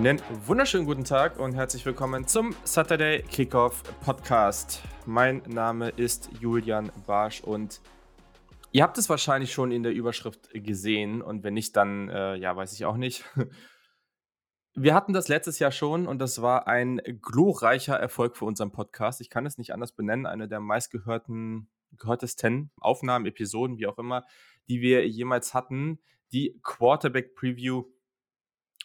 Einen wunderschönen guten Tag und herzlich willkommen zum Saturday Kickoff Podcast. Mein Name ist Julian Barsch und ihr habt es wahrscheinlich schon in der Überschrift gesehen und wenn nicht, dann äh, ja, weiß ich auch nicht. Wir hatten das letztes Jahr schon und das war ein glorreicher Erfolg für unseren Podcast. Ich kann es nicht anders benennen, eine der meistgehörten gehörtesten Aufnahmen, Episoden, wie auch immer, die wir jemals hatten. Die Quarterback Preview.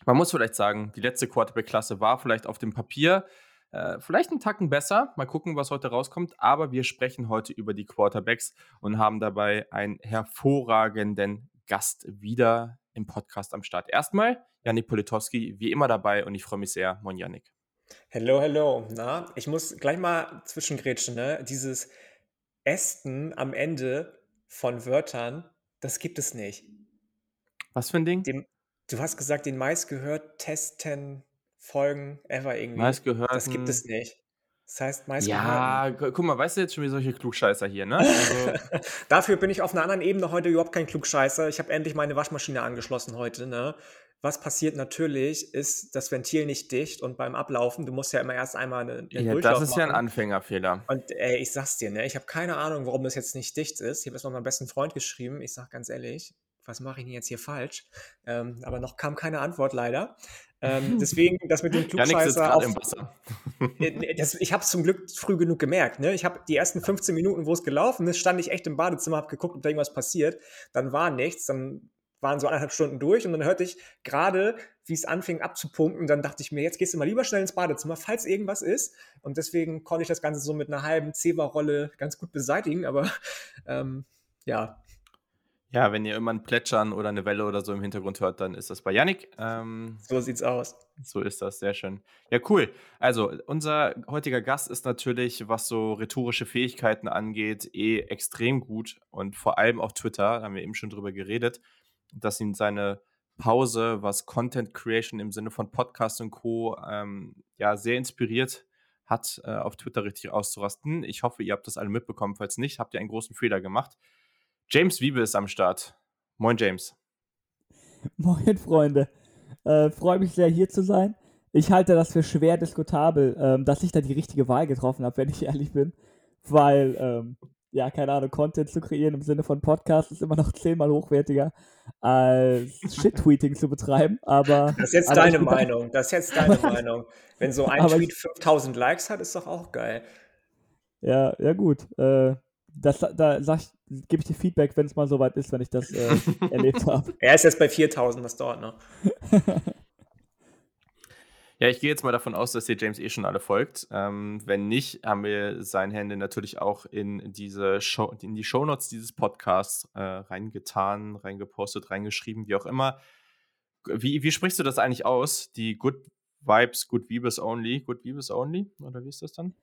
Man muss vielleicht sagen, die letzte Quarterback-Klasse war vielleicht auf dem Papier äh, vielleicht einen Tacken besser. Mal gucken, was heute rauskommt. Aber wir sprechen heute über die Quarterbacks und haben dabei einen hervorragenden Gast wieder im Podcast am Start. Erstmal Janik Politowski, wie immer dabei und ich freue mich sehr. Moin Janik. Hello, hello. Na, ich muss gleich mal zwischengrätschen, ne? Dieses Ästen am Ende von Wörtern, das gibt es nicht. Was für ein Ding? Dem, du hast gesagt, den meistgehört testen Folgen ever irgendwie. Meistgehörten. Das gibt es nicht. Das heißt, meistgehörten. Ja, guck mal, weißt du jetzt schon wie solche Klugscheißer hier, ne? Also Dafür bin ich auf einer anderen Ebene heute überhaupt kein Klugscheißer. Ich habe endlich meine Waschmaschine angeschlossen heute, ne? Was passiert natürlich, ist das Ventil nicht dicht und beim Ablaufen, du musst ja immer erst einmal einen, einen ja, Das ist machen. ja ein Anfängerfehler. Und ey, ich sag's dir, ne, ich habe keine Ahnung, warum das jetzt nicht dicht ist. Ich habe es noch meinem besten Freund geschrieben. Ich sag ganz ehrlich, was mache ich denn jetzt hier falsch? Ähm, aber noch kam keine Antwort leider. Ähm, deswegen, das mit dem Klugscheißer auf, im Wasser. Äh, das, ich habe es zum Glück früh genug gemerkt. Ne? Ich habe die ersten 15 Minuten, wo es gelaufen ist, stand ich echt im Badezimmer, habe geguckt, ob da irgendwas passiert. Dann war nichts. Dann waren so eineinhalb Stunden durch und dann hörte ich gerade, wie es anfing abzupumpen. Dann dachte ich mir, jetzt gehst du mal lieber schnell ins Badezimmer, falls irgendwas ist. Und deswegen konnte ich das Ganze so mit einer halben Zewa-Rolle ganz gut beseitigen. Aber ähm, ja. Ja, wenn ihr immer ein Plätschern oder eine Welle oder so im Hintergrund hört, dann ist das bei Yannick. Ähm, so sieht's aus. So ist das, sehr schön. Ja, cool. Also, unser heutiger Gast ist natürlich, was so rhetorische Fähigkeiten angeht, eh extrem gut und vor allem auf Twitter, da haben wir eben schon drüber geredet dass ihn seine Pause, was Content Creation im Sinne von Podcast und Co. Ähm, ja sehr inspiriert hat, äh, auf Twitter richtig auszurasten. Ich hoffe, ihr habt das alle mitbekommen. Falls nicht, habt ihr einen großen Fehler gemacht. James Wiebe ist am Start. Moin, James. Moin, Freunde. Äh, Freue mich sehr, hier zu sein. Ich halte das für schwer diskutabel, ähm, dass ich da die richtige Wahl getroffen habe, wenn ich ehrlich bin. Weil ähm, ja, keine Ahnung, Content zu kreieren im Sinne von Podcast ist immer noch zehnmal hochwertiger als Shit-Tweeting zu betreiben, aber... Das ist jetzt deine Meinung, das ist jetzt deine Meinung. Wenn so ein Tweet 5000 Likes hat, ist doch auch geil. Ja, ja gut. Äh, das, da sag ich, gebe ich dir Feedback, wenn es mal soweit ist, wenn ich das äh, erlebt habe. Er ist jetzt bei 4000, das dauert noch. Ja, ich gehe jetzt mal davon aus, dass ihr James eh schon alle folgt. Ähm, wenn nicht, haben wir sein Handy natürlich auch in diese Show, in die Shownotes dieses Podcasts äh, reingetan, reingepostet, reingeschrieben, wie auch immer. Wie, wie sprichst du das eigentlich aus? Die Good Vibes, Good Vibes Only, Good Vibes Only? Oder wie ist das dann?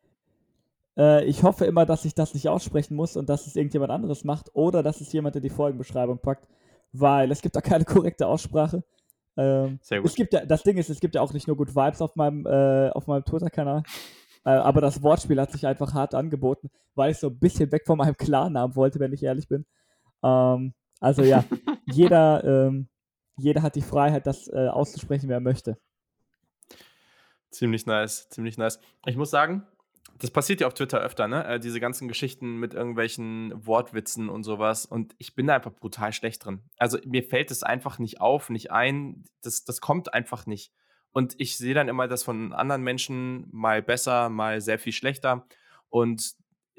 Äh, ich hoffe immer, dass ich das nicht aussprechen muss und dass es irgendjemand anderes macht oder dass es jemand in die Folgenbeschreibung packt, weil es gibt da keine korrekte Aussprache. Ähm, Sehr gut. Es gibt ja, das Ding ist, es gibt ja auch nicht nur Good Vibes auf meinem, äh, auf meinem Twitter-Kanal, äh, aber das Wortspiel hat sich einfach hart angeboten, weil ich so ein bisschen weg von meinem Klarnamen wollte, wenn ich ehrlich bin. Ähm, also ja, jeder, ähm, jeder hat die Freiheit, das äh, auszusprechen, wer möchte. Ziemlich nice, ziemlich nice. Ich muss sagen, das passiert ja auf Twitter öfter, ne? Äh, diese ganzen Geschichten mit irgendwelchen Wortwitzen und sowas. Und ich bin da einfach brutal schlecht drin. Also mir fällt es einfach nicht auf, nicht ein. Das, das kommt einfach nicht. Und ich sehe dann immer das von anderen Menschen mal besser, mal sehr viel schlechter. Und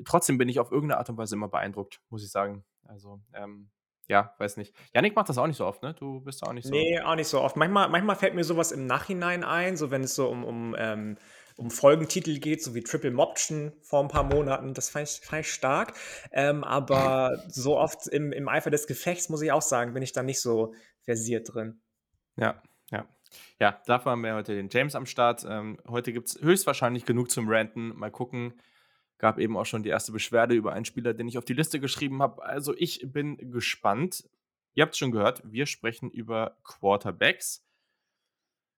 trotzdem bin ich auf irgendeine Art und Weise immer beeindruckt, muss ich sagen. Also, ähm, ja, weiß nicht. Janik macht das auch nicht so oft, ne? Du bist da auch nicht so. Nee, auch nicht so oft. Manchmal, manchmal fällt mir sowas im Nachhinein ein, so wenn es so um, um ähm, um Folgentitel geht, so wie Triple Moption vor ein paar Monaten. Das fand ich, fand ich stark. Ähm, aber so oft im, im Eifer des Gefechts, muss ich auch sagen, bin ich da nicht so versiert drin. Ja, ja. Ja, dafür haben wir heute den James am Start. Ähm, heute gibt es höchstwahrscheinlich genug zum Ranten. Mal gucken. Gab eben auch schon die erste Beschwerde über einen Spieler, den ich auf die Liste geschrieben habe. Also ich bin gespannt. Ihr habt es schon gehört, wir sprechen über Quarterbacks.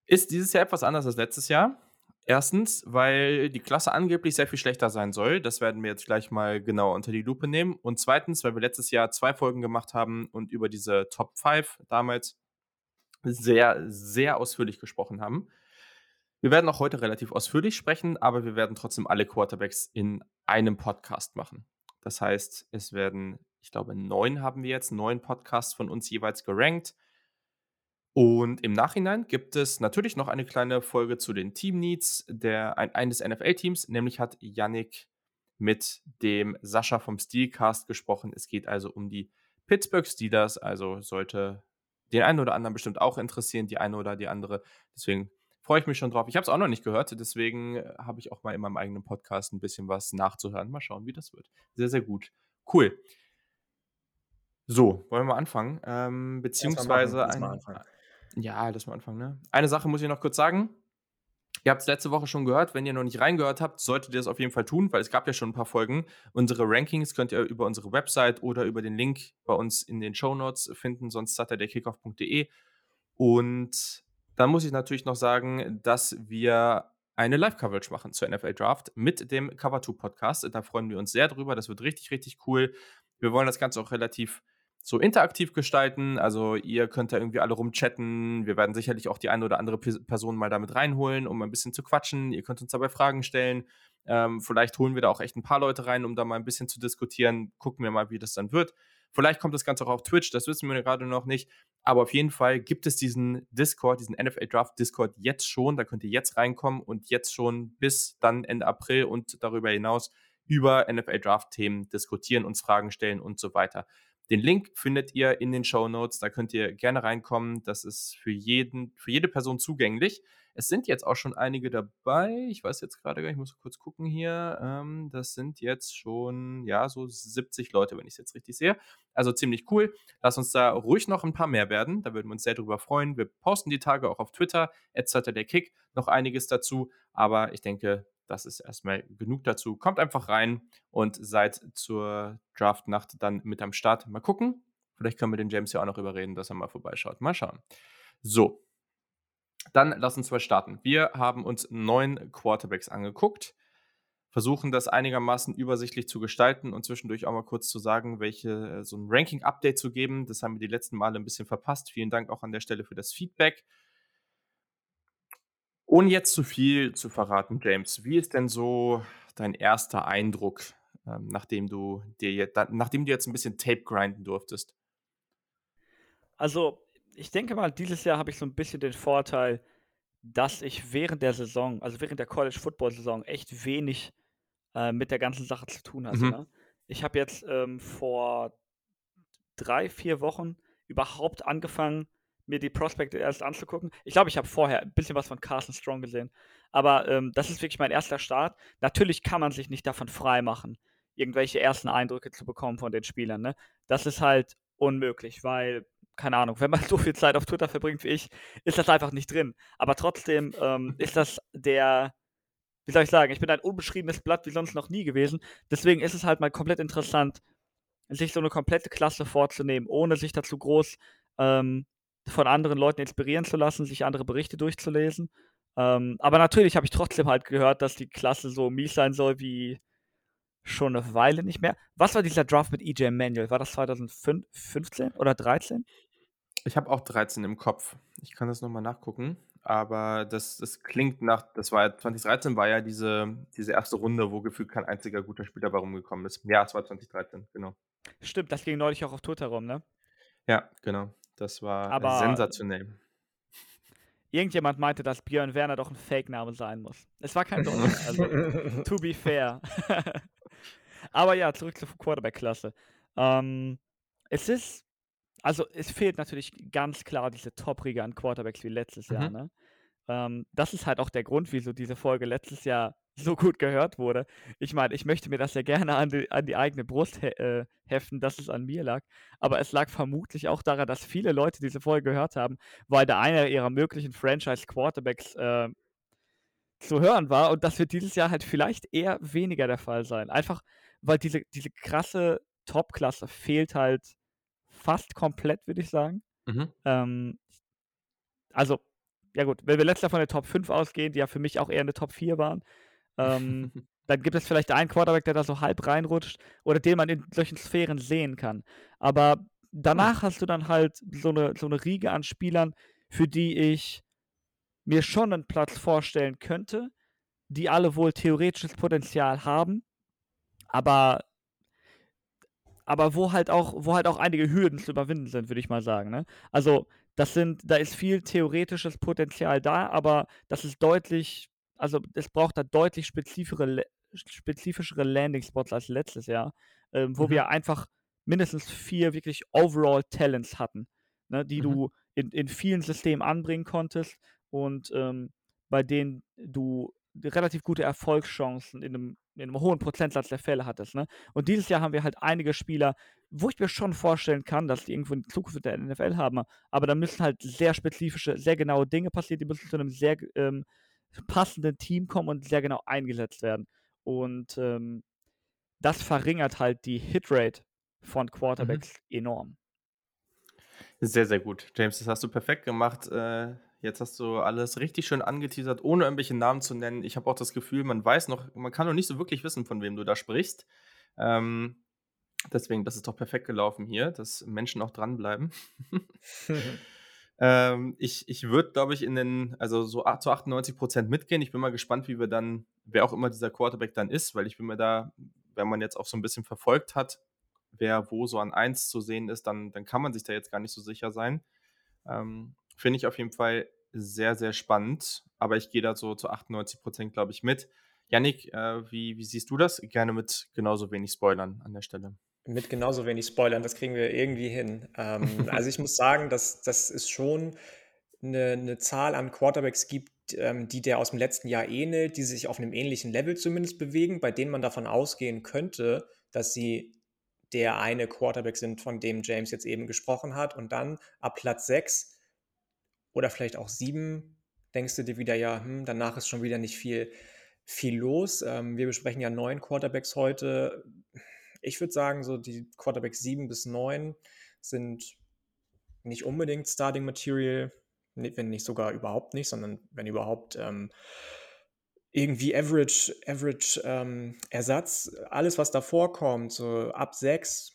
Ist dieses Jahr etwas anders als letztes Jahr? Erstens, weil die Klasse angeblich sehr viel schlechter sein soll. Das werden wir jetzt gleich mal genau unter die Lupe nehmen. Und zweitens, weil wir letztes Jahr zwei Folgen gemacht haben und über diese Top 5 damals sehr, sehr ausführlich gesprochen haben. Wir werden auch heute relativ ausführlich sprechen, aber wir werden trotzdem alle Quarterbacks in einem Podcast machen. Das heißt, es werden, ich glaube, neun haben wir jetzt, neun Podcasts von uns jeweils gerankt. Und im Nachhinein gibt es natürlich noch eine kleine Folge zu den Team Needs der, ein, eines NFL-Teams, nämlich hat Yannick mit dem Sascha vom Steelcast gesprochen. Es geht also um die Pittsburgh Steelers, also sollte den einen oder anderen bestimmt auch interessieren, die eine oder die andere. Deswegen freue ich mich schon drauf. Ich habe es auch noch nicht gehört, deswegen äh, habe ich auch mal in meinem eigenen Podcast ein bisschen was nachzuhören. Mal schauen, wie das wird. Sehr, sehr gut. Cool. So, wollen wir mal anfangen? Ähm, beziehungsweise mal ein, Ja, lass mal anfangen. Ne? Eine Sache muss ich noch kurz sagen. Ihr habt es letzte Woche schon gehört. Wenn ihr noch nicht reingehört habt, solltet ihr das auf jeden Fall tun, weil es gab ja schon ein paar Folgen. Unsere Rankings könnt ihr über unsere Website oder über den Link bei uns in den Show Notes finden, sonst saturdaykickoff.de. Und dann muss ich natürlich noch sagen, dass wir eine Live-Coverage machen zur NFL Draft mit dem Cover 2 Podcast. Da freuen wir uns sehr drüber. Das wird richtig, richtig cool. Wir wollen das Ganze auch relativ so interaktiv gestalten. Also ihr könnt da irgendwie alle rumchatten. Wir werden sicherlich auch die eine oder andere Person mal damit reinholen, um ein bisschen zu quatschen. Ihr könnt uns dabei Fragen stellen. Ähm, vielleicht holen wir da auch echt ein paar Leute rein, um da mal ein bisschen zu diskutieren. Gucken wir mal, wie das dann wird. Vielleicht kommt das Ganze auch auf Twitch, das wissen wir gerade noch nicht. Aber auf jeden Fall gibt es diesen Discord, diesen NFL Draft Discord jetzt schon. Da könnt ihr jetzt reinkommen und jetzt schon bis dann Ende April und darüber hinaus über NFL Draft Themen diskutieren, uns Fragen stellen und so weiter. Den Link findet ihr in den Show Notes. Da könnt ihr gerne reinkommen. Das ist für jeden, für jede Person zugänglich. Es sind jetzt auch schon einige dabei. Ich weiß jetzt gerade gar nicht, ich muss kurz gucken hier. Ähm, das sind jetzt schon, ja, so 70 Leute, wenn ich es jetzt richtig sehe. Also ziemlich cool. Lass uns da ruhig noch ein paar mehr werden. Da würden wir uns sehr drüber freuen. Wir posten die Tage auch auf Twitter, der Kick, noch einiges dazu. Aber ich denke, das ist erstmal genug dazu. Kommt einfach rein und seid zur Draftnacht dann mit am Start. Mal gucken. Vielleicht können wir den James ja auch noch überreden, dass er mal vorbeischaut. Mal schauen. So, dann lass uns mal starten. Wir haben uns neun Quarterbacks angeguckt, versuchen das einigermaßen übersichtlich zu gestalten und zwischendurch auch mal kurz zu sagen, welche äh, so ein Ranking-Update zu geben. Das haben wir die letzten Male ein bisschen verpasst. Vielen Dank auch an der Stelle für das Feedback. Ohne jetzt zu viel zu verraten, James, wie ist denn so dein erster Eindruck, ähm, nachdem du dir jetzt, nachdem du jetzt ein bisschen Tape grinden durftest? Also, ich denke mal, dieses Jahr habe ich so ein bisschen den Vorteil, dass ich während der Saison, also während der College Football Saison, echt wenig äh, mit der ganzen Sache zu tun hatte. Mhm. Ne? Ich habe jetzt ähm, vor drei, vier Wochen überhaupt angefangen, mir die Prospekte erst anzugucken. Ich glaube, ich habe vorher ein bisschen was von Carson Strong gesehen. Aber ähm, das ist wirklich mein erster Start. Natürlich kann man sich nicht davon frei machen, irgendwelche ersten Eindrücke zu bekommen von den Spielern. Ne? Das ist halt unmöglich, weil keine Ahnung, wenn man so viel Zeit auf Twitter verbringt wie ich, ist das einfach nicht drin. Aber trotzdem ähm, ist das der, wie soll ich sagen, ich bin ein unbeschriebenes Blatt wie sonst noch nie gewesen. Deswegen ist es halt mal komplett interessant, sich so eine komplette Klasse vorzunehmen, ohne sich dazu groß ähm, von anderen Leuten inspirieren zu lassen, sich andere Berichte durchzulesen. Ähm, aber natürlich habe ich trotzdem halt gehört, dass die Klasse so mies sein soll wie schon eine Weile nicht mehr. Was war dieser Draft mit EJ Manuel? War das 2015 oder 13? Ich habe auch 13 im Kopf. Ich kann das nochmal nachgucken. Aber das, das klingt nach, das war 2013 war ja diese, diese erste Runde, wo gefühlt kein einziger guter Spieler bei rumgekommen ist. Ja, es war 2013, genau. Stimmt, das ging neulich auch auf Twitter rum, ne? Ja, genau. Das war Aber sensationell. Irgendjemand meinte, dass Björn Werner doch ein Fake-Name sein muss. Es war kein Deutscher, also to be fair. Aber ja, zurück zur Quarterback-Klasse. Ähm, es ist also, es fehlt natürlich ganz klar diese Top-Riege an Quarterbacks wie letztes Jahr, mhm. ne? Ähm, das ist halt auch der Grund, wieso diese Folge letztes Jahr so gut gehört wurde. Ich meine, ich möchte mir das ja gerne an die, an die eigene Brust he äh, heften, dass es an mir lag. Aber es lag vermutlich auch daran, dass viele Leute diese Folge gehört haben, weil da einer ihrer möglichen Franchise-Quarterbacks äh, zu hören war. Und das wird dieses Jahr halt vielleicht eher weniger der Fall sein. Einfach, weil diese, diese krasse Top-Klasse fehlt halt fast komplett, würde ich sagen. Mhm. Ähm, also, ja gut, wenn wir letztes Jahr von der Top 5 ausgehen, die ja für mich auch eher eine Top 4 waren, ähm, dann gibt es vielleicht einen Quarterback, der da so halb reinrutscht oder den man in solchen Sphären sehen kann. Aber danach hast du dann halt so eine, so eine Riege an Spielern, für die ich mir schon einen Platz vorstellen könnte, die alle wohl theoretisches Potenzial haben, aber aber wo halt auch, wo halt auch einige Hürden zu überwinden sind, würde ich mal sagen. Ne? Also, das sind, da ist viel theoretisches Potenzial da, aber das ist deutlich, also es braucht da deutlich spezifischere, spezifischere Landing-Spots als letztes Jahr, ähm, wo mhm. wir einfach mindestens vier wirklich Overall-Talents hatten, ne, die mhm. du in, in vielen Systemen anbringen konntest und ähm, bei denen du relativ gute Erfolgschancen in einem, in einem hohen Prozentsatz der Fälle hattest. Ne? Und dieses Jahr haben wir halt einige Spieler, wo ich mir schon vorstellen kann, dass die irgendwo in Zukunft mit der NFL haben, aber da müssen halt sehr spezifische, sehr genaue Dinge passieren, die müssen zu einem sehr ähm, passenden Team kommen und sehr genau eingesetzt werden. Und ähm, das verringert halt die Hitrate von mhm. Quarterbacks mhm. enorm. Sehr, sehr gut. James, das hast du perfekt gemacht. Äh, Jetzt hast du alles richtig schön angeteasert, ohne irgendwelche Namen zu nennen. Ich habe auch das Gefühl, man weiß noch, man kann noch nicht so wirklich wissen, von wem du da sprichst. Ähm, deswegen, das ist doch perfekt gelaufen hier, dass Menschen auch dranbleiben. ähm, ich ich würde, glaube ich, in den, also so zu 98 Prozent mitgehen. Ich bin mal gespannt, wie wir dann, wer auch immer dieser Quarterback dann ist, weil ich bin mir da, wenn man jetzt auch so ein bisschen verfolgt hat, wer wo so an 1 zu sehen ist, dann, dann kann man sich da jetzt gar nicht so sicher sein. Ähm, Finde ich auf jeden Fall sehr, sehr spannend. Aber ich gehe da so zu 98 Prozent, glaube ich, mit. Yannick, äh, wie, wie siehst du das? Gerne mit genauso wenig Spoilern an der Stelle. Mit genauso wenig Spoilern, das kriegen wir irgendwie hin. Ähm, also ich muss sagen, dass das ist schon eine, eine Zahl an Quarterbacks gibt, ähm, die der aus dem letzten Jahr ähnelt, die sich auf einem ähnlichen Level zumindest bewegen, bei denen man davon ausgehen könnte, dass sie der eine Quarterback sind, von dem James jetzt eben gesprochen hat. Und dann ab Platz 6 oder vielleicht auch sieben, denkst du dir wieder, ja, hm, danach ist schon wieder nicht viel, viel los. Ähm, wir besprechen ja neun Quarterbacks heute. Ich würde sagen, so die Quarterbacks sieben bis neun sind nicht unbedingt Starting Material, wenn nicht sogar überhaupt nicht, sondern wenn überhaupt ähm, irgendwie Average, Average ähm, Ersatz. Alles, was davor kommt, so ab sechs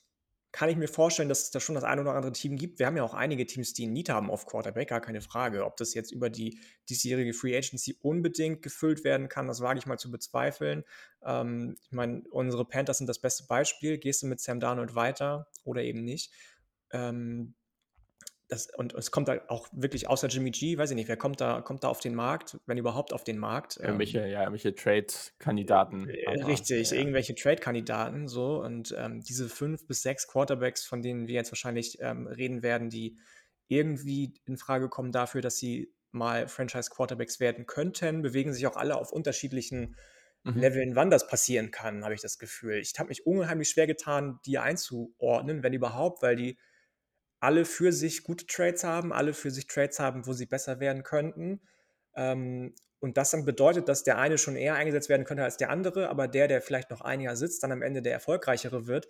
kann ich mir vorstellen, dass es da schon das eine oder andere Team gibt. Wir haben ja auch einige Teams, die einen Need haben auf Quarterback, gar keine Frage. Ob das jetzt über die diesjährige Free Agency unbedingt gefüllt werden kann, das wage ich mal zu bezweifeln. Ähm, ich meine, unsere Panthers sind das beste Beispiel. Gehst du mit Sam Darnold weiter oder eben nicht? Ähm, das, und es kommt da auch wirklich außer Jimmy G, weiß ich nicht, wer kommt da, kommt da auf den Markt, wenn überhaupt auf den Markt? Irgendwelche, ähm, ja, irgendwelche Trade-Kandidaten. Äh, richtig, ja. irgendwelche Trade-Kandidaten, so. Und ähm, diese fünf bis sechs Quarterbacks, von denen wir jetzt wahrscheinlich ähm, reden werden, die irgendwie in Frage kommen dafür, dass sie mal Franchise-Quarterbacks werden könnten, bewegen sich auch alle auf unterschiedlichen mhm. Leveln, wann das passieren kann, habe ich das Gefühl. Ich habe mich unheimlich schwer getan, die einzuordnen, wenn überhaupt, weil die alle für sich gute Trades haben, alle für sich Trades haben, wo sie besser werden könnten. Ähm, und das dann bedeutet, dass der eine schon eher eingesetzt werden könnte als der andere, aber der, der vielleicht noch ein Jahr sitzt, dann am Ende der erfolgreichere wird.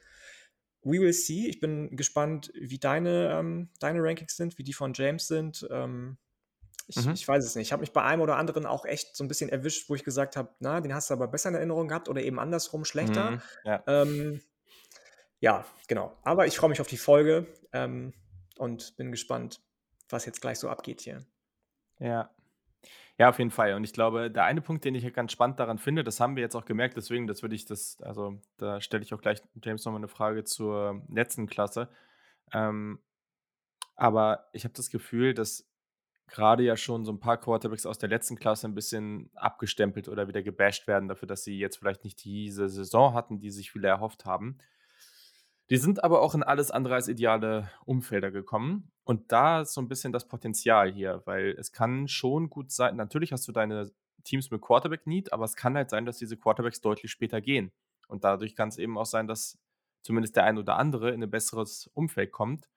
We will see. Ich bin gespannt, wie deine, ähm, deine Rankings sind, wie die von James sind. Ähm, ich, mhm. ich, weiß es nicht. Ich habe mich bei einem oder anderen auch echt so ein bisschen erwischt, wo ich gesagt habe, na, den hast du aber besser in Erinnerung gehabt oder eben andersrum schlechter. Mhm, ja. Ähm, ja, genau. Aber ich freue mich auf die Folge ähm, und bin gespannt, was jetzt gleich so abgeht hier. Ja. Ja, auf jeden Fall. Und ich glaube, der eine Punkt, den ich ganz spannend daran finde, das haben wir jetzt auch gemerkt, deswegen, das würde ich das, also da stelle ich auch gleich James nochmal eine Frage zur letzten Klasse. Ähm, aber ich habe das Gefühl, dass gerade ja schon so ein paar Quarterbacks aus der letzten Klasse ein bisschen abgestempelt oder wieder gebasht werden dafür, dass sie jetzt vielleicht nicht diese Saison hatten, die sich viele erhofft haben. Die sind aber auch in alles andere als ideale Umfelder gekommen. Und da ist so ein bisschen das Potenzial hier, weil es kann schon gut sein, natürlich hast du deine Teams mit Quarterback-Need, aber es kann halt sein, dass diese Quarterbacks deutlich später gehen. Und dadurch kann es eben auch sein, dass zumindest der ein oder andere in ein besseres Umfeld kommt.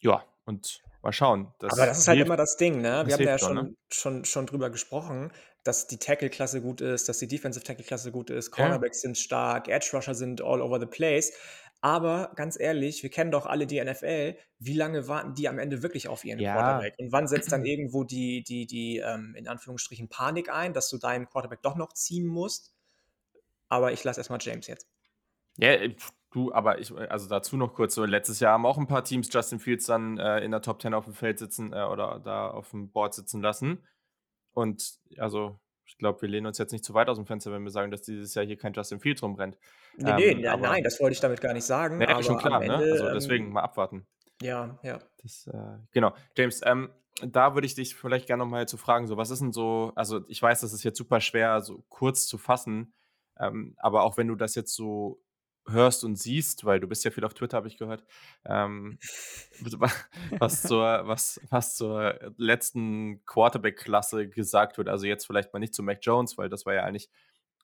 Ja, und mal schauen. Das aber das ist halt immer das Ding, ne? Wir haben ja schon, ne? schon, schon drüber gesprochen, dass die Tackle-Klasse gut ist, dass die Defensive-Tackle-Klasse gut ist, Cornerbacks ja. sind stark, Edge-Rusher sind all over the place. Aber ganz ehrlich, wir kennen doch alle die NFL. Wie lange warten die am Ende wirklich auf ihren ja. Quarterback? Und wann setzt dann irgendwo die, die, die ähm, in Anführungsstrichen Panik ein, dass du deinen Quarterback doch noch ziehen musst? Aber ich lasse erstmal James jetzt. Ja, äh, du, aber ich, also dazu noch kurz, so letztes Jahr haben auch ein paar Teams Justin Fields dann äh, in der Top 10 auf dem Feld sitzen äh, oder da auf dem Board sitzen lassen. und also ich glaube, wir lehnen uns jetzt nicht zu weit aus dem Fenster, wenn wir sagen, dass dieses Jahr hier kein Justin Fields rumrennt. Nee, nee, ähm, aber, nein, das wollte ich damit gar nicht sagen. Nee, aber schon klar, ne? Ende, ne? Also deswegen ähm, mal abwarten. Ja, ja. Das, äh, genau. James, ähm, da würde ich dich vielleicht gerne nochmal zu fragen, so was ist denn so, also ich weiß, das ist jetzt super schwer, so kurz zu fassen, ähm, aber auch wenn du das jetzt so hörst und siehst, weil du bist ja viel auf Twitter, habe ich gehört, ähm, was, zur, was, was zur letzten Quarterback-Klasse gesagt wird. Also jetzt vielleicht mal nicht zu Mac Jones, weil das war ja eigentlich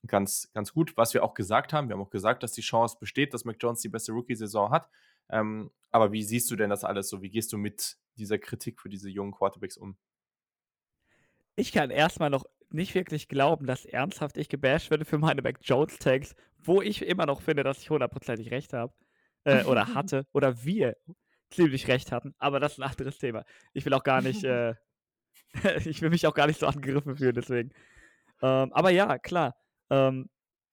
ganz, ganz gut, was wir auch gesagt haben. Wir haben auch gesagt, dass die Chance besteht, dass Mac Jones die beste Rookie-Saison hat. Ähm, aber wie siehst du denn das alles so? Wie gehst du mit dieser Kritik für diese jungen Quarterbacks um? Ich kann erstmal noch nicht wirklich glauben, dass ernsthaft ich gebasht werde für meine Mac Jones Tags, wo ich immer noch finde, dass ich hundertprozentig recht habe. Äh, oder hatte. Oder wir ziemlich recht hatten. Aber das ist ein anderes Thema. Ich will auch gar nicht, äh, ich will mich auch gar nicht so angegriffen fühlen, deswegen. Ähm, aber ja, klar. Ähm,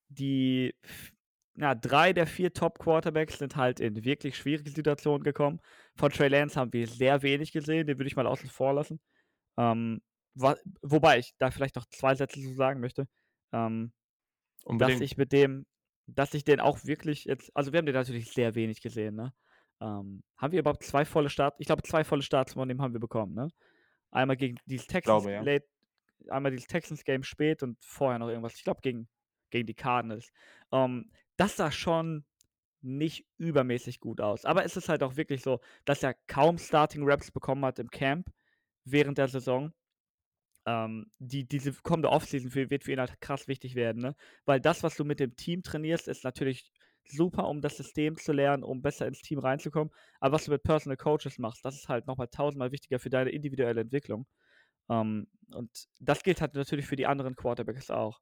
die na, drei der vier Top-Quarterbacks sind halt in wirklich schwierige Situationen gekommen. Von Trey Lance haben wir sehr wenig gesehen, den würde ich mal außen vor lassen. Ähm, wobei ich da vielleicht noch zwei Sätze zu sagen möchte. Ähm, dass ich mit dem, dass ich den auch wirklich jetzt, also wir haben den natürlich sehr wenig gesehen, ne? Ähm, haben wir überhaupt zwei volle Starts? Ich glaube, zwei volle Starts von dem haben wir bekommen, ne? Einmal gegen dieses Texans glaube, ja. late, einmal dieses Texans Game spät und vorher noch irgendwas. Ich glaube, gegen, gegen die Cardinals. Ähm, das sah schon nicht übermäßig gut aus. Aber es ist halt auch wirklich so, dass er kaum Starting Raps bekommen hat im Camp während der Saison ähm, die, diese kommende Offseason wird für ihn halt krass wichtig werden, ne? Weil das, was du mit dem Team trainierst, ist natürlich super, um das System zu lernen, um besser ins Team reinzukommen. Aber was du mit Personal Coaches machst, das ist halt nochmal tausendmal wichtiger für deine individuelle Entwicklung. Ähm, und das gilt halt natürlich für die anderen Quarterbacks auch.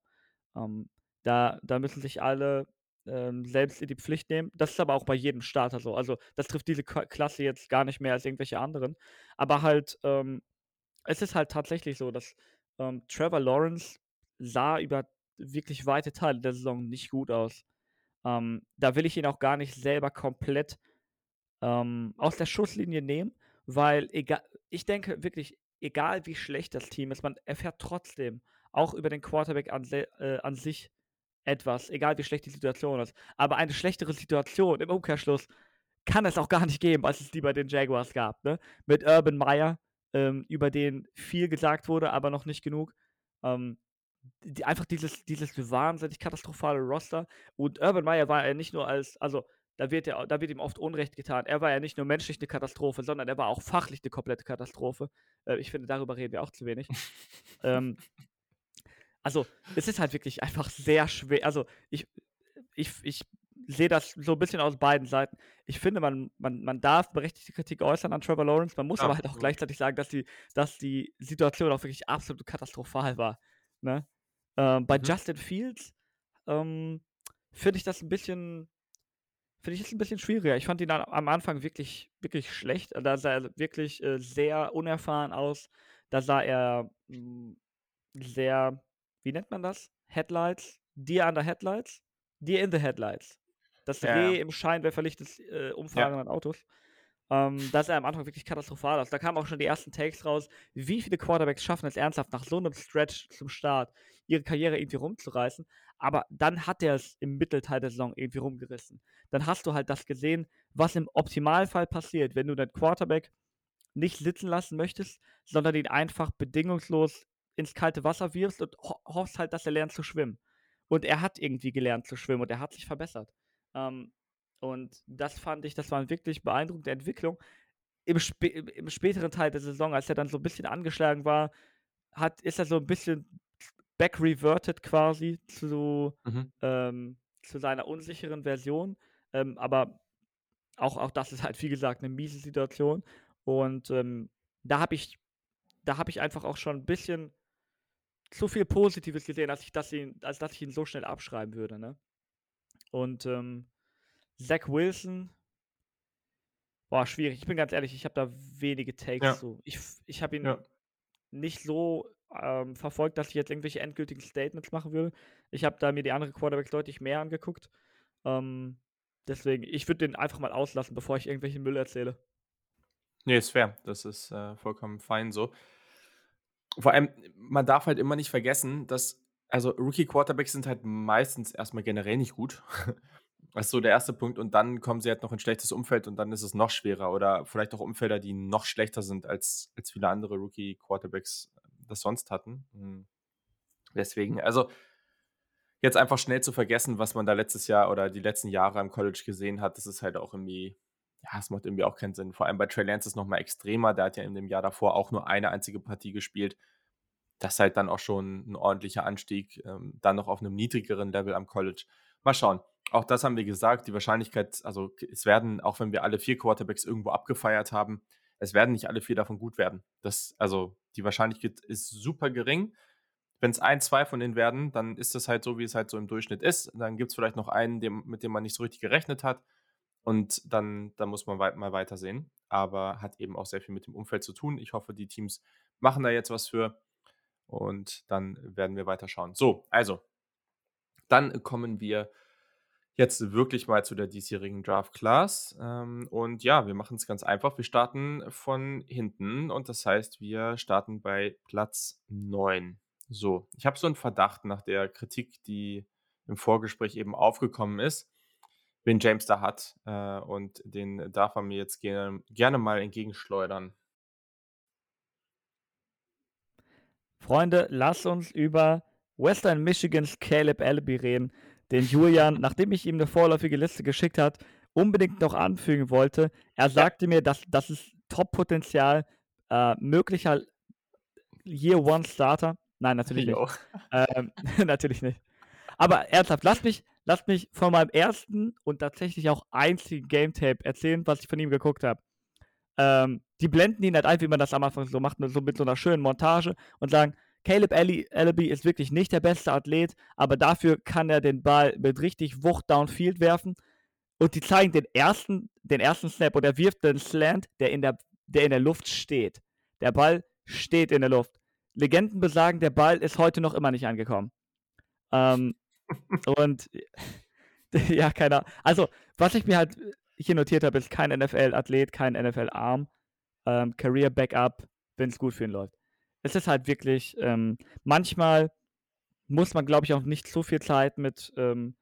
Ähm, da, da müssen sich alle ähm, selbst in die Pflicht nehmen. Das ist aber auch bei jedem Starter so. Also das trifft diese Klasse jetzt gar nicht mehr als irgendwelche anderen. Aber halt, ähm, es ist halt tatsächlich so, dass ähm, Trevor Lawrence sah über wirklich weite Teile der Saison nicht gut aus. Ähm, da will ich ihn auch gar nicht selber komplett ähm, aus der Schusslinie nehmen, weil egal, ich denke wirklich, egal wie schlecht das Team ist, man erfährt trotzdem auch über den Quarterback an, äh, an sich etwas, egal wie schlecht die Situation ist. Aber eine schlechtere Situation im Umkehrschluss kann es auch gar nicht geben, als es die bei den Jaguars gab. Ne? Mit Urban Meyer, ähm, über den viel gesagt wurde, aber noch nicht genug. Ähm, die, einfach dieses, dieses wahnsinnig katastrophale Roster. Und Urban Meyer war ja nicht nur als, also da wird, er, da wird ihm oft Unrecht getan. Er war ja nicht nur menschlich eine Katastrophe, sondern er war auch fachlich eine komplette Katastrophe. Äh, ich finde, darüber reden wir auch zu wenig. ähm, also, es ist halt wirklich einfach sehr schwer. Also, ich, ich, ich sehe das so ein bisschen aus beiden Seiten. Ich finde, man, man, man darf berechtigte Kritik äußern an Trevor Lawrence. Man muss ja, aber halt auch gleichzeitig sagen, dass die, dass die Situation auch wirklich absolut katastrophal war. Ne? Ähm, bei mhm. Justin Fields ähm, finde ich das ein bisschen, finde ich es ein bisschen schwieriger. Ich fand ihn am Anfang wirklich, wirklich schlecht. Da sah er wirklich äh, sehr unerfahren aus. Da sah er mh, hm, sehr, wie nennt man das? Headlights? Deer under Headlights? Deer in the Headlights. Das ja, Reh im Scheinwerferlicht des äh, umfahrenden ja. Autos. Ähm, das sah am Anfang wirklich katastrophal aus. Da kamen auch schon die ersten Takes raus. Wie viele Quarterbacks schaffen es ernsthaft nach so einem Stretch zum Start, ihre Karriere irgendwie rumzureißen? Aber dann hat er es im Mittelteil der Saison irgendwie rumgerissen. Dann hast du halt das gesehen, was im Optimalfall passiert, wenn du deinen Quarterback nicht sitzen lassen möchtest, sondern ihn einfach bedingungslos ins kalte Wasser wirfst und ho hoffst halt, dass er lernt zu schwimmen. Und er hat irgendwie gelernt zu schwimmen und er hat sich verbessert. Ähm, und das fand ich, das war eine wirklich beeindruckende Entwicklung. Im, Sp Im, späteren Teil der Saison, als er dann so ein bisschen angeschlagen war, hat, ist er so ein bisschen back-reverted quasi zu, mhm. ähm, zu seiner unsicheren Version. Ähm, aber auch, auch das ist halt, wie gesagt, eine miese Situation. Und ähm, da habe ich, da habe ich einfach auch schon ein bisschen zu viel Positives gesehen, als ich das ihn, als dass ich ihn so schnell abschreiben würde. Ne? Und ähm, Zach Wilson, boah, schwierig. Ich bin ganz ehrlich, ich habe da wenige Takes ja. so. Ich, ich habe ihn ja. nicht so ähm, verfolgt, dass ich jetzt irgendwelche endgültigen Statements machen würde. Ich habe da mir die anderen Quarterbacks deutlich mehr angeguckt. Ähm, deswegen, ich würde den einfach mal auslassen, bevor ich irgendwelchen Müll erzähle. Nee, ist fair. Das ist äh, vollkommen fein so. vor allem, man darf halt immer nicht vergessen, dass, also Rookie Quarterbacks sind halt meistens erstmal generell nicht gut. Das ist so der erste Punkt. Und dann kommen sie halt noch in ein schlechtes Umfeld und dann ist es noch schwerer. Oder vielleicht auch Umfelder, die noch schlechter sind, als, als viele andere Rookie-Quarterbacks das sonst hatten. Hm. Deswegen, also jetzt einfach schnell zu vergessen, was man da letztes Jahr oder die letzten Jahre am College gesehen hat, das ist halt auch irgendwie, ja, es macht irgendwie auch keinen Sinn. Vor allem bei Trey Lance ist es nochmal extremer. Der hat ja in dem Jahr davor auch nur eine einzige Partie gespielt. Das ist halt dann auch schon ein ordentlicher Anstieg, ähm, dann noch auf einem niedrigeren Level am College. Mal schauen. Auch das haben wir gesagt, die Wahrscheinlichkeit, also es werden, auch wenn wir alle vier Quarterbacks irgendwo abgefeiert haben, es werden nicht alle vier davon gut werden. Das, also die Wahrscheinlichkeit ist super gering. Wenn es ein, zwei von denen werden, dann ist das halt so, wie es halt so im Durchschnitt ist. Dann gibt es vielleicht noch einen, dem, mit dem man nicht so richtig gerechnet hat. Und dann, dann muss man weit, mal weitersehen. Aber hat eben auch sehr viel mit dem Umfeld zu tun. Ich hoffe, die Teams machen da jetzt was für. Und dann werden wir weiter schauen. So, also, dann kommen wir jetzt wirklich mal zu der diesjährigen Draft Class. Ähm, und ja, wir machen es ganz einfach. Wir starten von hinten und das heißt, wir starten bei Platz 9. So, ich habe so einen Verdacht nach der Kritik, die im Vorgespräch eben aufgekommen ist, wen James da hat. Äh, und den darf er mir jetzt gerne, gerne mal entgegenschleudern. Freunde, lasst uns über Western Michigans Caleb Allaby reden den Julian, nachdem ich ihm eine vorläufige Liste geschickt hat, unbedingt noch anfügen wollte. Er sagte mir, dass das ist Top-Potenzial, äh, möglicher Year One Starter. Nein, natürlich nicht. Ähm, natürlich nicht. Aber ernsthaft, lass mich, lass mich von meinem ersten und tatsächlich auch einzigen Game Tape erzählen, was ich von ihm geguckt habe. Ähm, die blenden ihn halt ein, wie man das am Anfang so macht, so mit so einer schönen Montage und sagen, Caleb Allaby ist wirklich nicht der beste Athlet, aber dafür kann er den Ball mit richtig Wucht downfield werfen. Und die zeigen den ersten, den ersten Snap und er wirft den Slant, der in der, der in der Luft steht. Der Ball steht in der Luft. Legenden besagen, der Ball ist heute noch immer nicht angekommen. Ähm, und ja, keiner. Also, was ich mir halt hier notiert habe, ist kein NFL-Athlet, kein NFL-Arm, ähm, Career-Backup, wenn es gut für ihn läuft es ist halt wirklich, ähm, manchmal muss man, glaube ich, auch nicht so viel Zeit mit, ähm,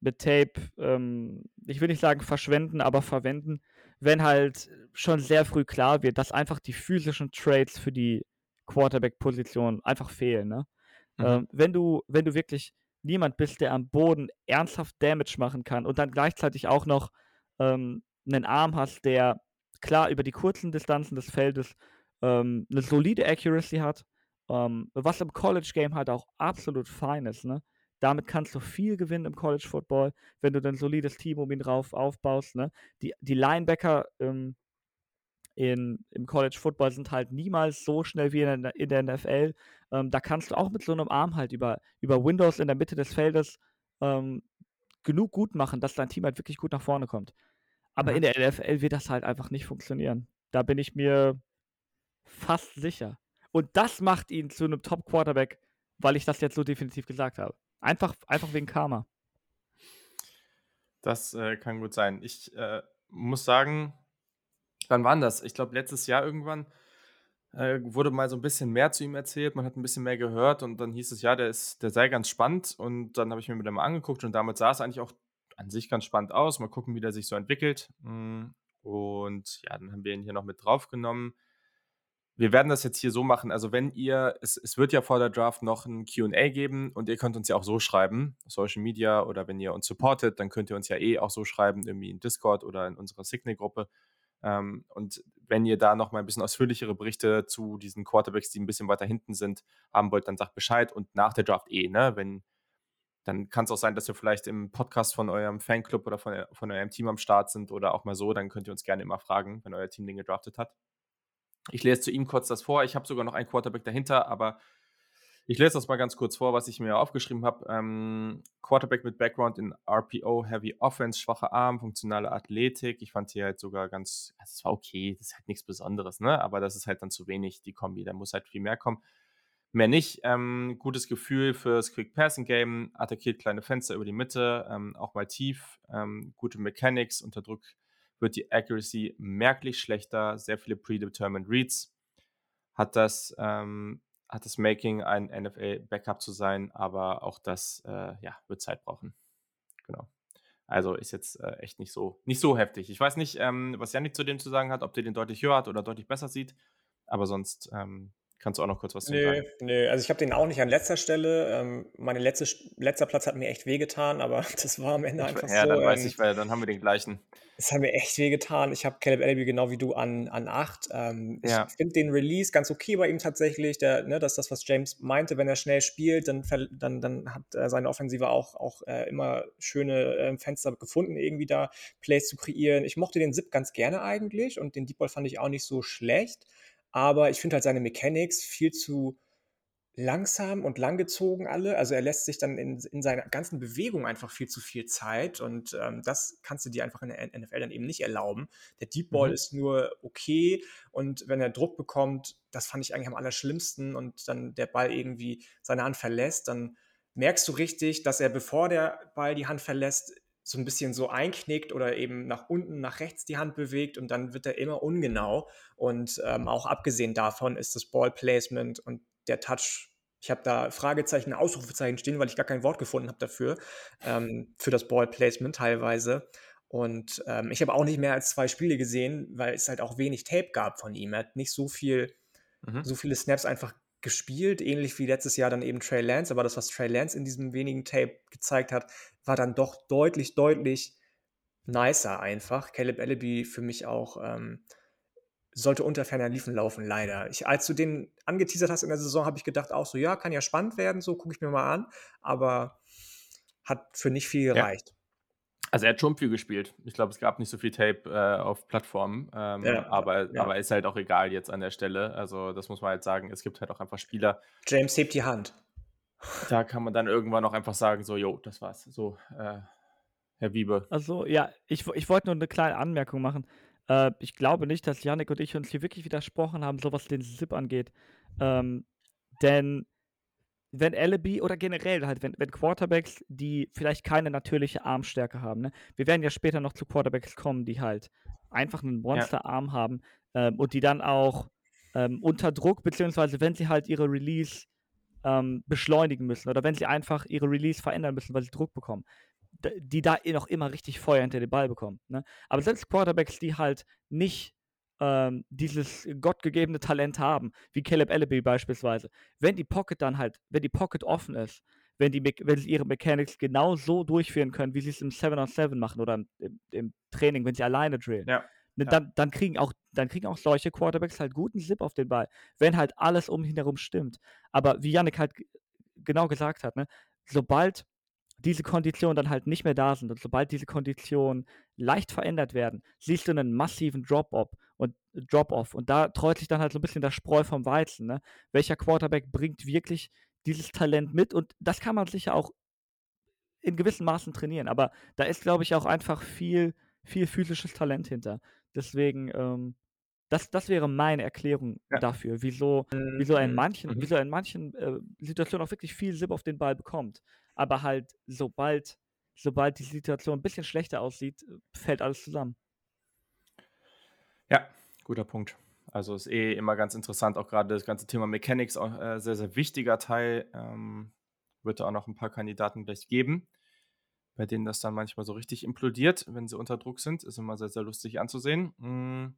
mit Tape, ähm, ich will nicht sagen verschwenden, aber verwenden, wenn halt schon sehr früh klar wird, dass einfach die physischen Trades für die Quarterback-Position einfach fehlen. Ne? Mhm. Ähm, wenn, du, wenn du wirklich niemand bist, der am Boden ernsthaft Damage machen kann und dann gleichzeitig auch noch ähm, einen Arm hast, der klar über die kurzen Distanzen des Feldes ähm, eine solide Accuracy hat, ähm, was im College Game halt auch absolut fein ist. Ne? Damit kannst du viel gewinnen im College Football, wenn du ein solides Team um ihn drauf aufbaust. Ne? Die, die Linebacker ähm, in, im College Football sind halt niemals so schnell wie in der, in der NFL. Ähm, da kannst du auch mit so einem Arm halt über, über Windows in der Mitte des Feldes ähm, genug gut machen, dass dein Team halt wirklich gut nach vorne kommt. Aber mhm. in der NFL wird das halt einfach nicht funktionieren. Da bin ich mir fast sicher. Und das macht ihn zu einem Top-Quarterback, weil ich das jetzt so definitiv gesagt habe. Einfach, einfach wegen Karma. Das äh, kann gut sein. Ich äh, muss sagen, wann war das? Ich glaube, letztes Jahr irgendwann äh, wurde mal so ein bisschen mehr zu ihm erzählt. Man hat ein bisschen mehr gehört und dann hieß es, ja, der, ist, der sei ganz spannend. Und dann habe ich mir mit dem angeguckt und damit sah es eigentlich auch an sich ganz spannend aus. Mal gucken, wie der sich so entwickelt. Mm, und ja, dann haben wir ihn hier noch mit draufgenommen wir werden das jetzt hier so machen. Also, wenn ihr, es, es wird ja vor der Draft noch ein QA geben und ihr könnt uns ja auch so schreiben, Social Media oder wenn ihr uns supportet, dann könnt ihr uns ja eh auch so schreiben, irgendwie in Discord oder in unserer Signal-Gruppe. Ähm, und wenn ihr da noch mal ein bisschen ausführlichere Berichte zu diesen Quarterbacks, die ein bisschen weiter hinten sind, haben wollt, dann sagt Bescheid und nach der Draft eh, ne? Wenn, dann kann es auch sein, dass wir vielleicht im Podcast von eurem Fanclub oder von, von eurem Team am Start sind oder auch mal so, dann könnt ihr uns gerne immer fragen, wenn euer Team den gedraftet hat. Ich lese zu ihm kurz das vor. Ich habe sogar noch einen Quarterback dahinter, aber ich lese das mal ganz kurz vor, was ich mir aufgeschrieben habe. Ähm, Quarterback mit Background in RPO, Heavy Offense, schwacher Arm, funktionale Athletik. Ich fand hier halt sogar ganz, also es war okay, das ist halt nichts Besonderes, ne? Aber das ist halt dann zu wenig, die Kombi. Da muss halt viel mehr kommen. Mehr nicht. Ähm, gutes Gefühl fürs Quick Passing Game, attackiert kleine Fenster über die Mitte, ähm, auch mal tief, ähm, gute Mechanics, unterdrückt wird die Accuracy merklich schlechter, sehr viele predetermined Reads. Hat das ähm, hat das Making, ein NFL-Backup zu sein, aber auch das äh, ja, wird Zeit brauchen. Genau. Also ist jetzt äh, echt nicht so, nicht so heftig. Ich weiß nicht, ähm, was Janik zu dem zu sagen hat, ob der den deutlich höher hat oder deutlich besser sieht. Aber sonst ähm, Kannst du auch noch kurz was zu nee, sagen? Nee, also ich habe den auch nicht an letzter Stelle. Ähm, mein letzte, letzter Platz hat mir echt wehgetan, aber das war am Ende ich, einfach ja, so. Ja, dann weiß ich, weil dann haben wir den gleichen. Es hat mir echt wehgetan. Ich habe Caleb Elby genau wie du an, an 8. Ähm, ja. Ich finde den Release ganz okay bei ihm tatsächlich. Der, ne, das ist das, was James meinte, wenn er schnell spielt, dann, dann, dann hat seine Offensive auch, auch äh, immer schöne äh, Fenster gefunden, irgendwie da Plays zu kreieren. Ich mochte den Zip ganz gerne eigentlich und den Deep Ball fand ich auch nicht so schlecht. Aber ich finde halt seine Mechanics viel zu langsam und langgezogen alle. Also er lässt sich dann in, in seiner ganzen Bewegung einfach viel zu viel Zeit und ähm, das kannst du dir einfach in der NFL dann eben nicht erlauben. Der Deep Ball mhm. ist nur okay und wenn er Druck bekommt, das fand ich eigentlich am allerschlimmsten und dann der Ball irgendwie seine Hand verlässt, dann merkst du richtig, dass er, bevor der Ball die Hand verlässt, so ein bisschen so einknickt oder eben nach unten, nach rechts die Hand bewegt und dann wird er immer ungenau. Und ähm, auch abgesehen davon ist das Ballplacement und der Touch, ich habe da Fragezeichen, Ausrufezeichen stehen, weil ich gar kein Wort gefunden habe dafür, ähm, für das Ballplacement teilweise. Und ähm, ich habe auch nicht mehr als zwei Spiele gesehen, weil es halt auch wenig Tape gab von ihm. Er hat nicht so viel, mhm. so viele Snaps einfach gespielt, ähnlich wie letztes Jahr dann eben Trey Lance, aber das, was Trey Lance in diesem wenigen Tape gezeigt hat, war dann doch deutlich, deutlich nicer einfach. Caleb Ellaby für mich auch ähm, sollte unter ferner Liefen laufen, leider. Ich, als du den angeteasert hast in der Saison, habe ich gedacht auch so, ja, kann ja spannend werden, so gucke ich mir mal an, aber hat für nicht viel gereicht. Ja. Also er hat schon viel gespielt. Ich glaube, es gab nicht so viel Tape äh, auf Plattformen, ähm, ja, aber, ja. aber ist halt auch egal jetzt an der Stelle. Also das muss man halt sagen. Es gibt halt auch einfach Spieler. James hebt die Hand. Da kann man dann irgendwann auch einfach sagen, so, jo, das war's. So, äh, Herr Wiebe. Also ja, ich, ich wollte nur eine kleine Anmerkung machen. Äh, ich glaube nicht, dass Janik und ich uns hier wirklich widersprochen haben, so was den Zip angeht. Ähm, denn wenn Allaby oder generell halt, wenn, wenn Quarterbacks, die vielleicht keine natürliche Armstärke haben, ne? wir werden ja später noch zu Quarterbacks kommen, die halt einfach einen Monsterarm ja. haben ähm, und die dann auch ähm, unter Druck, beziehungsweise wenn sie halt ihre Release ähm, beschleunigen müssen oder wenn sie einfach ihre Release verändern müssen, weil sie Druck bekommen, die da noch immer richtig Feuer hinter den Ball bekommen. Ne? Aber selbst Quarterbacks, die halt nicht ähm, dieses gottgegebene Talent haben, wie Caleb Ellaby beispielsweise, wenn die Pocket dann halt, wenn die Pocket offen ist, wenn, die, wenn sie ihre Mechanics genau so durchführen können, wie sie es im 7-on-7 machen oder im, im, Training, wenn sie alleine drillen, ja. ne, dann, dann, kriegen auch, dann kriegen auch solche Quarterbacks halt guten Zip auf den Ball, wenn halt alles um ihn herum stimmt. Aber wie Yannick halt genau gesagt hat, ne, sobald diese Konditionen dann halt nicht mehr da sind und sobald diese Konditionen leicht verändert werden, siehst du einen massiven Drop-off und Drop-off und da treut sich dann halt so ein bisschen das Spreu vom Weizen. Ne? Welcher Quarterback bringt wirklich dieses Talent mit und das kann man sicher auch in gewissen Maßen trainieren, aber da ist, glaube ich, auch einfach viel, viel physisches Talent hinter. Deswegen, ähm, das, das wäre meine Erklärung ja. dafür, wieso, wieso er in manchen, mhm. wieso in manchen äh, Situationen auch wirklich viel Sip auf den Ball bekommt aber halt sobald, sobald die Situation ein bisschen schlechter aussieht, fällt alles zusammen. Ja, guter Punkt. Also ist eh immer ganz interessant, auch gerade das ganze Thema Mechanics, auch äh, sehr, sehr wichtiger Teil. Ähm, wird da auch noch ein paar Kandidaten gleich geben, bei denen das dann manchmal so richtig implodiert, wenn sie unter Druck sind. Ist immer sehr, sehr lustig anzusehen. Mhm.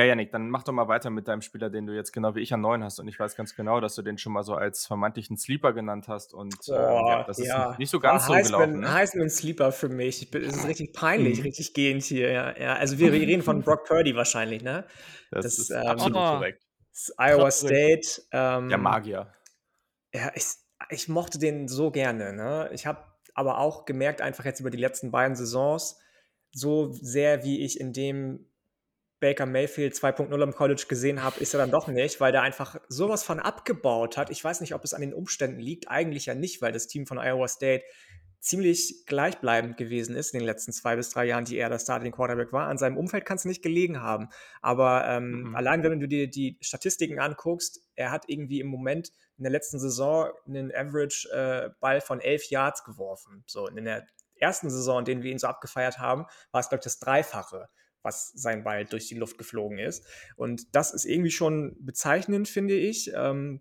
Ja, Janik, dann mach doch mal weiter mit deinem Spieler, den du jetzt genau wie ich an neun hast. Und ich weiß ganz genau, dass du den schon mal so als vermeintlichen Sleeper genannt hast. Und äh, ja, das ja. ist nicht so ganz so gelaufen. Ne? Heisman Sleeper für mich. Ich bin, es ist richtig peinlich, mhm. richtig gehend hier. Ja, ja. Also wir, wir reden von Brock Purdy wahrscheinlich, ne? Das, das ist ähm, absolut oh, korrekt. Iowa State. Ähm, Der Magier. Ja, ich, ich mochte den so gerne. Ne? Ich habe aber auch gemerkt, einfach jetzt über die letzten beiden Saisons, so sehr wie ich in dem Baker Mayfield 2.0 im College gesehen habe, ist er dann doch nicht, weil der einfach sowas von abgebaut hat. Ich weiß nicht, ob es an den Umständen liegt. Eigentlich ja nicht, weil das Team von Iowa State ziemlich gleichbleibend gewesen ist in den letzten zwei bis drei Jahren, die er der Starting Quarterback war. An seinem Umfeld kann es nicht gelegen haben. Aber ähm, mhm. allein, wenn du dir die Statistiken anguckst, er hat irgendwie im Moment in der letzten Saison einen Average-Ball äh, von elf Yards geworfen. So in der ersten Saison, in der wir ihn so abgefeiert haben, war es, glaube ich, das Dreifache was sein Ball durch die Luft geflogen ist. Und das ist irgendwie schon bezeichnend, finde ich. Ähm,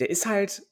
der ist halt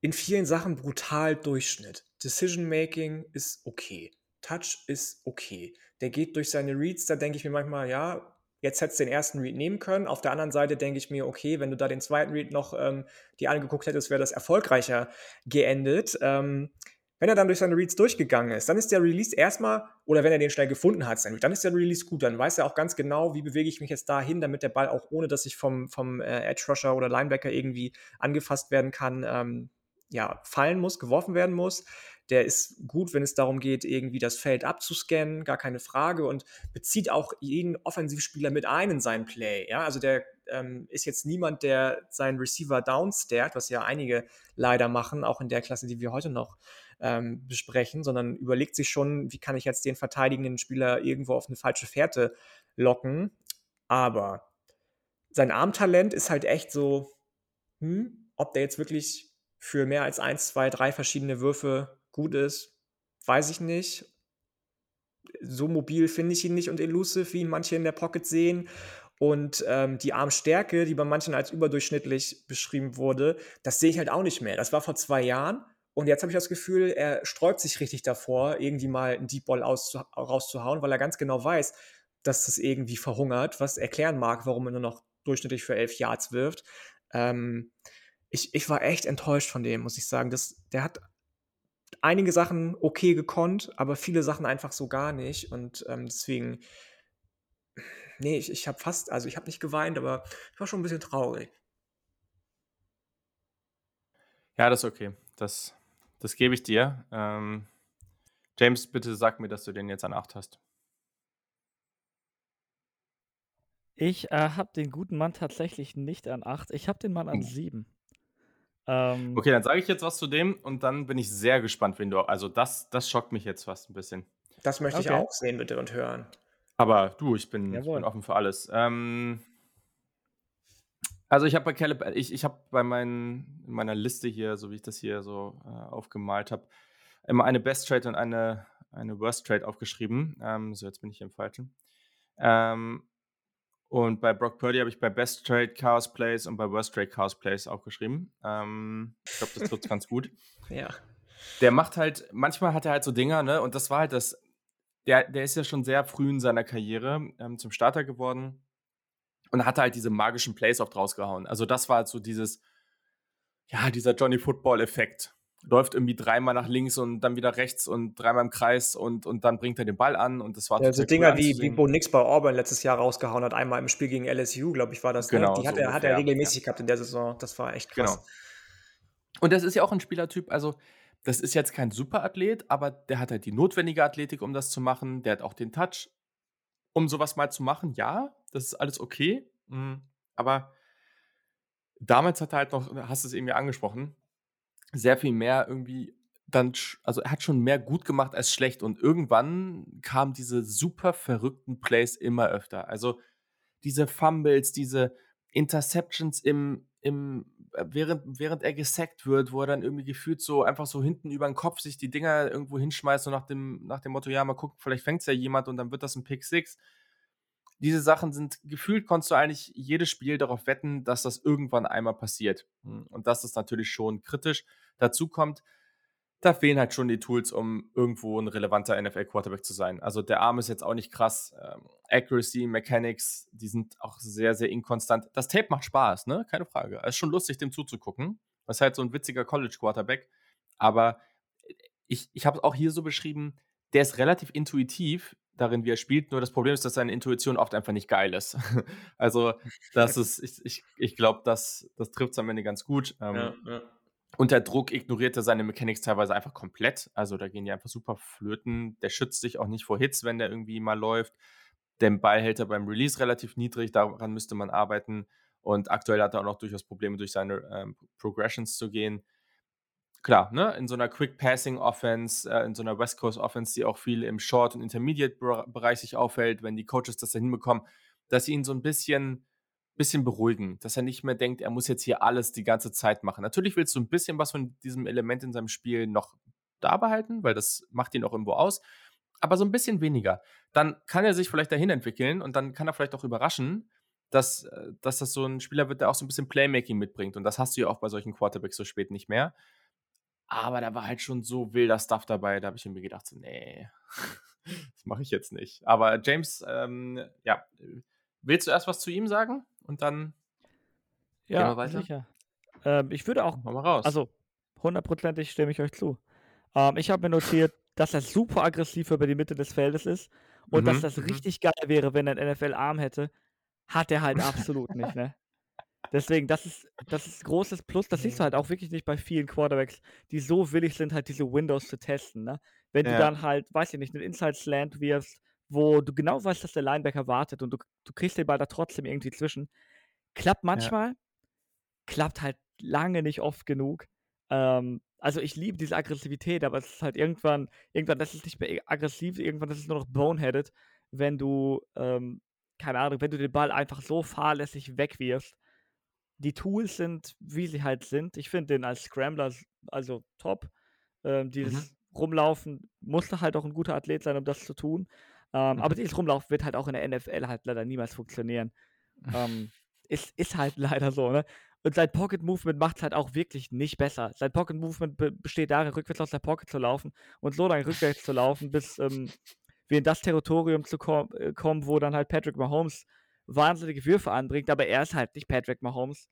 in vielen Sachen brutal Durchschnitt. Decision Making ist okay. Touch ist okay. Der geht durch seine Reads, da denke ich mir manchmal, ja, jetzt hättest du den ersten Read nehmen können. Auf der anderen Seite denke ich mir, okay, wenn du da den zweiten Read noch ähm, die angeguckt hättest, wäre das erfolgreicher geendet. Ähm, wenn er dann durch seine Reads durchgegangen ist, dann ist der Release erstmal, oder wenn er den schnell gefunden hat, dann ist der Release gut. Dann weiß er auch ganz genau, wie bewege ich mich jetzt dahin, damit der Ball auch ohne, dass ich vom, vom äh, Edge Rusher oder Linebacker irgendwie angefasst werden kann, ähm, ja, fallen muss, geworfen werden muss. Der ist gut, wenn es darum geht, irgendwie das Feld abzuscannen, gar keine Frage und bezieht auch jeden Offensivspieler mit ein in sein Play. Ja, also der ähm, ist jetzt niemand, der seinen Receiver downstairt, was ja einige leider machen, auch in der Klasse, die wir heute noch ähm, besprechen, sondern überlegt sich schon, wie kann ich jetzt den verteidigenden Spieler irgendwo auf eine falsche Fährte locken. Aber sein Armtalent ist halt echt so, hm, ob der jetzt wirklich für mehr als eins, zwei, drei verschiedene Würfe gut ist, weiß ich nicht. So mobil finde ich ihn nicht und elusive, wie ihn manche in der Pocket sehen. Und ähm, die Armstärke, die bei manchen als überdurchschnittlich beschrieben wurde, das sehe ich halt auch nicht mehr. Das war vor zwei Jahren und jetzt habe ich das Gefühl, er sträubt sich richtig davor, irgendwie mal einen Deep Ball rauszuhauen, weil er ganz genau weiß, dass das irgendwie verhungert, was erklären mag, warum er nur noch durchschnittlich für elf Yards wirft. Ähm, ich, ich war echt enttäuscht von dem, muss ich sagen. Das, der hat einige Sachen okay gekonnt, aber viele Sachen einfach so gar nicht. Und ähm, deswegen, nee, ich, ich habe fast, also ich habe nicht geweint, aber ich war schon ein bisschen traurig. Ja, das ist okay. Das das gebe ich dir. Ähm, James, bitte sag mir, dass du den jetzt an 8 hast. Ich äh, habe den guten Mann tatsächlich nicht an 8. Ich habe den Mann an 7. Ähm, okay, dann sage ich jetzt was zu dem und dann bin ich sehr gespannt, wen du. Also, das, das schockt mich jetzt fast ein bisschen. Das möchte okay. ich auch sehen, bitte, und hören. Aber du, ich bin, ich bin offen für alles. Ähm, also ich habe bei Caleb, ich, ich habe bei meinen, meiner Liste hier, so wie ich das hier so äh, aufgemalt habe, immer eine Best Trade und eine, eine Worst Trade aufgeschrieben. Ähm, so, jetzt bin ich hier im Falschen. Ähm, und bei Brock Purdy habe ich bei Best Trade Chaos Plays und bei Worst Trade Chaos Plays aufgeschrieben. Ähm, ich glaube, das trifft ganz gut. Ja. Der macht halt, manchmal hat er halt so Dinger, ne? Und das war halt das, der, der ist ja schon sehr früh in seiner Karriere ähm, zum Starter geworden und hat halt diese magischen Plays oft rausgehauen. Also das war halt so dieses, ja, dieser Johnny Football-Effekt. Läuft irgendwie dreimal nach links und dann wieder rechts und dreimal im Kreis und, und dann bringt er den Ball an und das war ja, so Dinger cool wie, wie Bo Nix bei Auburn letztes Jahr rausgehauen hat, einmal im Spiel gegen LSU, glaube ich, war das. Ne? Genau. Ne? Die hat, so er, hat er regelmäßig ja. gehabt in der Saison. Das war echt krass. Genau. Und das ist ja auch ein Spielertyp, also das ist jetzt kein Superathlet, aber der hat halt die notwendige Athletik, um das zu machen. Der hat auch den Touch, um sowas mal zu machen. Ja, das ist alles okay. Mhm. Aber damals hat er halt noch, hast du es ja angesprochen, sehr viel mehr irgendwie dann, also er hat schon mehr gut gemacht als schlecht und irgendwann kamen diese super verrückten Plays immer öfter. Also diese Fumbles, diese Interceptions im, im, äh, während, während er gesackt wird, wo er dann irgendwie gefühlt so einfach so hinten über den Kopf sich die Dinger irgendwo hinschmeißt, so nach dem, nach dem Motto, ja, mal gucken, vielleicht fängt es ja jemand und dann wird das ein Pick Six diese Sachen sind gefühlt, konntest du eigentlich jedes Spiel darauf wetten, dass das irgendwann einmal passiert. Hm, und das ist natürlich schon kritisch. Dazu kommt, da fehlen halt schon die Tools, um irgendwo ein relevanter NFL-Quarterback zu sein. Also der Arm ist jetzt auch nicht krass. Ähm, Accuracy, Mechanics, die sind auch sehr, sehr inkonstant. Das Tape macht Spaß, ne? Keine Frage. Es ist schon lustig, dem zuzugucken. Das ist halt so ein witziger College-Quarterback. Aber ich, ich habe es auch hier so beschrieben, der ist relativ intuitiv darin, wie er spielt. Nur das Problem ist, dass seine Intuition oft einfach nicht geil ist. also, das ist, ich, ich, ich glaube, das, das trifft es am Ende ganz gut. Ähm, ja, ja. Unter Druck ignoriert er seine Mechanics teilweise einfach komplett. Also, da gehen die einfach super flöten. Der schützt sich auch nicht vor Hits, wenn der irgendwie mal läuft. Den Ball hält er beim Release relativ niedrig. Daran müsste man arbeiten. Und aktuell hat er auch noch durchaus Probleme, durch seine ähm, Progressions zu gehen klar, ne, in so einer Quick Passing Offense, äh, in so einer West Coast Offense, die auch viel im Short- und Intermediate-Bereich sich aufhält, wenn die Coaches das da hinbekommen, dass sie ihn so ein bisschen, bisschen beruhigen, dass er nicht mehr denkt, er muss jetzt hier alles die ganze Zeit machen. Natürlich willst du ein bisschen was von diesem Element in seinem Spiel noch da behalten, weil das macht ihn auch irgendwo aus, aber so ein bisschen weniger. Dann kann er sich vielleicht dahin entwickeln und dann kann er vielleicht auch überraschen, dass, äh, dass das so ein Spieler wird, der auch so ein bisschen Playmaking mitbringt. Und das hast du ja auch bei solchen Quarterbacks so spät nicht mehr. Aber da war halt schon so wilder Stuff dabei, da habe ich mir gedacht, so, nee, das mache ich jetzt nicht. Aber James, ähm, ja, willst du erst was zu ihm sagen und dann ja, gehen wir weiter? sicher. Ähm, ich würde auch, mal raus. also hundertprozentig stimme ich euch zu. Ähm, ich habe mir notiert, dass er super aggressiv über die Mitte des Feldes ist und mhm. dass das mhm. richtig geil wäre, wenn er einen NFL-Arm hätte. Hat er halt absolut nicht, ne? Deswegen, das ist, das ist ein großes Plus. Das siehst du halt auch wirklich nicht bei vielen Quarterbacks, die so willig sind, halt diese Windows zu testen. Ne? Wenn ja. du dann halt, weiß ich nicht, einen Inside Slant wirfst, wo du genau weißt, dass der Linebacker wartet und du, du kriegst den Ball da trotzdem irgendwie zwischen. Klappt manchmal, ja. klappt halt lange nicht oft genug. Ähm, also ich liebe diese Aggressivität, aber es ist halt irgendwann, irgendwann, das ist nicht mehr aggressiv, irgendwann das ist nur noch boneheaded, wenn du, ähm, keine Ahnung, wenn du den Ball einfach so fahrlässig wegwirfst die Tools sind, wie sie halt sind. Ich finde den als Scrambler also top. Ähm, dieses mhm. Rumlaufen musste halt auch ein guter Athlet sein, um das zu tun. Ähm, mhm. Aber dieses Rumlaufen wird halt auch in der NFL halt leider niemals funktionieren. ähm, ist, ist halt leider so, ne? Und sein Pocket Movement macht es halt auch wirklich nicht besser. Sein Pocket Movement be besteht darin, rückwärts aus der Pocket zu laufen und so lange rückwärts zu laufen, bis ähm, wir in das Territorium zu kom äh, kommen, wo dann halt Patrick Mahomes wahnsinnige Würfe anbringt, aber er ist halt nicht Patrick Mahomes.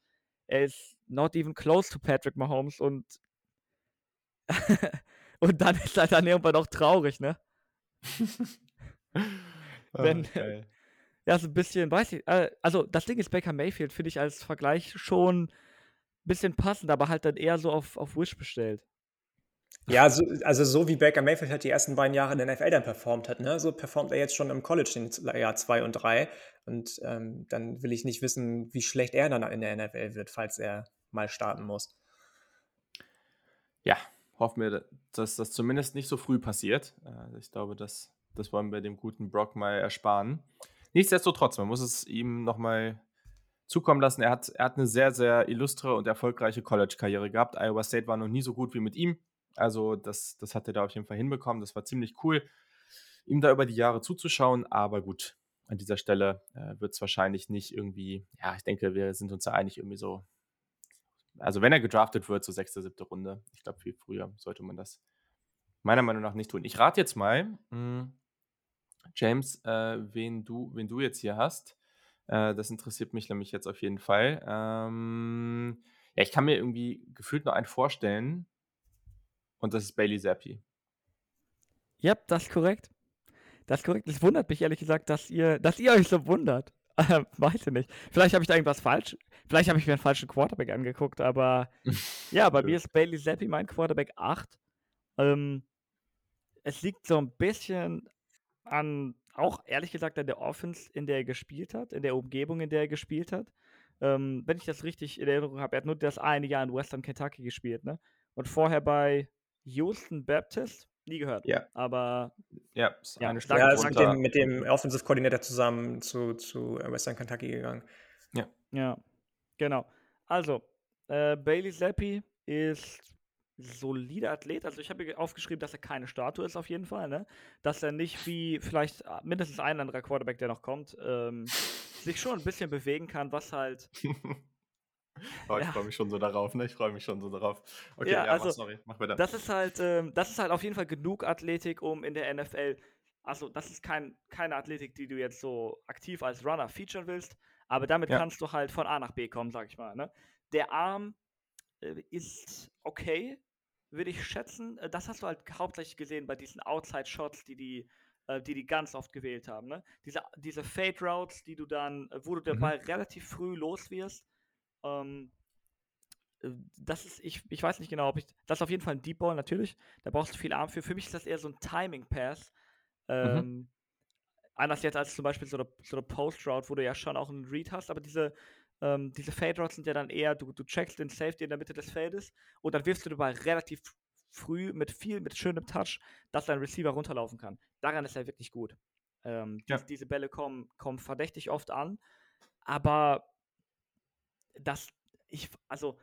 Er ist not even close to Patrick Mahomes und und dann ist er dann irgendwann auch traurig, ne? Wenn, oh, ja, so ein bisschen, weiß ich, äh, also das Ding ist, Baker Mayfield finde ich als Vergleich schon ein bisschen passend, aber halt dann eher so auf, auf Wish bestellt. Ja, so, also so wie Baker Mayfield halt die ersten beiden Jahre in der NFL dann performt hat, ne? so performt er jetzt schon im College in Jahr 2 und 3. Und ähm, dann will ich nicht wissen, wie schlecht er dann in der NFL wird, falls er mal starten muss. Ja, hoffen wir, dass das zumindest nicht so früh passiert. Äh, ich glaube, das, das wollen wir dem guten Brock mal ersparen. Nichtsdestotrotz, man muss es ihm nochmal zukommen lassen. Er hat, er hat eine sehr, sehr illustre und erfolgreiche College-Karriere gehabt. Iowa State war noch nie so gut wie mit ihm. Also das, das hat er da auf jeden Fall hinbekommen. Das war ziemlich cool, ihm da über die Jahre zuzuschauen. Aber gut, an dieser Stelle äh, wird es wahrscheinlich nicht irgendwie, ja, ich denke, wir sind uns da einig irgendwie so, also wenn er gedraftet wird, so sechste, siebte Runde, ich glaube, viel früher sollte man das meiner Meinung nach nicht tun. Ich rate jetzt mal, hm, James, äh, wen, du, wen du jetzt hier hast. Äh, das interessiert mich nämlich jetzt auf jeden Fall. Ähm, ja, ich kann mir irgendwie gefühlt nur einen vorstellen, und das ist Bailey Zappi. Ja, das ist korrekt. Das ist korrekt. Es wundert mich ehrlich gesagt, dass ihr, dass ihr euch so wundert. weiß ich nicht. Vielleicht habe ich da irgendwas falsch. Vielleicht habe ich mir einen falschen Quarterback angeguckt, aber ja, bei mir ist Bailey Zappi mein Quarterback 8. Ähm, es liegt so ein bisschen an, auch ehrlich gesagt, an der Offense, in der er gespielt hat, in der Umgebung, in der er gespielt hat. Ähm, wenn ich das richtig in Erinnerung habe, er hat nur das eine Jahr in Western Kentucky gespielt, ne? Und vorher bei Houston Baptist, nie gehört. Ja. Aber ja, ja, eine starke ja ist mit dem, mit dem Offensive Coordinator zusammen zu, zu Western Kentucky gegangen. Ja. Ja, genau. Also, äh, Bailey Zappi ist solider Athlet. Also ich habe aufgeschrieben, dass er keine Statue ist auf jeden Fall, ne? Dass er nicht wie vielleicht äh, mindestens ein anderer Quarterback, der noch kommt, ähm, sich schon ein bisschen bewegen kann, was halt Oh, ich ja. freue mich schon so darauf, ne? Ich freue mich schon so darauf. Okay, ja, ja also, mach, sorry, mach weiter. Das ist halt, ähm, das ist halt auf jeden Fall genug Athletik, um in der NFL, also das ist kein, keine Athletik, die du jetzt so aktiv als Runner featuren willst, aber damit ja. kannst du halt von A nach B kommen, sag ich mal. Ne? Der Arm äh, ist okay, würde ich schätzen. Äh, das hast du halt hauptsächlich gesehen bei diesen Outside-Shots, die die äh, die die ganz oft gewählt haben. Ne? Diese, diese Fade-Routes, die du dann, wo du den mhm. Ball relativ früh los wirst, ähm, äh, das ist, ich, ich weiß nicht genau, ob ich. Das ist auf jeden Fall ein Deep Ball, natürlich. Da brauchst du viel Arm für. Für mich ist das eher so ein Timing-Pass. Mhm. Ähm, mhm. Anders jetzt als zum Beispiel so eine, so eine Post-Route, wo du ja schon auch einen Read hast, aber diese, ähm, diese Fade-Routes sind ja dann eher, du, du checkst den Safety in der Mitte des Feldes und dann wirfst du den Ball relativ früh mit viel, mit schönem Touch, dass dein Receiver runterlaufen kann. Daran ist er wirklich gut. Ähm, ja. diese, diese Bälle kommen, kommen verdächtig oft an, aber dass ich, also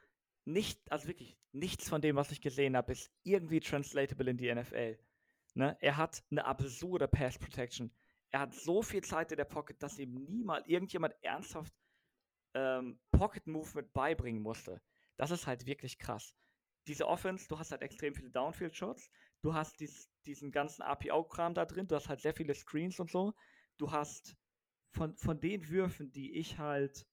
nicht, also wirklich nichts von dem, was ich gesehen habe, ist irgendwie translatable in die NFL. Ne? Er hat eine absurde Pass Protection. Er hat so viel Zeit in der Pocket, dass ihm niemals irgendjemand ernsthaft ähm, Pocket Movement beibringen musste. Das ist halt wirklich krass. Diese Offense, du hast halt extrem viele Downfield-Shots, du hast dies, diesen ganzen RPO-Kram da drin, du hast halt sehr viele Screens und so. Du hast von, von den Würfen, die ich halt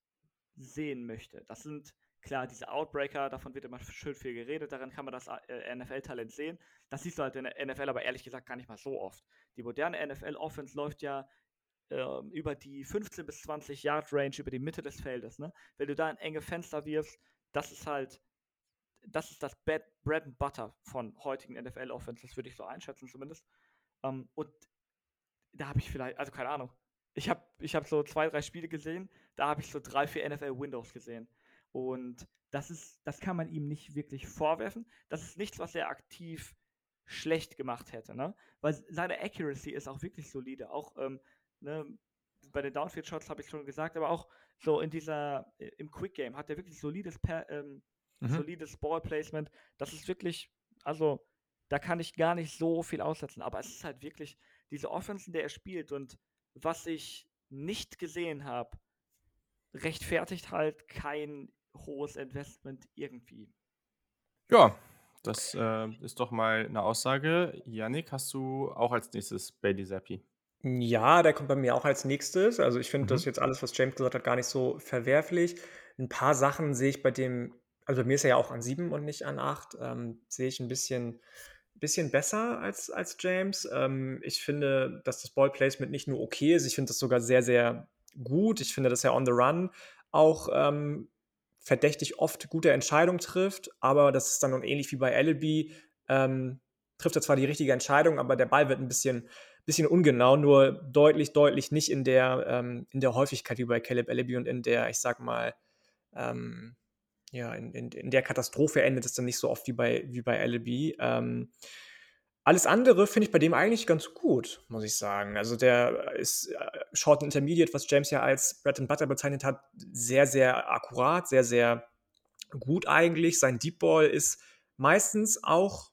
sehen möchte, das sind klar diese Outbreaker, davon wird immer schön viel geredet, daran kann man das äh, NFL-Talent sehen. Das siehst du halt in der NFL aber ehrlich gesagt gar nicht mal so oft. Die moderne NFL-Offense läuft ja äh, über die 15 bis 20 Yard Range, über die Mitte des Feldes. Ne? Wenn du da in enge Fenster wirfst, das ist halt, das ist das Bread, Bread and Butter von heutigen NFL-Offenses, würde ich so einschätzen zumindest. Ähm, und da habe ich vielleicht, also keine Ahnung, ich habe ich hab so zwei, drei Spiele gesehen, da habe ich so drei, vier NFL-Windows gesehen. Und das ist, das kann man ihm nicht wirklich vorwerfen. Das ist nichts, was er aktiv schlecht gemacht hätte, ne? Weil seine Accuracy ist auch wirklich solide. Auch ähm, ne, bei den Downfield Shots habe ich schon gesagt, aber auch so in dieser äh, im Quick Game hat er wirklich solides per, ähm, mhm. solides Ball Placement. Das ist wirklich, also da kann ich gar nicht so viel aussetzen. Aber es ist halt wirklich diese Offense, in der er spielt und was ich nicht gesehen habe, rechtfertigt halt kein hohes Investment irgendwie. Ja, das äh, ist doch mal eine Aussage. Yannick, hast du auch als nächstes Bailey Zappi? Ja, der kommt bei mir auch als nächstes. Also ich finde mhm. das jetzt alles, was James gesagt hat, gar nicht so verwerflich. Ein paar Sachen sehe ich bei dem, also bei mir ist er ja auch an sieben und nicht an acht, ähm, sehe ich ein bisschen, bisschen besser als, als James. Ähm, ich finde, dass das Ballplacement nicht nur okay ist, ich finde das sogar sehr, sehr gut. Ich finde, dass er on the run auch ähm, verdächtig oft gute Entscheidungen trifft, aber das ist dann nun ähnlich wie bei Allaby. Ähm, trifft er zwar die richtige Entscheidung, aber der Ball wird ein bisschen, bisschen ungenau, nur deutlich, deutlich nicht in der, ähm, in der Häufigkeit wie bei Caleb Allaby und in der, ich sag mal, ähm, ja, in, in, in der Katastrophe endet es dann nicht so oft wie bei, wie bei Allaby. Ähm, alles andere finde ich bei dem eigentlich ganz gut, muss ich sagen. Also der ist äh, Short Intermediate, was James ja als Bread and Butter bezeichnet hat, sehr, sehr akkurat, sehr, sehr gut eigentlich. Sein Deep Ball ist meistens auch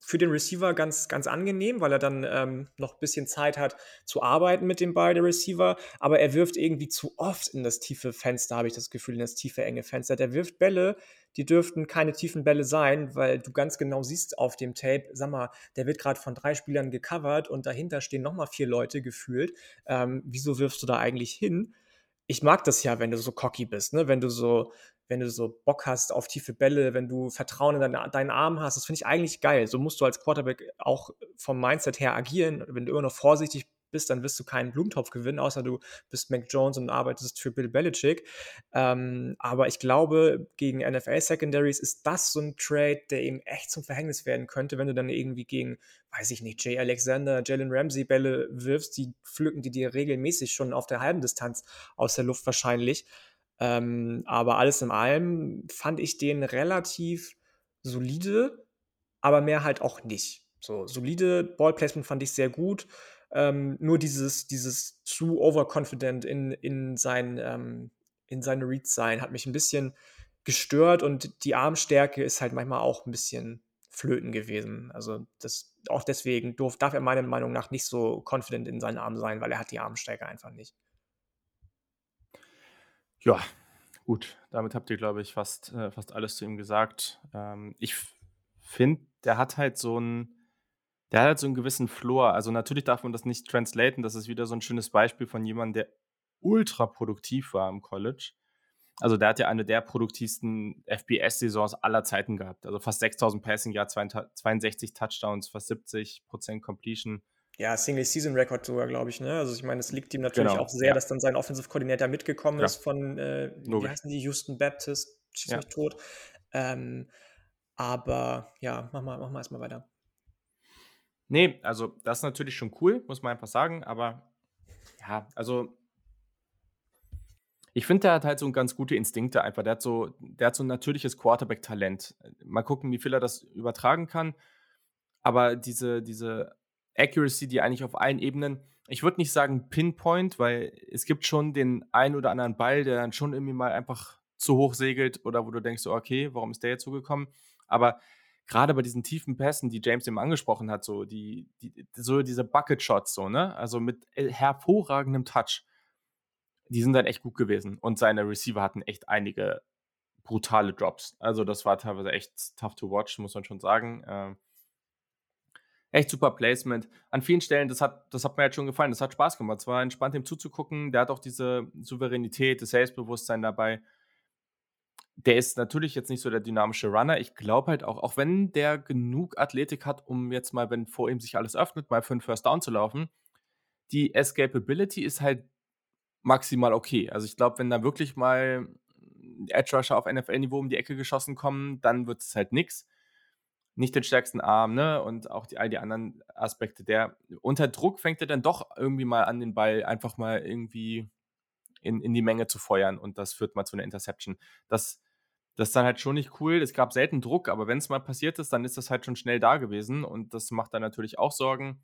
für den Receiver ganz, ganz angenehm, weil er dann ähm, noch ein bisschen Zeit hat zu arbeiten mit dem Ball, der Receiver. Aber er wirft irgendwie zu oft in das tiefe Fenster, habe ich das Gefühl, in das tiefe, enge Fenster. Der wirft Bälle, die dürften keine tiefen Bälle sein, weil du ganz genau siehst auf dem Tape, sag mal, der wird gerade von drei Spielern gecovert und dahinter stehen nochmal vier Leute gefühlt. Ähm, wieso wirfst du da eigentlich hin? Ich mag das ja, wenn du so cocky bist, ne? wenn du so wenn du so Bock hast auf tiefe Bälle, wenn du Vertrauen in deine, deinen Arm hast, das finde ich eigentlich geil. So musst du als Quarterback auch vom Mindset her agieren. Wenn du immer noch vorsichtig bist, dann wirst du keinen Blumentopf gewinnen, außer du bist Mac Jones und arbeitest für Bill Belichick. Ähm, aber ich glaube, gegen NFL-Secondaries ist das so ein Trade, der eben echt zum Verhängnis werden könnte, wenn du dann irgendwie gegen, weiß ich nicht, Jay Alexander, Jalen Ramsey Bälle wirfst, die pflücken die dir regelmäßig schon auf der halben Distanz aus der Luft wahrscheinlich. Ähm, aber alles in allem fand ich den relativ solide, aber mehr halt auch nicht. So, solide Ballplacement fand ich sehr gut. Ähm, nur dieses, dieses zu overconfident in, in, sein, ähm, in seine Reads sein hat mich ein bisschen gestört und die Armstärke ist halt manchmal auch ein bisschen flöten gewesen. Also das, auch deswegen darf, darf er meiner Meinung nach nicht so confident in seinen Armen sein, weil er hat die Armstärke einfach nicht. Ja, gut. Damit habt ihr, glaube ich, fast, äh, fast alles zu ihm gesagt. Ähm, ich finde, der hat halt so einen, der hat halt so einen gewissen Floor. Also natürlich darf man das nicht translaten. Das ist wieder so ein schönes Beispiel von jemandem, der ultra produktiv war im College. Also der hat ja eine der produktivsten FBS-Saisons aller Zeiten gehabt. Also fast 6000 Passing, Jahr 62 Touchdowns, fast 70% Completion ja, Single-Season-Record sogar, glaube ich. Ne? Also ich meine, es liegt ihm natürlich genau, auch sehr, ja. dass dann sein Offensive-Koordinator mitgekommen ja. ist von, äh, wie heißen die, Houston Baptist, schieß ja. mich tot. Ähm, aber ja, mach mal, mach mal erstmal weiter. Nee, also das ist natürlich schon cool, muss man einfach sagen, aber ja, also ich finde, der hat halt so ganz gute Instinkte einfach. Der hat so, der hat so ein natürliches Quarterback-Talent. Mal gucken, wie viel er das übertragen kann. Aber diese, diese Accuracy, die eigentlich auf allen Ebenen, ich würde nicht sagen Pinpoint, weil es gibt schon den einen oder anderen Ball, der dann schon irgendwie mal einfach zu hoch segelt oder wo du denkst, okay, warum ist der jetzt so gekommen? Aber gerade bei diesen tiefen Pässen, die James eben angesprochen hat, so die, die so diese Bucket Shots, so, ne? Also mit hervorragendem Touch. die sind dann echt gut gewesen. Und seine Receiver hatten echt einige brutale Drops. Also das war teilweise echt tough to watch, muss man schon sagen. Echt super Placement. An vielen Stellen, das hat, das hat mir jetzt schon gefallen. Das hat Spaß gemacht. Es war entspannt, ihm zuzugucken. Der hat auch diese Souveränität, das Selbstbewusstsein dabei. Der ist natürlich jetzt nicht so der dynamische Runner. Ich glaube halt auch, auch wenn der genug Athletik hat, um jetzt mal, wenn vor ihm sich alles öffnet, mal für einen First Down zu laufen, die Escapability ist halt maximal okay. Also ich glaube, wenn da wirklich mal Edge Rusher auf NFL-Niveau um die Ecke geschossen kommen, dann wird es halt nichts nicht den stärksten Arm, ne? Und auch die, all die anderen Aspekte. Der unter Druck fängt er dann doch irgendwie mal an, den Ball einfach mal irgendwie in, in die Menge zu feuern und das führt mal zu einer Interception. Das, das ist dann halt schon nicht cool. Es gab selten Druck, aber wenn es mal passiert ist, dann ist das halt schon schnell da gewesen und das macht dann natürlich auch Sorgen.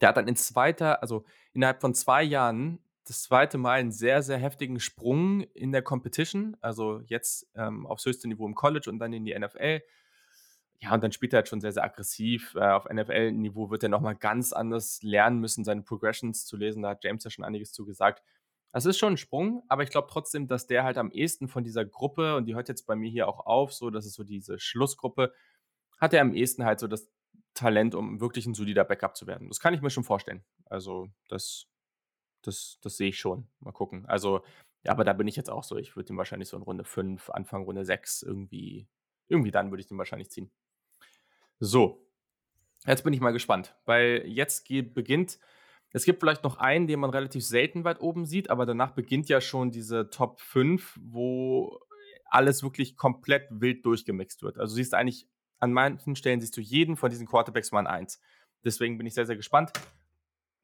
Der hat dann in zweiter, also innerhalb von zwei Jahren das zweite Mal einen sehr, sehr heftigen Sprung in der Competition, also jetzt ähm, aufs höchste Niveau im College und dann in die NFL ja, und dann spielt er halt schon sehr, sehr aggressiv. Äh, auf NFL-Niveau wird er nochmal ganz anders lernen müssen, seine Progressions zu lesen. Da hat James ja schon einiges zu gesagt. Das ist schon ein Sprung, aber ich glaube trotzdem, dass der halt am ehesten von dieser Gruppe, und die hört jetzt bei mir hier auch auf, so, das ist so diese Schlussgruppe, hat er am ehesten halt so das Talent, um wirklich ein solider Backup zu werden. Das kann ich mir schon vorstellen. Also, das, das, das sehe ich schon. Mal gucken. Also, ja, aber da bin ich jetzt auch so. Ich würde ihn wahrscheinlich so in Runde 5, Anfang Runde 6 irgendwie, irgendwie dann würde ich den wahrscheinlich ziehen. So, jetzt bin ich mal gespannt, weil jetzt beginnt, es gibt vielleicht noch einen, den man relativ selten weit oben sieht, aber danach beginnt ja schon diese Top 5, wo alles wirklich komplett wild durchgemixt wird. Also siehst du eigentlich, an manchen Stellen siehst du jeden von diesen Quarterbacks mal an 1. Deswegen bin ich sehr, sehr gespannt.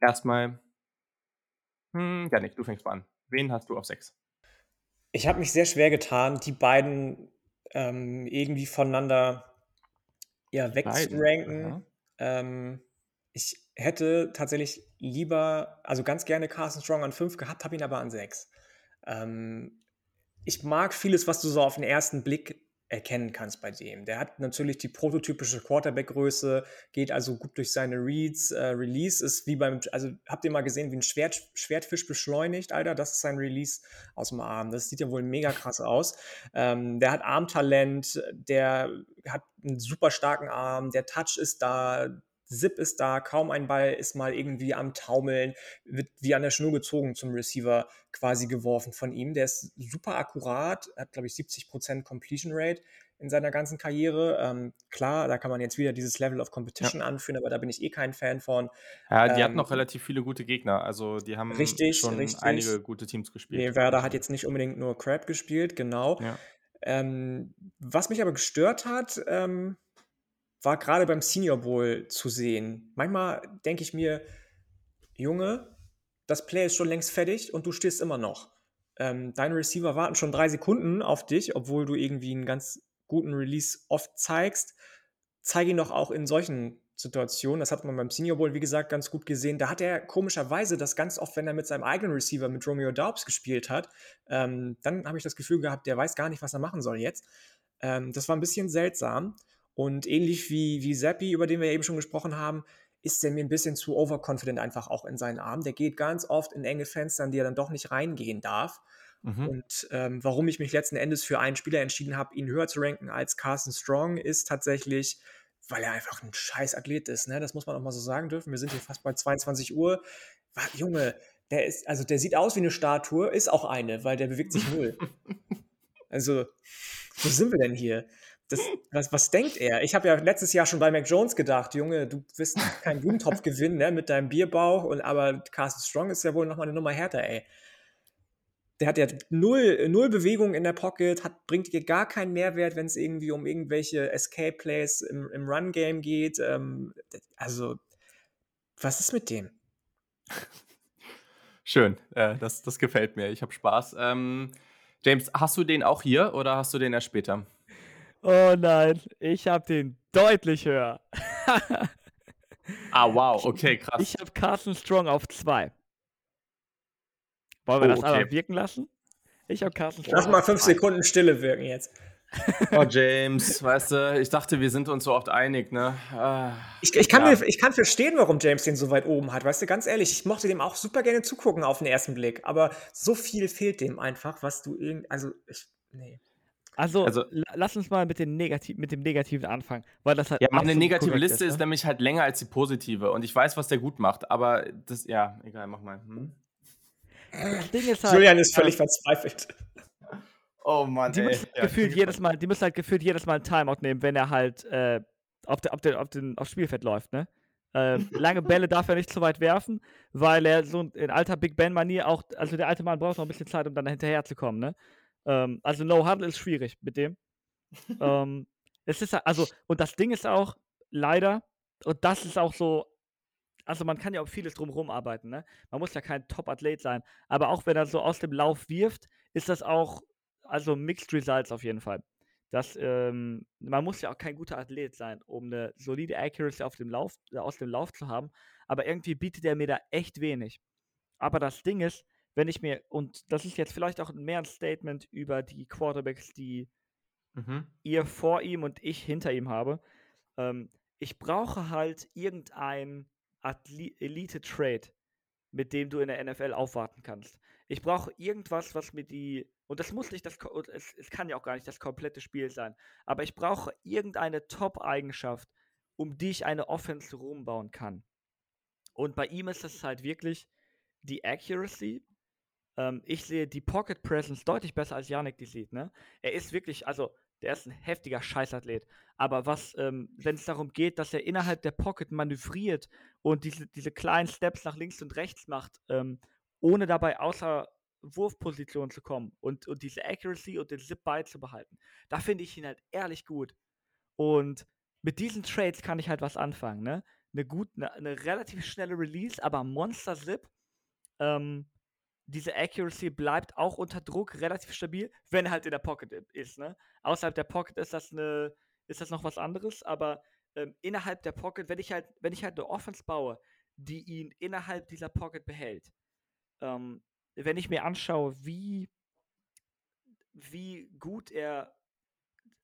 Erstmal, hm, Janik, du fängst mal an. Wen hast du auf 6? Ich habe mich sehr schwer getan, die beiden ähm, irgendwie voneinander ja, wegzuranken. Ähm, ich hätte tatsächlich lieber, also ganz gerne Carson Strong an 5 gehabt, habe ihn aber an 6. Ähm, ich mag vieles, was du so auf den ersten Blick erkennen kannst bei dem. Der hat natürlich die prototypische Quarterback-Größe, geht also gut durch seine Reads. Äh, Release ist wie beim, also habt ihr mal gesehen, wie ein Schwert, Schwertfisch beschleunigt, Alter? Das ist sein Release aus dem Arm. Das sieht ja wohl mega krass aus. Ähm, der hat Armtalent, der hat einen super starken Arm, der Touch ist da, Zip ist da, kaum ein Ball ist mal irgendwie am Taumeln, wird wie an der Schnur gezogen zum Receiver quasi geworfen von ihm. Der ist super akkurat, hat glaube ich 70% Completion Rate in seiner ganzen Karriere. Ähm, klar, da kann man jetzt wieder dieses Level of Competition ja. anführen, aber da bin ich eh kein Fan von. Ja, die ähm, hatten noch relativ viele gute Gegner. Also die haben richtig, schon richtig. einige gute Teams gespielt. Nee, Werder hat jetzt nicht unbedingt nur Crab gespielt, genau. Ja. Ähm, was mich aber gestört hat, ähm, war gerade beim Senior Bowl zu sehen. Manchmal denke ich mir, Junge, das Play ist schon längst fertig und du stehst immer noch. Ähm, deine Receiver warten schon drei Sekunden auf dich, obwohl du irgendwie einen ganz guten Release oft zeigst. Zeige ihn doch auch in solchen Situationen. Das hat man beim Senior Bowl, wie gesagt, ganz gut gesehen. Da hat er komischerweise das ganz oft, wenn er mit seinem eigenen Receiver, mit Romeo Daubs gespielt hat, ähm, dann habe ich das Gefühl gehabt, der weiß gar nicht, was er machen soll jetzt. Ähm, das war ein bisschen seltsam. Und ähnlich wie, wie Zappi, über den wir eben schon gesprochen haben, ist er mir ein bisschen zu overconfident einfach auch in seinen Armen. Der geht ganz oft in enge Fenster, in die er dann doch nicht reingehen darf. Mhm. Und ähm, warum ich mich letzten Endes für einen Spieler entschieden habe, ihn höher zu ranken als Carson Strong, ist tatsächlich, weil er einfach ein scheiß Athlet ist. Ne? Das muss man auch mal so sagen dürfen. Wir sind hier fast bei 22 Uhr. Junge, der ist, also der sieht aus wie eine Statue, ist auch eine, weil der bewegt sich null. also, wo sind wir denn hier? Das, was, was denkt er? Ich habe ja letztes Jahr schon bei Mac Jones gedacht, Junge, du wirst keinen Blumentopf gewinnen, ne, mit deinem Bierbauch, und, aber Carsten Strong ist ja wohl nochmal eine Nummer härter, ey. Der hat ja null, null Bewegung in der Pocket, hat, bringt dir gar keinen Mehrwert, wenn es irgendwie um irgendwelche Escape-Plays im, im Run-Game geht. Ähm, also, was ist mit dem? Schön, äh, das, das gefällt mir. Ich habe Spaß. Ähm, James, hast du den auch hier oder hast du den erst später? Oh nein, ich habe den deutlich höher. ah, wow, okay, krass. Ich habe Carson Strong auf 2. Wollen wir oh, das okay. aber wirken lassen? Ich habe Carson Strong. Lass mal 5 Sekunden Stille wirken jetzt. Oh, James, weißt du, ich dachte, wir sind uns so oft einig, ne? Ah, ich, ich, kann ja. mir, ich kann verstehen, warum James den so weit oben hat, weißt du, ganz ehrlich, ich mochte dem auch super gerne zugucken auf den ersten Blick, aber so viel fehlt dem einfach, was du irgendwie, also, ich, nee. Also, also lass uns mal mit, den Negativ mit dem Negativen anfangen, weil das halt. Ja, meine negative Liste ist, ist ne? nämlich halt länger als die positive und ich weiß, was der gut macht, aber das, ja, egal, mach mal. Hm? Ist halt, Julian ist völlig äh, verzweifelt. Oh Mann, die ey. Müssen ja, gefühlt jedes Mal, die müssen halt gefühlt jedes Mal ein Timeout nehmen, wenn er halt äh, auf, de, auf, den, auf den, aufs Spielfeld läuft, ne? Äh, lange Bälle darf er nicht zu weit werfen, weil er so in alter Big Ben-Manier auch, also der alte Mann braucht noch ein bisschen Zeit, um dann hinterher zu kommen, ne? Ähm, also No Huddle ist schwierig mit dem. ähm, es ist also, und das Ding ist auch, leider, und das ist auch so, also man kann ja auch vieles drumherum arbeiten, ne? Man muss ja kein Top-Athlet sein, aber auch wenn er so aus dem Lauf wirft, ist das auch, also Mixed Results auf jeden Fall. Das, ähm, man muss ja auch kein guter Athlet sein, um eine solide Accuracy auf dem Lauf, äh, aus dem Lauf zu haben, aber irgendwie bietet er mir da echt wenig. Aber das Ding ist, wenn ich mir, und das ist jetzt vielleicht auch mehr ein Statement über die Quarterbacks, die mhm. ihr vor ihm und ich hinter ihm habe. Ähm, ich brauche halt irgendein Elite-Trade, mit dem du in der NFL aufwarten kannst. Ich brauche irgendwas, was mir die, und das muss nicht das, es, es kann ja auch gar nicht das komplette Spiel sein, aber ich brauche irgendeine Top-Eigenschaft, um die ich eine Offense rumbauen kann. Und bei ihm ist es halt wirklich die Accuracy, ähm, ich sehe die Pocket Presence deutlich besser als Yannick die sieht. Ne? Er ist wirklich, also der ist ein heftiger Scheißathlet. Aber was, ähm, wenn es darum geht, dass er innerhalb der Pocket manövriert und diese, diese kleinen Steps nach links und rechts macht, ähm, ohne dabei außer Wurfposition zu kommen und, und diese Accuracy und den Zip beizubehalten, da finde ich ihn halt ehrlich gut. Und mit diesen Trades kann ich halt was anfangen, ne? Eine gut, eine, eine relativ schnelle Release, aber Monster Zip. Ähm, diese Accuracy bleibt auch unter Druck relativ stabil, wenn er halt in der Pocket ist. Ne? Außerhalb der Pocket ist das eine, ist das noch was anderes, aber ähm, innerhalb der Pocket, wenn ich halt, wenn ich halt eine Offense baue, die ihn innerhalb dieser Pocket behält, ähm, wenn ich mir anschaue, wie, wie gut er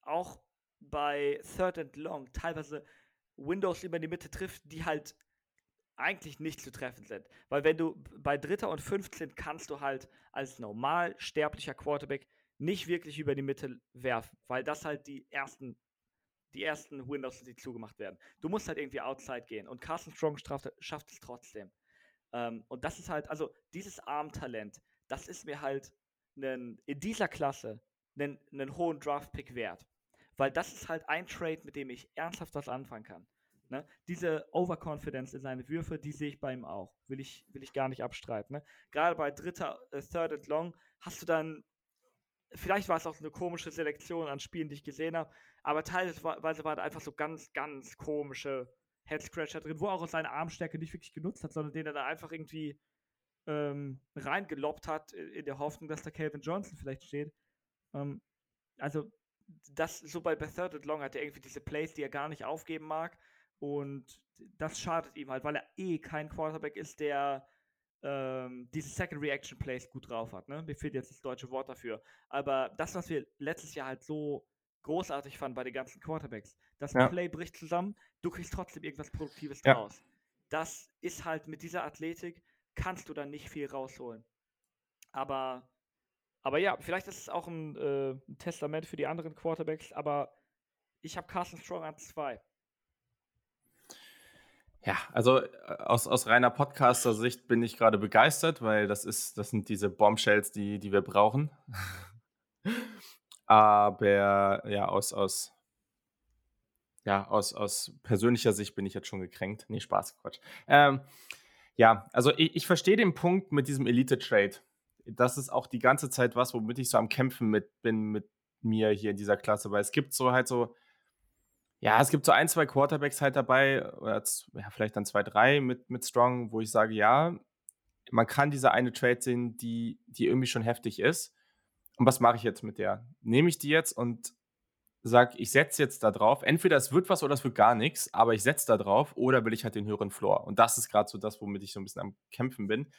auch bei Third and Long teilweise Windows über die Mitte trifft, die halt eigentlich nicht zu treffen sind. Weil wenn du bei Dritter und 15 kannst du halt als normal sterblicher Quarterback nicht wirklich über die Mitte werfen, weil das halt die ersten, die ersten Windows die zugemacht werden. Du musst halt irgendwie outside gehen und Carson Strong schafft, schafft es trotzdem. Ähm, und das ist halt, also dieses Armtalent, das ist mir halt einen, in dieser Klasse einen, einen hohen Draft-Pick wert. Weil das ist halt ein Trade, mit dem ich ernsthaft was anfangen kann. Ne? Diese Overconfidence in seine Würfe, die sehe ich bei ihm auch. Will ich, will ich gar nicht abstreiten. Ne? Gerade bei dritter, äh, Third and Long hast du dann, vielleicht war es auch eine komische Selektion an Spielen, die ich gesehen habe, aber teilweise war da einfach so ganz, ganz komische Headscratcher drin, wo er auch seine Armstärke nicht wirklich genutzt hat, sondern den er da einfach irgendwie ähm, reingeloppt hat, in der Hoffnung, dass da Calvin Johnson vielleicht steht. Ähm, also, das, so bei, Third and Long hat er irgendwie diese Plays, die er gar nicht aufgeben mag. Und das schadet ihm halt, weil er eh kein Quarterback ist, der ähm, diese Second Reaction Plays gut drauf hat. Ne? Mir fehlt jetzt das deutsche Wort dafür. Aber das, was wir letztes Jahr halt so großartig fanden bei den ganzen Quarterbacks, das ja. Play bricht zusammen, du kriegst trotzdem irgendwas Produktives ja. draus. Das ist halt mit dieser Athletik, kannst du dann nicht viel rausholen. Aber, aber ja, vielleicht ist es auch ein, äh, ein Testament für die anderen Quarterbacks, aber ich habe Carson Strong an zwei. Ja, also äh, aus, aus reiner Podcaster-Sicht bin ich gerade begeistert, weil das ist, das sind diese Bombshells, die, die wir brauchen. Aber ja, aus, aus, ja, aus, aus persönlicher Sicht bin ich jetzt schon gekränkt. Nee, Spaß, Quatsch. Ähm, ja, also ich, ich verstehe den Punkt mit diesem Elite-Trade. Das ist auch die ganze Zeit was, womit ich so am Kämpfen mit bin mit mir hier in dieser Klasse, weil es gibt so halt so ja, es gibt so ein, zwei Quarterbacks halt dabei, oder ja, vielleicht dann zwei, drei mit, mit Strong, wo ich sage, ja, man kann diese eine Trade sehen, die, die irgendwie schon heftig ist. Und was mache ich jetzt mit der? Nehme ich die jetzt und sage, ich setze jetzt da drauf. Entweder es wird was oder es wird gar nichts, aber ich setze da drauf oder will ich halt den höheren Floor. Und das ist gerade so das, womit ich so ein bisschen am Kämpfen bin.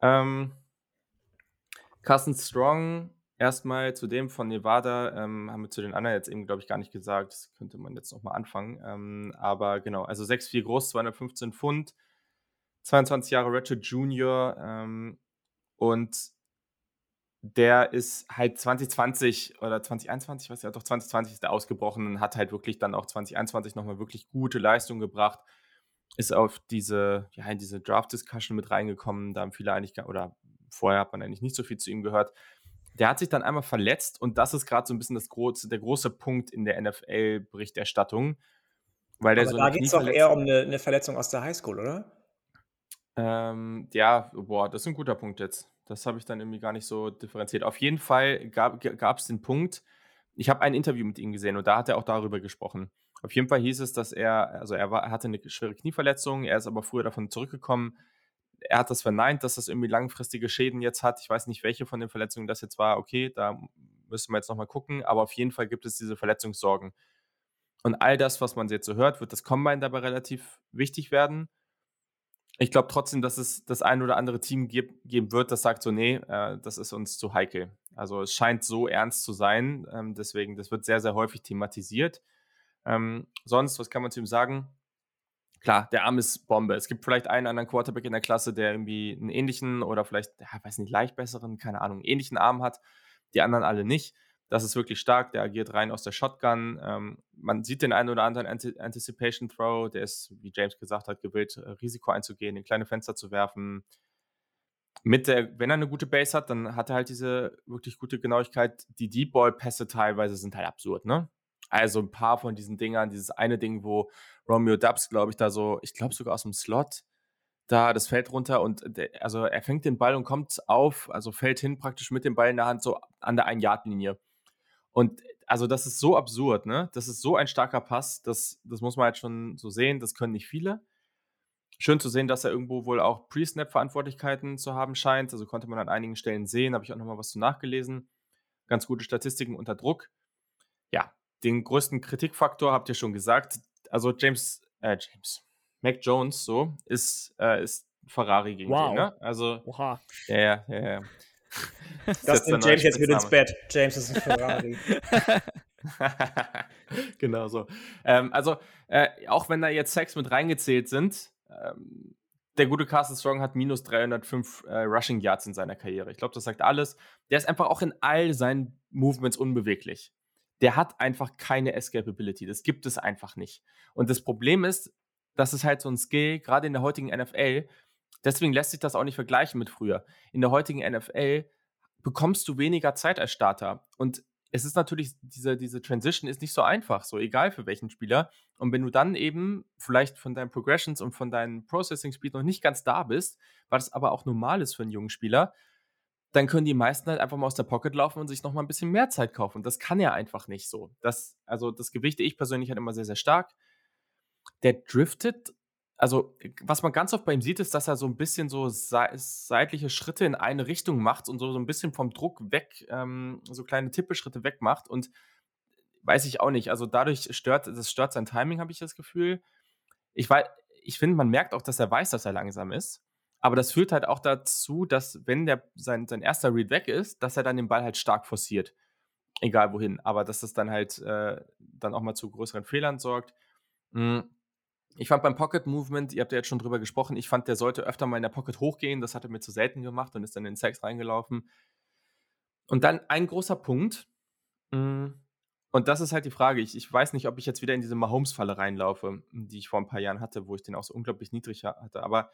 Ähm, Carson Strong erstmal zu dem von Nevada, ähm, haben wir zu den anderen jetzt eben, glaube ich, gar nicht gesagt. Das könnte man jetzt nochmal anfangen. Ähm, aber genau, also 6'4 groß, 215 Pfund, 22 Jahre Ratchet Junior ähm, und der ist halt 2020 oder 2021, weiß ja doch 2020 ist der ausgebrochen und hat halt wirklich dann auch 2021 nochmal wirklich gute Leistung gebracht. Ist auf diese, ja, in diese Draft-Discussion mit reingekommen. Da haben viele eigentlich, oder vorher hat man eigentlich nicht so viel zu ihm gehört. Der hat sich dann einmal verletzt und das ist gerade so ein bisschen das große, der große Punkt in der NFL-Berichterstattung. Weil der Aber so da geht es doch eher um eine, eine, Verletzung aus der Highschool, oder? Ähm, ja, boah, das ist ein guter Punkt jetzt. Das habe ich dann irgendwie gar nicht so differenziert. Auf jeden Fall gab es den Punkt, ich habe ein Interview mit ihm gesehen und da hat er auch darüber gesprochen. Auf jeden Fall hieß es, dass er, also er war, hatte eine schwere Knieverletzung, er ist aber früher davon zurückgekommen, er hat das verneint, dass das irgendwie langfristige Schäden jetzt hat. Ich weiß nicht, welche von den Verletzungen das jetzt war. Okay, da müssen wir jetzt nochmal gucken. Aber auf jeden Fall gibt es diese Verletzungssorgen. Und all das, was man jetzt so hört, wird das Combine dabei relativ wichtig werden. Ich glaube trotzdem, dass es das ein oder andere Team geb geben wird, das sagt so, nee, äh, das ist uns zu heikel. Also es scheint so ernst zu sein. Ähm, deswegen, das wird sehr, sehr häufig thematisiert. Ähm, sonst, was kann man zu ihm sagen? Klar, der Arm ist Bombe. Es gibt vielleicht einen anderen Quarterback in der Klasse, der irgendwie einen ähnlichen oder vielleicht, ja, weiß nicht, leicht besseren, keine Ahnung, ähnlichen Arm hat. Die anderen alle nicht. Das ist wirklich stark. Der agiert rein aus der Shotgun. Ähm, man sieht den einen oder anderen Anti Anticipation Throw. Der ist, wie James gesagt hat, gewillt, äh, Risiko einzugehen, in kleine Fenster zu werfen. Mit der, wenn er eine gute Base hat, dann hat er halt diese wirklich gute Genauigkeit. Die Deep Ball Pässe teilweise sind halt absurd, ne? Also ein paar von diesen Dingern, dieses eine Ding, wo Romeo Dubs, glaube ich, da so, ich glaube sogar aus dem Slot, da das Feld runter und der, also er fängt den Ball und kommt auf, also fällt hin praktisch mit dem Ball in der Hand so an der Ein-Yard-Linie. Und also das ist so absurd, ne? Das ist so ein starker Pass, das, das muss man halt schon so sehen, das können nicht viele. Schön zu sehen, dass er irgendwo wohl auch Pre-Snap-Verantwortlichkeiten zu haben scheint. Also konnte man an einigen Stellen sehen, habe ich auch nochmal was zu nachgelesen. Ganz gute Statistiken unter Druck. Ja, den größten Kritikfaktor habt ihr schon gesagt. Also James, äh, James, Mac Jones, so, ist, äh, ist Ferrari gegen wow. den, ne? Also, Oha. Ja, ja, ja. ja. Das, das nimmt James jetzt mit ins Bett. James ist ein Ferrari. genau so. Ähm, also, äh, auch wenn da jetzt Sex mit reingezählt sind, ähm, der gute Carson Strong hat minus 305 äh, Rushing Yards in seiner Karriere. Ich glaube, das sagt alles. Der ist einfach auch in all seinen Movements unbeweglich der hat einfach keine Escapability. Das gibt es einfach nicht. Und das Problem ist, das ist halt so ein Skill, gerade in der heutigen NFL. Deswegen lässt sich das auch nicht vergleichen mit früher. In der heutigen NFL bekommst du weniger Zeit als Starter. Und es ist natürlich, diese, diese Transition ist nicht so einfach, so egal für welchen Spieler. Und wenn du dann eben vielleicht von deinen Progressions und von deinem Processing Speed noch nicht ganz da bist, was aber auch normal ist für einen jungen Spieler, dann können die meisten halt einfach mal aus der Pocket laufen und sich noch mal ein bisschen mehr Zeit kaufen. Das kann er einfach nicht so. Das, also das Gewicht, ich persönlich halt immer sehr, sehr stark. Der driftet, also was man ganz oft bei ihm sieht, ist, dass er so ein bisschen so seitliche Schritte in eine Richtung macht und so, so ein bisschen vom Druck weg, ähm, so kleine Tippelschritte weg macht und weiß ich auch nicht. Also dadurch stört, das stört sein Timing, habe ich das Gefühl. Ich, ich finde, man merkt auch, dass er weiß, dass er langsam ist. Aber das führt halt auch dazu, dass, wenn der, sein, sein erster Read weg ist, dass er dann den Ball halt stark forciert. Egal wohin. Aber dass das dann halt äh, dann auch mal zu größeren Fehlern sorgt. Mhm. Ich fand beim Pocket Movement, ihr habt ja jetzt schon drüber gesprochen, ich fand, der sollte öfter mal in der Pocket hochgehen. Das hat er mir zu selten gemacht und ist dann in den Sex reingelaufen. Und dann ein großer Punkt. Mh, und das ist halt die Frage. Ich, ich weiß nicht, ob ich jetzt wieder in diese Mahomes-Falle reinlaufe, die ich vor ein paar Jahren hatte, wo ich den auch so unglaublich niedrig hatte. Aber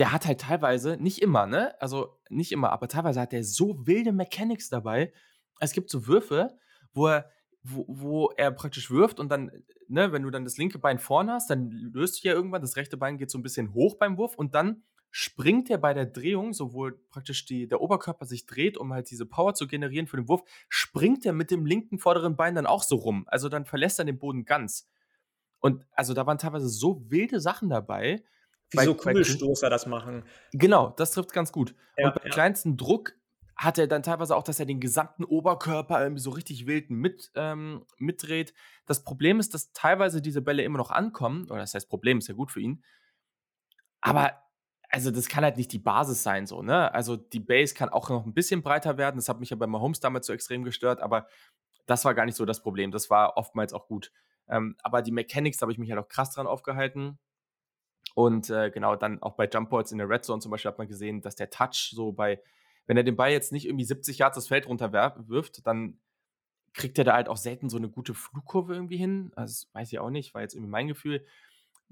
der hat halt teilweise, nicht immer, ne? Also nicht immer, aber teilweise hat er so wilde Mechanics dabei. Es gibt so Würfe, wo er, wo, wo er praktisch wirft und dann, ne, wenn du dann das linke Bein vorne hast, dann löst du ja irgendwann, das rechte Bein geht so ein bisschen hoch beim Wurf und dann springt er bei der Drehung, sowohl praktisch die, der Oberkörper sich dreht, um halt diese Power zu generieren für den Wurf, springt er mit dem linken vorderen Bein dann auch so rum. Also dann verlässt er den Boden ganz. Und also da waren teilweise so wilde Sachen dabei, wie bei, so Kugelstoßer das machen. Genau, das trifft ganz gut. Ja, und beim ja. kleinsten Druck hat er dann teilweise auch, dass er den gesamten Oberkörper irgendwie so richtig wild mit, ähm, mitdreht. Das Problem ist, dass teilweise diese Bälle immer noch ankommen, oder das heißt, Problem ist ja gut für ihn, aber also das kann halt nicht die Basis sein, so, ne? Also die Base kann auch noch ein bisschen breiter werden. Das hat mich ja bei Mahomes damals so extrem gestört, aber das war gar nicht so das Problem. Das war oftmals auch gut. Ähm, aber die Mechanics, da habe ich mich halt auch krass dran aufgehalten. Und äh, genau, dann auch bei Jump in der Red Zone zum Beispiel hat man gesehen, dass der Touch so bei, wenn er den Ball jetzt nicht irgendwie 70 Yards das Feld runterwirft, dann kriegt er da halt auch selten so eine gute Flugkurve irgendwie hin. Also weiß ich auch nicht, war jetzt irgendwie mein Gefühl.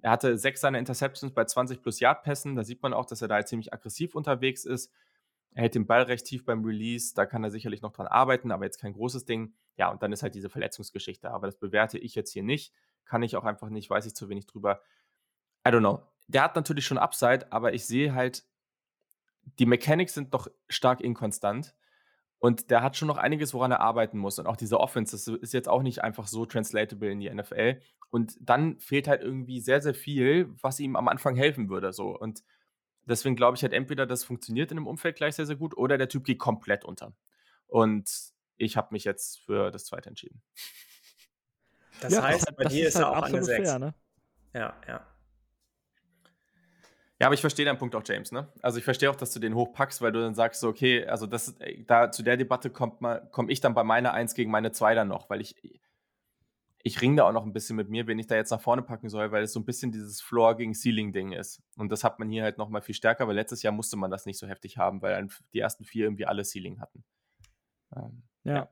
Er hatte sechs seiner Interceptions bei 20 plus Yard-Pässen. Da sieht man auch, dass er da halt ziemlich aggressiv unterwegs ist. Er hält den Ball recht tief beim Release. Da kann er sicherlich noch dran arbeiten, aber jetzt kein großes Ding. Ja, und dann ist halt diese Verletzungsgeschichte. Aber das bewerte ich jetzt hier nicht. Kann ich auch einfach nicht, weiß ich zu wenig drüber. I don't know. Der hat natürlich schon Upside, aber ich sehe halt, die Mechanics sind doch stark inkonstant. Und der hat schon noch einiges, woran er arbeiten muss. Und auch diese Offense, das ist jetzt auch nicht einfach so translatable in die NFL. Und dann fehlt halt irgendwie sehr, sehr viel, was ihm am Anfang helfen würde. So. Und deswegen glaube ich halt entweder, das funktioniert in dem Umfeld gleich sehr, sehr gut, oder der Typ geht komplett unter. Und ich habe mich jetzt für das zweite entschieden. Das ja, heißt, das bei dir ist er halt auch eine 6. Fair, ne? Ja, ja. Ja, aber ich verstehe deinen Punkt auch, James. Ne? Also ich verstehe auch, dass du den hochpackst, weil du dann sagst, so, okay, also das, da zu der Debatte kommt komme ich dann bei meiner 1 gegen meine 2 dann noch, weil ich, ich ringe da auch noch ein bisschen mit mir, wen ich da jetzt nach vorne packen soll, weil es so ein bisschen dieses Floor gegen Ceiling-Ding ist. Und das hat man hier halt noch mal viel stärker, weil letztes Jahr musste man das nicht so heftig haben, weil die ersten vier irgendwie alle Ceiling hatten. Ähm, ja. ja.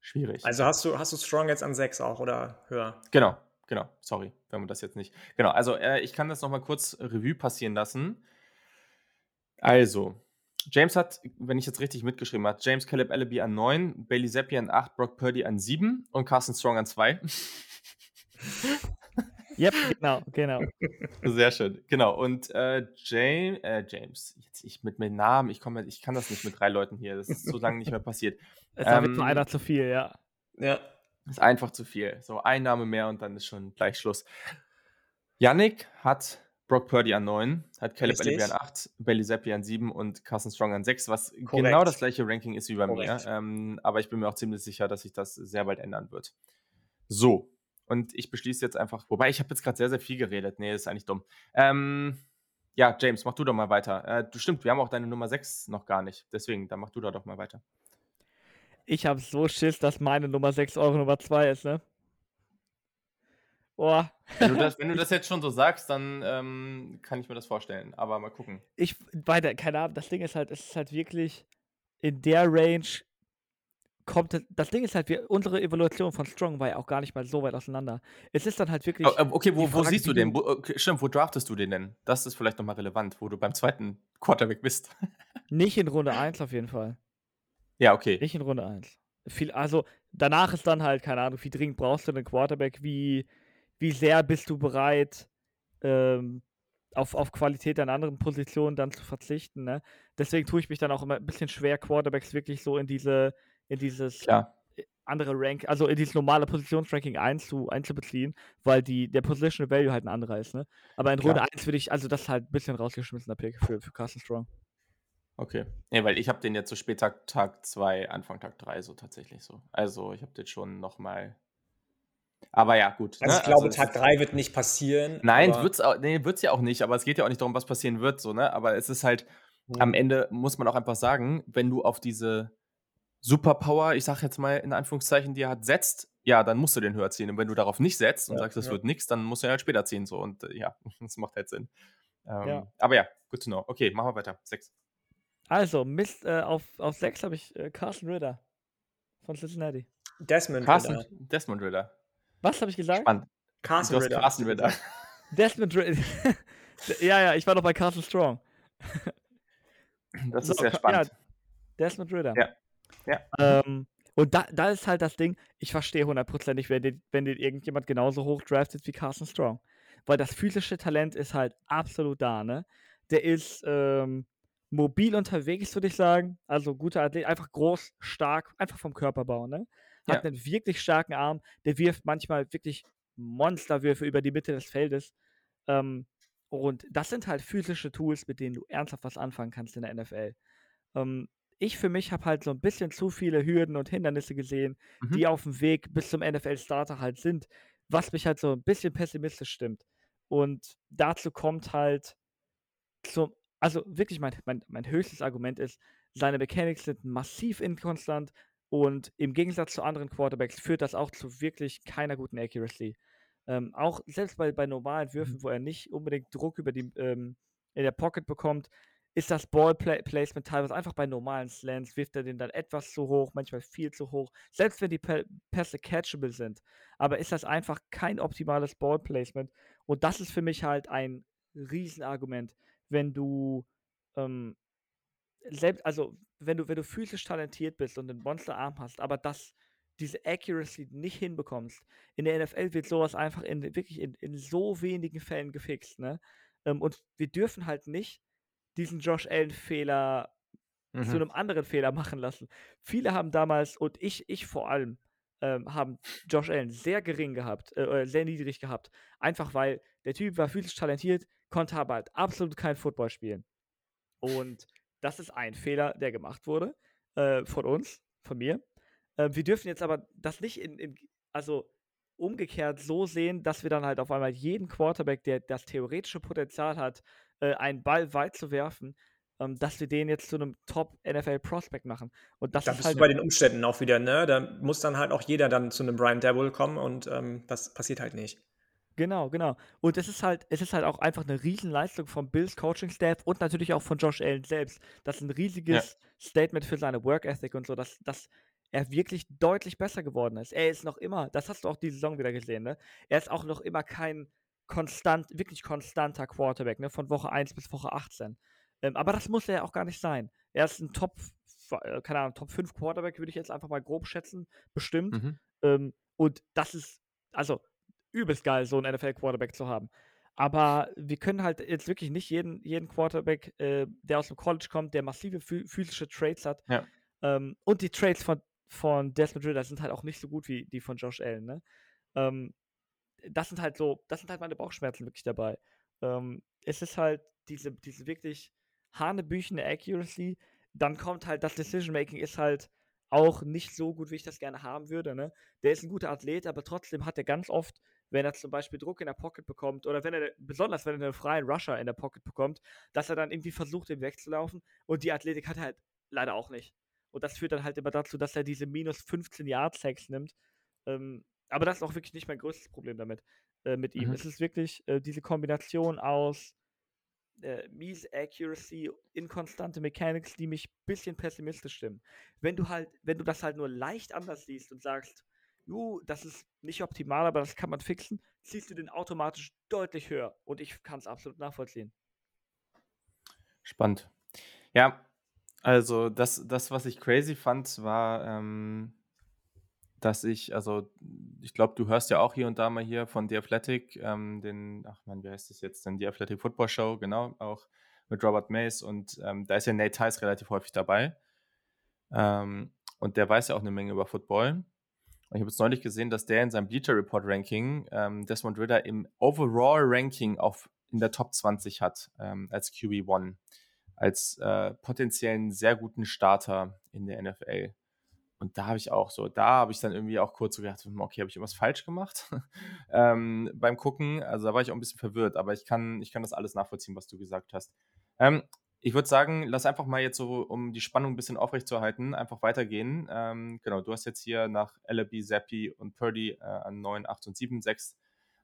Schwierig. Also hast du, hast du Strong jetzt an 6 auch oder höher? Genau, genau, sorry, wenn man das jetzt nicht. Genau, also äh, ich kann das nochmal kurz Revue passieren lassen. Also, James hat, wenn ich jetzt richtig mitgeschrieben habe, James Caleb Ellaby an 9, Bailey Zappi an 8, Brock Purdy an 7 und Carson Strong an 2. Yep, genau, genau. Sehr schön. Genau. Und äh, James, äh, James, jetzt ich mit meinem Namen, ich komme, ich kann das nicht mit drei Leuten hier. Das ist so lange nicht mehr passiert. Es war ähm, einer zu viel, ja. Ja. Ist einfach zu viel. So ein Name mehr und dann ist schon gleich Schluss. Yannick hat Brock Purdy an 9, hat Caleb Elliott an 8, Bailey Zappi an 7 und Carson Strong an 6, was Korrekt. genau das gleiche Ranking ist wie bei Korrekt. mir. Ähm, aber ich bin mir auch ziemlich sicher, dass sich das sehr bald ändern wird. So, und ich beschließe jetzt einfach, wobei ich habe jetzt gerade sehr, sehr viel geredet. Nee, ist eigentlich dumm. Ähm, ja, James, mach du doch mal weiter. Äh, du stimmt, wir haben auch deine Nummer 6 noch gar nicht. Deswegen, dann mach du da doch mal weiter. Ich habe so Schiss, dass meine Nummer 6 eure Nummer 2 ist, ne? Boah. Wenn du, das, wenn du das jetzt schon so sagst, dann ähm, kann ich mir das vorstellen. Aber mal gucken. Ich, weiter, keine Ahnung, das Ding ist halt, es ist halt wirklich in der Range kommt das Ding ist halt, wir, unsere Evaluation von Strong war ja auch gar nicht mal so weit auseinander. Es ist dann halt wirklich. Oh, okay, wo, Frage, wo siehst du den? Wo, okay, stimmt, wo draftest du den denn? Das ist vielleicht nochmal relevant, wo du beim zweiten Quarterback bist. nicht in Runde 1 auf jeden Fall. Ja, okay. Nicht in Runde 1. Viel, also danach ist dann halt, keine Ahnung, wie dringend brauchst du einen Quarterback, wie, wie sehr bist du bereit, ähm, auf, auf Qualität an anderen Positionen dann zu verzichten. Ne? Deswegen tue ich mich dann auch immer ein bisschen schwer, Quarterbacks wirklich so in diese in dieses Klar. andere Rank, also in dieses normale Positionsranking einzu, einzubeziehen, weil die, der Positional Value halt ein anderer ist, ne? Aber in Runde Klar. 1 würde ich, also das ist halt ein bisschen rausgeschmissener Pick für, für Carsten Strong. Okay. Nee, weil ich habe den jetzt so später Tag 2, Anfang Tag 3 so tatsächlich so. Also ich habe den schon nochmal. Aber ja, gut. Also ne? ich glaube, also, Tag 3 wird nicht passieren. Nein, wird es nee, ja auch nicht, aber es geht ja auch nicht darum, was passieren wird, so, ne? Aber es ist halt, mhm. am Ende muss man auch einfach sagen, wenn du auf diese Superpower, ich sag jetzt mal in Anführungszeichen, die er hat, setzt, ja, dann musst du den höher ziehen. Und wenn du darauf nicht setzt und ja, sagst, das ja. wird nichts, dann musst du ihn halt später ziehen. So. Und äh, ja, das macht halt Sinn. Ähm, ja. Aber ja, good to know. Okay, machen wir weiter. Sechs. Also, Mist, äh, auf, auf sechs habe ich äh, Carson Ritter von Cincinnati. Desmond Carson, Ritter. Desmond Ritter. Was habe ich gesagt? Spannend. Carson Ritter. Carson Ritter. Desmond Ritter. ja, ja, ich war doch bei Carson Strong. das ist so, sehr spannend. Ja, Desmond Ritter. Ja. Ja. Ähm, und da, da ist halt das Ding, ich verstehe hundertprozentig, wenn den, wenn den irgendjemand genauso hoch draftet wie Carson Strong. Weil das physische Talent ist halt absolut da, ne? Der ist ähm, mobil unterwegs, würde ich sagen. Also guter Athlet, einfach groß, stark, einfach vom Körperbau, ne? Hat ja. einen wirklich starken Arm, der wirft manchmal wirklich Monsterwürfe über die Mitte des Feldes. Ähm, und das sind halt physische Tools, mit denen du ernsthaft was anfangen kannst in der NFL. Ähm, ich für mich habe halt so ein bisschen zu viele Hürden und Hindernisse gesehen, mhm. die auf dem Weg bis zum NFL-Starter halt sind, was mich halt so ein bisschen pessimistisch stimmt. Und dazu kommt halt, zum, also wirklich mein, mein, mein höchstes Argument ist, seine Mechanics sind massiv inkonstant und im Gegensatz zu anderen Quarterbacks führt das auch zu wirklich keiner guten Accuracy. Ähm, auch selbst bei, bei normalen Würfen, mhm. wo er nicht unbedingt Druck über die ähm, in der Pocket bekommt, ist das Ball-Placement teilweise einfach bei normalen Slants, wirft er den dann etwas zu hoch, manchmal viel zu hoch, selbst wenn die Pässe catchable sind. Aber ist das einfach kein optimales Ball-Placement. Und das ist für mich halt ein Riesenargument, wenn du ähm, selbst, also wenn du, wenn du physisch talentiert bist und einen Monsterarm hast, aber das, diese Accuracy nicht hinbekommst. In der NFL wird sowas einfach in wirklich in, in so wenigen Fällen gefixt, ne? Ähm, und wir dürfen halt nicht diesen Josh Allen-Fehler mhm. zu einem anderen Fehler machen lassen. Viele haben damals, und ich, ich vor allem, ähm, haben Josh Allen sehr gering gehabt, äh, sehr niedrig gehabt. Einfach weil der Typ war physisch talentiert, konnte aber halt absolut kein Football spielen. Und das ist ein Fehler, der gemacht wurde äh, von uns, von mir. Äh, wir dürfen jetzt aber das nicht in, in, also umgekehrt so sehen, dass wir dann halt auf einmal jeden Quarterback, der das theoretische Potenzial hat, äh, einen Ball weit zu werfen, ähm, dass wir den jetzt zu einem Top-NFL-Prospect machen. Und das da ist bist halt du bei den Umständen auch wieder, ne? Da muss dann halt auch jeder dann zu einem Brian Dabble kommen und ähm, das passiert halt nicht. Genau, genau. Und es ist halt, es ist halt auch einfach eine Riesenleistung vom Bills Coaching Staff und natürlich auch von Josh Allen selbst. Das ist ein riesiges ja. Statement für seine Work Ethic und so, dass, dass er wirklich deutlich besser geworden ist. Er ist noch immer, das hast du auch die Saison wieder gesehen, ne? Er ist auch noch immer kein konstant, wirklich konstanter Quarterback, ne? Von Woche 1 bis Woche 18. Ähm, aber das muss er ja auch gar nicht sein. Er ist ein Top, äh, keine Ahnung, Top 5 Quarterback, würde ich jetzt einfach mal grob schätzen, bestimmt. Mhm. Ähm, und das ist, also übelst geil, so einen NFL-Quarterback zu haben. Aber wir können halt jetzt wirklich nicht jeden, jeden Quarterback, äh, der aus dem College kommt, der massive physische Trades hat. Ja. Ähm, und die Trades von, von Desmond Ritter sind halt auch nicht so gut wie die von Josh Allen. Ne? Ähm, das sind halt so, das sind halt meine Bauchschmerzen wirklich dabei. Ähm, es ist halt diese, diese wirklich hanebüchene Accuracy. Dann kommt halt das Decision-Making ist halt auch nicht so gut, wie ich das gerne haben würde. Ne? Der ist ein guter Athlet, aber trotzdem hat er ganz oft wenn er zum Beispiel Druck in der Pocket bekommt oder wenn er, besonders wenn er einen freien Rusher in der Pocket bekommt, dass er dann irgendwie versucht, den wegzulaufen und die Athletik hat er halt leider auch nicht. Und das führt dann halt immer dazu, dass er diese minus 15 Yard Sacks nimmt. Ähm, aber das ist auch wirklich nicht mein größtes Problem damit, äh, mit ihm. Mhm. Es ist wirklich äh, diese Kombination aus äh, mies Accuracy, inkonstante Mechanics, die mich ein bisschen pessimistisch stimmen. Wenn du halt, wenn du das halt nur leicht anders siehst und sagst, ju, das ist nicht optimal, aber das kann man fixen, ziehst du den automatisch deutlich höher. Und ich kann es absolut nachvollziehen. Spannend. Ja, also das, das was ich crazy fand, war, ähm, dass ich, also ich glaube, du hörst ja auch hier und da mal hier von The Athletic, ähm, den, ach man, wie heißt das jetzt denn, The Athletic Football Show, genau, auch mit Robert Mays und ähm, da ist ja Nate Tice relativ häufig dabei. Ähm, und der weiß ja auch eine Menge über Football. Und ich habe jetzt neulich gesehen, dass der in seinem Bleacher Report Ranking ähm, Desmond Ritter im Overall Ranking auf in der Top 20 hat ähm, als QB1, als äh, potenziellen sehr guten Starter in der NFL. Und da habe ich auch so, da habe ich dann irgendwie auch kurz so gedacht, hm, okay, habe ich irgendwas falsch gemacht ähm, beim Gucken. Also da war ich auch ein bisschen verwirrt, aber ich kann, ich kann das alles nachvollziehen, was du gesagt hast. Ähm, ich würde sagen, lass einfach mal jetzt so, um die Spannung ein bisschen aufrechtzuerhalten, einfach weitergehen. Ähm, genau, du hast jetzt hier nach LB, Zappi und Purdy äh, an 9, 8 und 7, 6,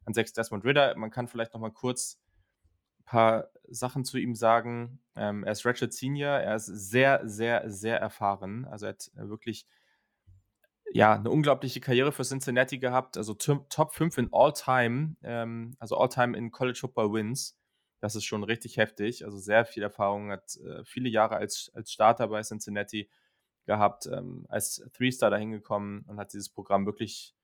an 6 Desmond Ritter. Man kann vielleicht noch mal kurz ein paar Sachen zu ihm sagen. Ähm, er ist Ratchet Senior, er ist sehr, sehr, sehr erfahren. Also er hat wirklich ja, eine unglaubliche Karriere für Cincinnati gehabt, also Top 5 in All-Time, ähm, also All-Time in College Football Wins. Das ist schon richtig heftig. Also sehr viel Erfahrung, hat äh, viele Jahre als, als Starter bei Cincinnati gehabt, ähm, als Three-Star dahin gekommen und hat dieses Programm wirklich,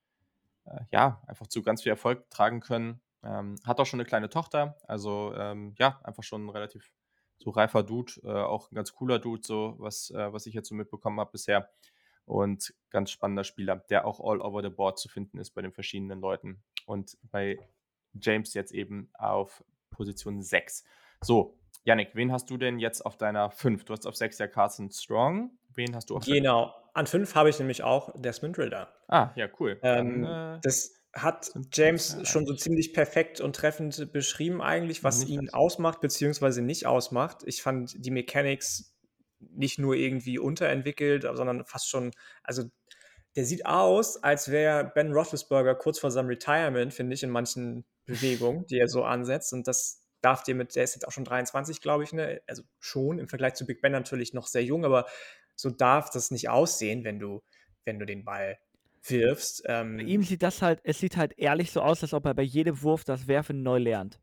äh, ja, einfach zu ganz viel Erfolg tragen können. Ähm, hat auch schon eine kleine Tochter, also ähm, ja, einfach schon ein relativ so reifer Dude, äh, auch ein ganz cooler Dude, so was, äh, was ich jetzt so mitbekommen habe bisher. Und ganz spannender Spieler, der auch all over the board zu finden ist bei den verschiedenen Leuten. Und bei James jetzt eben auf Position 6. So, Yannick, wen hast du denn jetzt auf deiner 5? Du hast auf 6 ja Carson Strong. Wen hast du auf 5? Genau, an 5 habe ich nämlich auch Desmond Ritter. Ah, ja, cool. Ähm, Dann, äh... das, hat James schon so ziemlich perfekt und treffend beschrieben eigentlich, was ihn ausmacht beziehungsweise nicht ausmacht. Ich fand die Mechanics nicht nur irgendwie unterentwickelt, sondern fast schon, also der sieht aus, als wäre Ben Roethlisberger kurz vor seinem Retirement, finde ich, in manchen Bewegungen, die er so ansetzt. Und das darf dir mit, der ist jetzt auch schon 23, glaube ich, ne? also schon im Vergleich zu Big Ben natürlich noch sehr jung, aber so darf das nicht aussehen, wenn du, wenn du den Ball wirfst. Ähm, bei ihm sieht das halt, es sieht halt ehrlich so aus, als ob er bei jedem Wurf das Werfen neu lernt.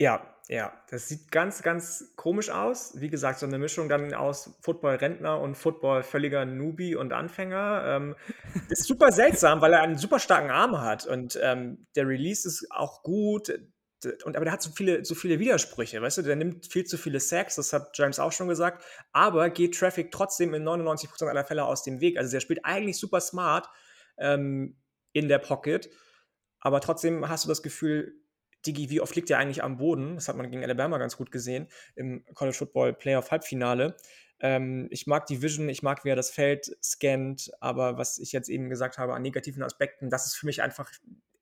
Ja, ja, das sieht ganz, ganz komisch aus. Wie gesagt, so eine Mischung dann aus Football-Rentner und Football-völliger Newbie und Anfänger. Ähm, ist super seltsam, weil er einen super starken Arm hat und ähm, der Release ist auch gut. Und, aber der hat so viele, so viele Widersprüche, weißt du, der nimmt viel zu viele Sacks, das hat James auch schon gesagt, aber geht Traffic trotzdem in 99% aller Fälle aus dem Weg. Also der spielt eigentlich super smart ähm, in der Pocket, aber trotzdem hast du das Gefühl, Digi, wie oft liegt der eigentlich am Boden? Das hat man gegen Alabama ganz gut gesehen im College Football Playoff Halbfinale. Ähm, ich mag die Vision, ich mag, wie er das Feld scannt, aber was ich jetzt eben gesagt habe an negativen Aspekten, das ist für mich einfach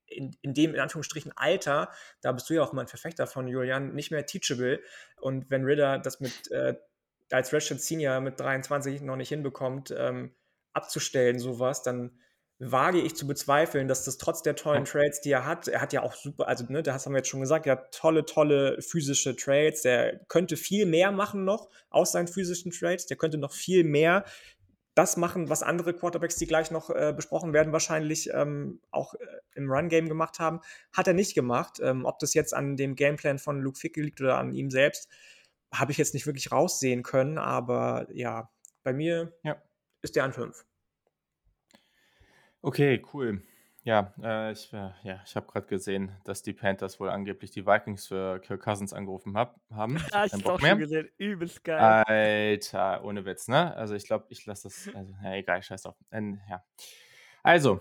in, in dem, in Anführungsstrichen, Alter, da bist du ja auch immer ein Verfechter von, Julian, nicht mehr teachable. Und wenn Ritter das mit äh, als Redshirt Senior mit 23 noch nicht hinbekommt, ähm, abzustellen, sowas, dann wage ich zu bezweifeln, dass das trotz der tollen Trades, die er hat, er hat ja auch super, also ne, das haben wir jetzt schon gesagt, er hat tolle, tolle physische Trades, der könnte viel mehr machen noch aus seinen physischen Trades, der könnte noch viel mehr das machen, was andere Quarterbacks, die gleich noch äh, besprochen werden, wahrscheinlich ähm, auch äh, im Run-Game gemacht haben, hat er nicht gemacht. Ähm, ob das jetzt an dem Gameplan von Luke Fickel liegt oder an ihm selbst, habe ich jetzt nicht wirklich raussehen können, aber ja, bei mir ja. ist der an 5. Okay, cool. Ja, äh, ich, äh, ja, ich habe gerade gesehen, dass die Panthers wohl angeblich die Vikings für Kirk Cousins angerufen hab, haben. Ja, ich habe auch schon gesehen. Übelst geil. Alter, ohne Witz, ne? Also ich glaube, ich lasse das. Also, ja, egal, scheiß drauf. Ähm, ja. Also,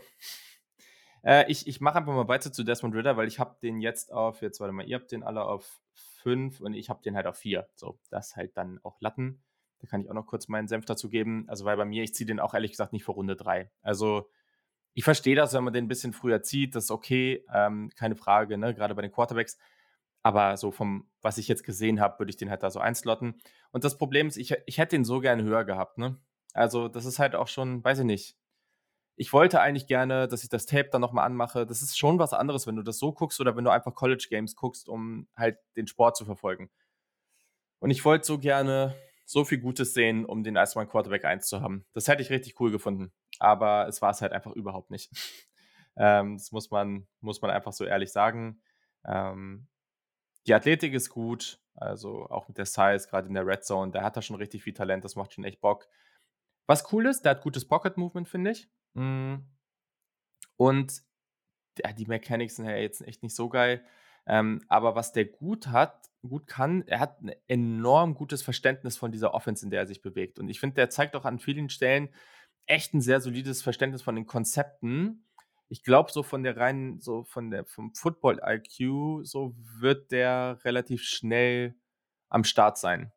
äh, ich, ich mache einfach mal weiter zu Desmond Ritter, weil ich habe den jetzt auf, jetzt warte mal, ihr habt den alle auf 5 und ich habe den halt auf 4. So, das halt dann auch Latten. Da kann ich auch noch kurz meinen Senf dazu geben. Also, weil bei mir, ich ziehe den auch ehrlich gesagt nicht vor Runde 3. Also, ich verstehe das, wenn man den ein bisschen früher zieht, das ist okay, ähm, keine Frage, ne? gerade bei den Quarterbacks. Aber so vom, was ich jetzt gesehen habe, würde ich den halt da so einslotten. Und das Problem ist, ich, ich hätte den so gerne höher gehabt, ne? Also, das ist halt auch schon, weiß ich nicht. Ich wollte eigentlich gerne, dass ich das Tape dann nochmal anmache. Das ist schon was anderes, wenn du das so guckst oder wenn du einfach College Games guckst, um halt den Sport zu verfolgen. Und ich wollte so gerne so viel Gutes sehen, um den mein Quarterback 1 zu haben. Das hätte ich richtig cool gefunden aber es war es halt einfach überhaupt nicht. ähm, das muss man, muss man einfach so ehrlich sagen. Ähm, die Athletik ist gut, also auch mit der Size, gerade in der Red Zone, der hat da schon richtig viel Talent, das macht schon echt Bock. Was cool ist, der hat gutes Pocket Movement, finde ich. Mm. Und ja, die Mechanics sind ja jetzt echt nicht so geil. Ähm, aber was der gut hat, gut kann, er hat ein enorm gutes Verständnis von dieser Offense, in der er sich bewegt. Und ich finde, der zeigt auch an vielen Stellen, echt ein sehr solides Verständnis von den Konzepten. Ich glaube, so von der reinen, so von der, vom Football-IQ, so wird der relativ schnell am Start sein.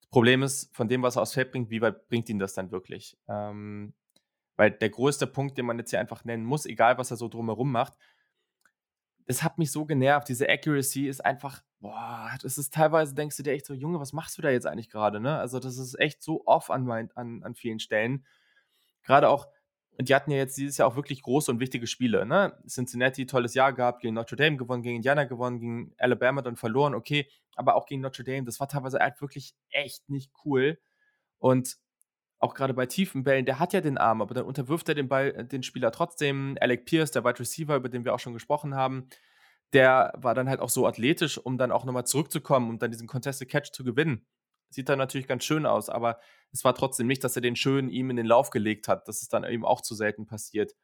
Das Problem ist, von dem, was er aufs Feld bringt, wie weit bringt ihn das dann wirklich? Ähm, weil der größte Punkt, den man jetzt hier einfach nennen muss, egal was er so drumherum macht, das hat mich so genervt. Diese Accuracy ist einfach, boah, das ist teilweise, denkst du dir echt so, Junge, was machst du da jetzt eigentlich gerade, ne? Also, das ist echt so off an, an, an vielen Stellen gerade auch, die hatten ja jetzt dieses Jahr auch wirklich große und wichtige Spiele. Ne? Cincinnati, tolles Jahr gehabt, gegen Notre Dame gewonnen, gegen Indiana gewonnen, gegen Alabama dann verloren, okay, aber auch gegen Notre Dame, das war teilweise halt wirklich echt nicht cool. Und auch gerade bei tiefen Bällen, der hat ja den Arm, aber dann unterwirft er den Ball, äh, den Spieler trotzdem. Alec Pierce, der Wide Receiver, über den wir auch schon gesprochen haben, der war dann halt auch so athletisch, um dann auch nochmal zurückzukommen und dann diesen Contested Catch zu gewinnen. Sieht dann natürlich ganz schön aus, aber es war trotzdem nicht, dass er den schön ihm in den Lauf gelegt hat. Das ist dann eben auch zu selten passiert.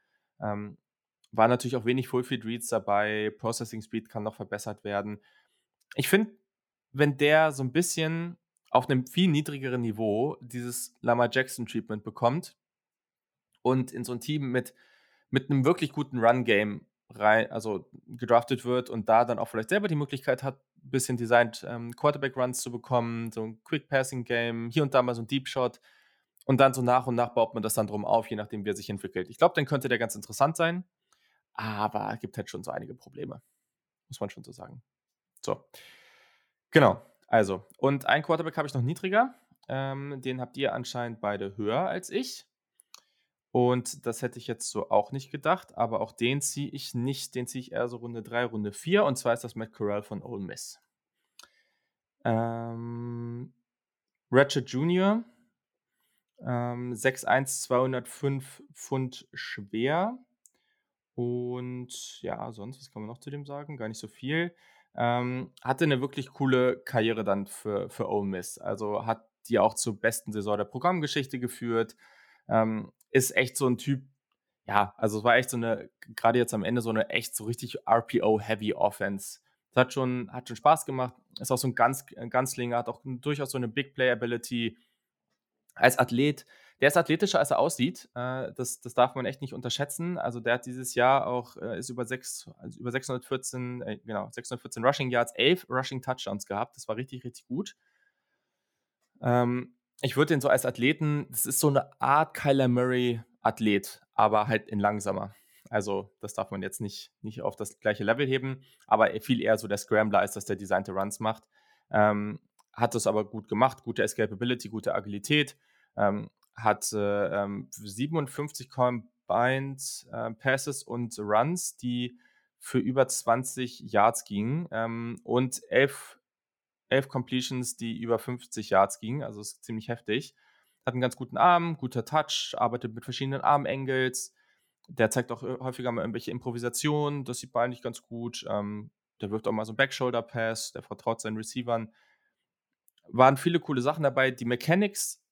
Ähm, war natürlich auch wenig Full-Field Reads dabei. Processing Speed kann noch verbessert werden. Ich finde, wenn der so ein bisschen auf einem viel niedrigeren Niveau dieses Lama Jackson Treatment bekommt und in so ein Team mit, mit einem wirklich guten Run-Game rein, also gedraftet wird und da dann auch vielleicht selber die Möglichkeit hat, ein bisschen designt ähm, Quarterback-Runs zu bekommen, so ein Quick-Passing-Game, hier und da mal so ein Deep-Shot und dann so nach und nach baut man das dann drum auf, je nachdem, wie er sich entwickelt. Ich glaube, dann könnte der ganz interessant sein, aber gibt halt schon so einige Probleme. Muss man schon so sagen. So. Genau. Also, und ein Quarterback habe ich noch niedriger. Ähm, den habt ihr anscheinend beide höher als ich. Und das hätte ich jetzt so auch nicht gedacht, aber auch den ziehe ich nicht. Den ziehe ich eher so Runde 3, Runde 4. Und zwar ist das Matt Corral von Ole Miss. Ähm, Ratchet Jr. Ähm, 6'1, 205 Pfund schwer. Und ja, sonst, was kann man noch zu dem sagen? Gar nicht so viel. Ähm, hatte eine wirklich coole Karriere dann für, für Ole Miss. Also hat die auch zur besten Saison der Programmgeschichte geführt. Ähm, ist echt so ein Typ, ja, also es war echt so eine, gerade jetzt am Ende so eine echt so richtig RPO-heavy Offense. Das hat schon, hat schon Spaß gemacht. Ist auch so ein ganz, Ganzlinger, hat auch durchaus so eine Big Play-Ability als Athlet. Der ist athletischer, als er aussieht. Äh, das, das darf man echt nicht unterschätzen. Also der hat dieses Jahr auch, äh, ist über, 6, also über 614, äh, genau, 614 Rushing Yards, 11 Rushing Touchdowns gehabt. Das war richtig, richtig gut. Ähm, ich würde den so als Athleten, das ist so eine Art Kyler Murray-Athlet, aber halt in langsamer. Also, das darf man jetzt nicht, nicht auf das gleiche Level heben, aber viel eher so der Scrambler, als dass der designte Runs macht. Ähm, hat das aber gut gemacht, gute Escapability, gute Agilität, ähm, hat äh, 57 ähm, Combined äh, Passes und Runs, die für über 20 Yards gingen ähm, und 11 elf Completions, die über 50 Yards gingen, also ist ziemlich heftig. Hat einen ganz guten Arm, guter Touch, arbeitet mit verschiedenen Armangles. Der zeigt auch äh, häufiger mal irgendwelche Improvisationen, das sieht eigentlich ganz gut. Ähm, der wirft auch mal so einen Backshoulder-Pass, der vertraut seinen Receivern. Waren viele coole Sachen dabei. Die Mechanics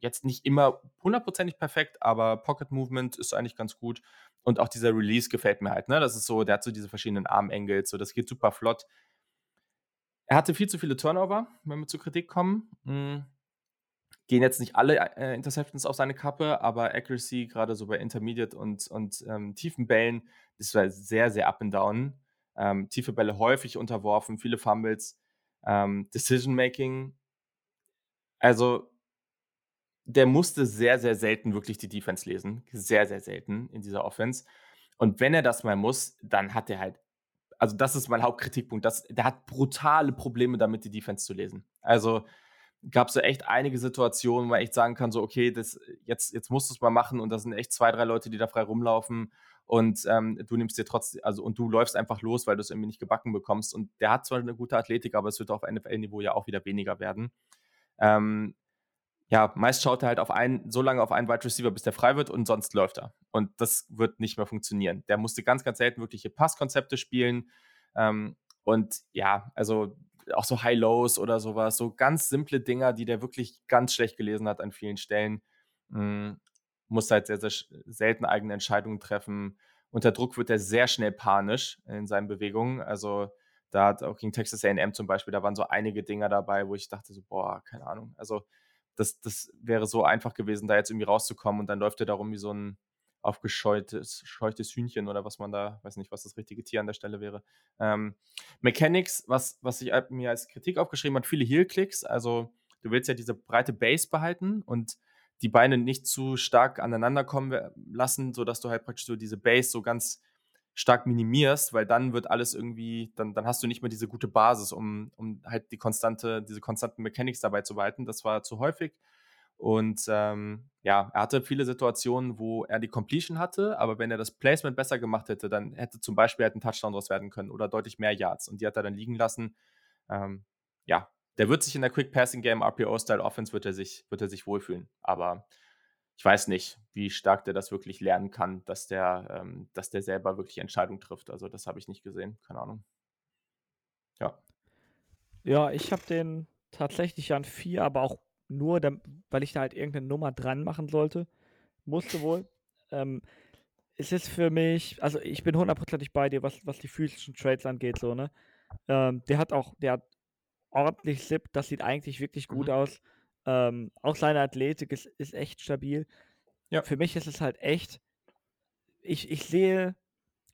jetzt nicht immer hundertprozentig perfekt, aber Pocket Movement ist eigentlich ganz gut. Und auch dieser Release gefällt mir halt. Ne? Das ist so, der hat so diese verschiedenen Armangles, so das geht super flott. Er hatte viel zu viele Turnover, wenn wir zur Kritik kommen. Mhm. Gehen jetzt nicht alle äh, Interceptions auf seine Kappe, aber Accuracy, gerade so bei Intermediate und, und ähm, tiefen Bällen, war sehr, sehr up and down. Ähm, tiefe Bälle häufig unterworfen, viele Fumbles. Ähm, Decision Making, also der musste sehr, sehr selten wirklich die Defense lesen. Sehr, sehr selten in dieser Offense. Und wenn er das mal muss, dann hat er halt also das ist mein Hauptkritikpunkt. Das, der hat brutale Probleme damit, die Defense zu lesen. Also gab es so echt einige Situationen, wo man echt sagen kann, so, okay, das, jetzt, jetzt musst du es mal machen und da sind echt zwei, drei Leute, die da frei rumlaufen und ähm, du nimmst dir trotzdem, also und du läufst einfach los, weil du es irgendwie nicht gebacken bekommst. Und der hat zwar eine gute Athletik, aber es wird auf NFL-Niveau ja auch wieder weniger werden. Ähm, ja, meist schaut er halt auf einen, so lange auf einen Wide Receiver, bis der frei wird und sonst läuft er. Und das wird nicht mehr funktionieren. Der musste ganz, ganz selten wirkliche Passkonzepte spielen. Ähm, und ja, also auch so High-Lows oder sowas, so ganz simple Dinger, die der wirklich ganz schlecht gelesen hat an vielen Stellen. Mhm. Muss halt sehr, sehr selten eigene Entscheidungen treffen. Unter Druck wird er sehr schnell panisch in seinen Bewegungen. Also da hat auch gegen Texas AM zum Beispiel, da waren so einige Dinger dabei, wo ich dachte so, boah, keine Ahnung. Also das, das wäre so einfach gewesen, da jetzt irgendwie rauszukommen und dann läuft er darum wie so ein aufgescheutes scheutes Hühnchen oder was man da, weiß nicht, was das richtige Tier an der Stelle wäre. Ähm, Mechanics, was, was ich mir als Kritik aufgeschrieben hat, viele Heel-Clicks, also du willst ja diese breite Base behalten und die Beine nicht zu stark aneinander kommen lassen, sodass du halt praktisch so diese Base so ganz stark minimierst, weil dann wird alles irgendwie, dann, dann hast du nicht mehr diese gute Basis, um, um halt die konstante, diese konstanten Mechanics dabei zu behalten. Das war zu häufig. Und ähm, ja, er hatte viele Situationen, wo er die Completion hatte, aber wenn er das Placement besser gemacht hätte, dann hätte zum Beispiel halt ein Touchdown daraus werden können oder deutlich mehr Yards. Und die hat er dann liegen lassen. Ähm, ja, der wird sich in der Quick Passing Game, RPO-Style Offense, wird er sich, wird er sich wohlfühlen. Aber ich weiß nicht, wie stark der das wirklich lernen kann, dass der, ähm, dass der selber wirklich Entscheidungen trifft. Also das habe ich nicht gesehen, keine Ahnung. Ja. Ja, ich habe den tatsächlich an vier, aber auch nur, weil ich da halt irgendeine Nummer dran machen sollte. Musste wohl. Ähm, es ist für mich, also ich bin hundertprozentig bei dir, was, was die physischen Trades angeht, so, ne? Ähm, der hat auch, der hat ordentlich Slip, das sieht eigentlich wirklich gut mhm. aus. Ähm, auch seine Athletik ist, ist echt stabil. Ja. Für mich ist es halt echt, ich, ich sehe,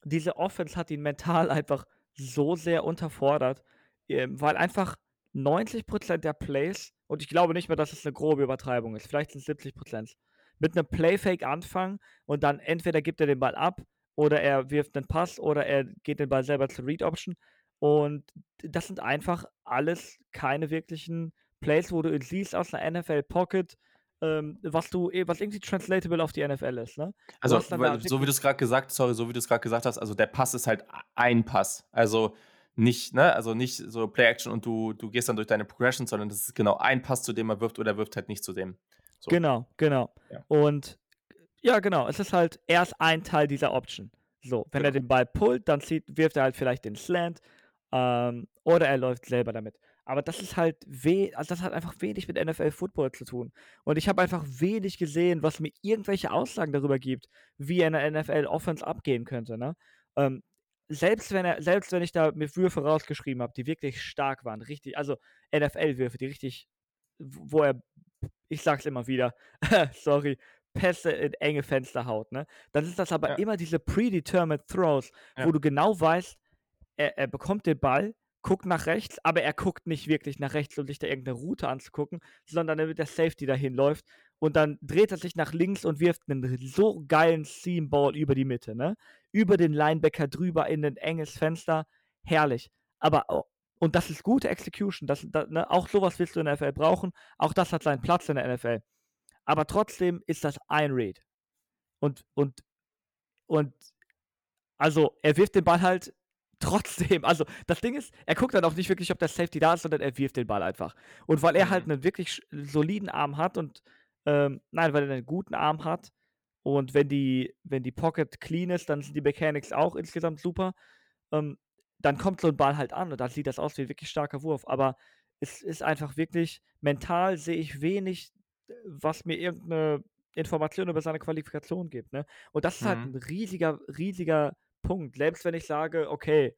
diese Offense hat ihn mental einfach so sehr unterfordert, ähm, weil einfach 90% der Plays, und ich glaube nicht mehr, dass es eine grobe Übertreibung ist, vielleicht sind es 70%, mit einem Playfake anfangen und dann entweder gibt er den Ball ab oder er wirft einen Pass oder er geht den Ball selber zur Read Option. Und das sind einfach alles keine wirklichen Plays, wo du siehst aus einer NFL Pocket, ähm, was du, eh, was irgendwie translatable auf die NFL ist. Ne? Also, weil, so wie du es gerade gesagt, sorry, so wie du es gerade gesagt hast, also der Pass ist halt ein Pass. Also nicht, ne, also nicht so Play-Action und du, du gehst dann durch deine Progression, sondern das ist genau ein Pass, zu dem er wirft oder er wirft halt nicht zu dem. So. Genau, genau. Ja. Und ja, genau, es ist halt erst ein Teil dieser Option. So, wenn genau. er den Ball pullt, dann zieht, wirft er halt vielleicht den Slant ähm, oder er läuft selber damit. Aber das ist halt weh, also das hat einfach wenig mit NFL Football zu tun. Und ich habe einfach wenig gesehen, was mir irgendwelche Aussagen darüber gibt, wie eine NFL Offense abgehen könnte. Ne? Ähm, selbst wenn er, selbst wenn ich da mir Würfe rausgeschrieben habe, die wirklich stark waren, richtig, also NFL-Würfe, die richtig, wo er, ich sag's immer wieder, sorry, Pässe in enge Fenster haut, ne? Dann ist das aber ja. immer diese predetermined Throws, ja. wo du genau weißt, er, er bekommt den Ball, guckt nach rechts, aber er guckt nicht wirklich nach rechts, um sich da irgendeine Route anzugucken, sondern wird der Safety dahin läuft und dann dreht er sich nach links und wirft einen so geilen Seam-Ball über die Mitte, ne? Über den Linebacker drüber in ein enges Fenster. Herrlich. Aber, und das ist gute Execution. Das, das ne? Auch sowas willst du in der NFL brauchen. Auch das hat seinen Platz in der NFL. Aber trotzdem ist das ein Read. Und, und, und, also, er wirft den Ball halt trotzdem, also das Ding ist, er guckt dann auch nicht wirklich, ob der Safety da ist, sondern er wirft den Ball einfach. Und weil er halt mhm. einen wirklich soliden Arm hat und ähm, nein, weil er einen guten Arm hat und wenn die, wenn die Pocket clean ist, dann sind die Mechanics auch insgesamt super. Ähm, dann kommt so ein Ball halt an und dann sieht das aus wie ein wirklich starker Wurf. Aber es ist einfach wirklich, mental sehe ich wenig, was mir irgendeine Information über seine Qualifikation gibt. Ne? Und das ist halt mhm. halt ein riesiger, riesiger Punkt. Selbst wenn ich sage, okay,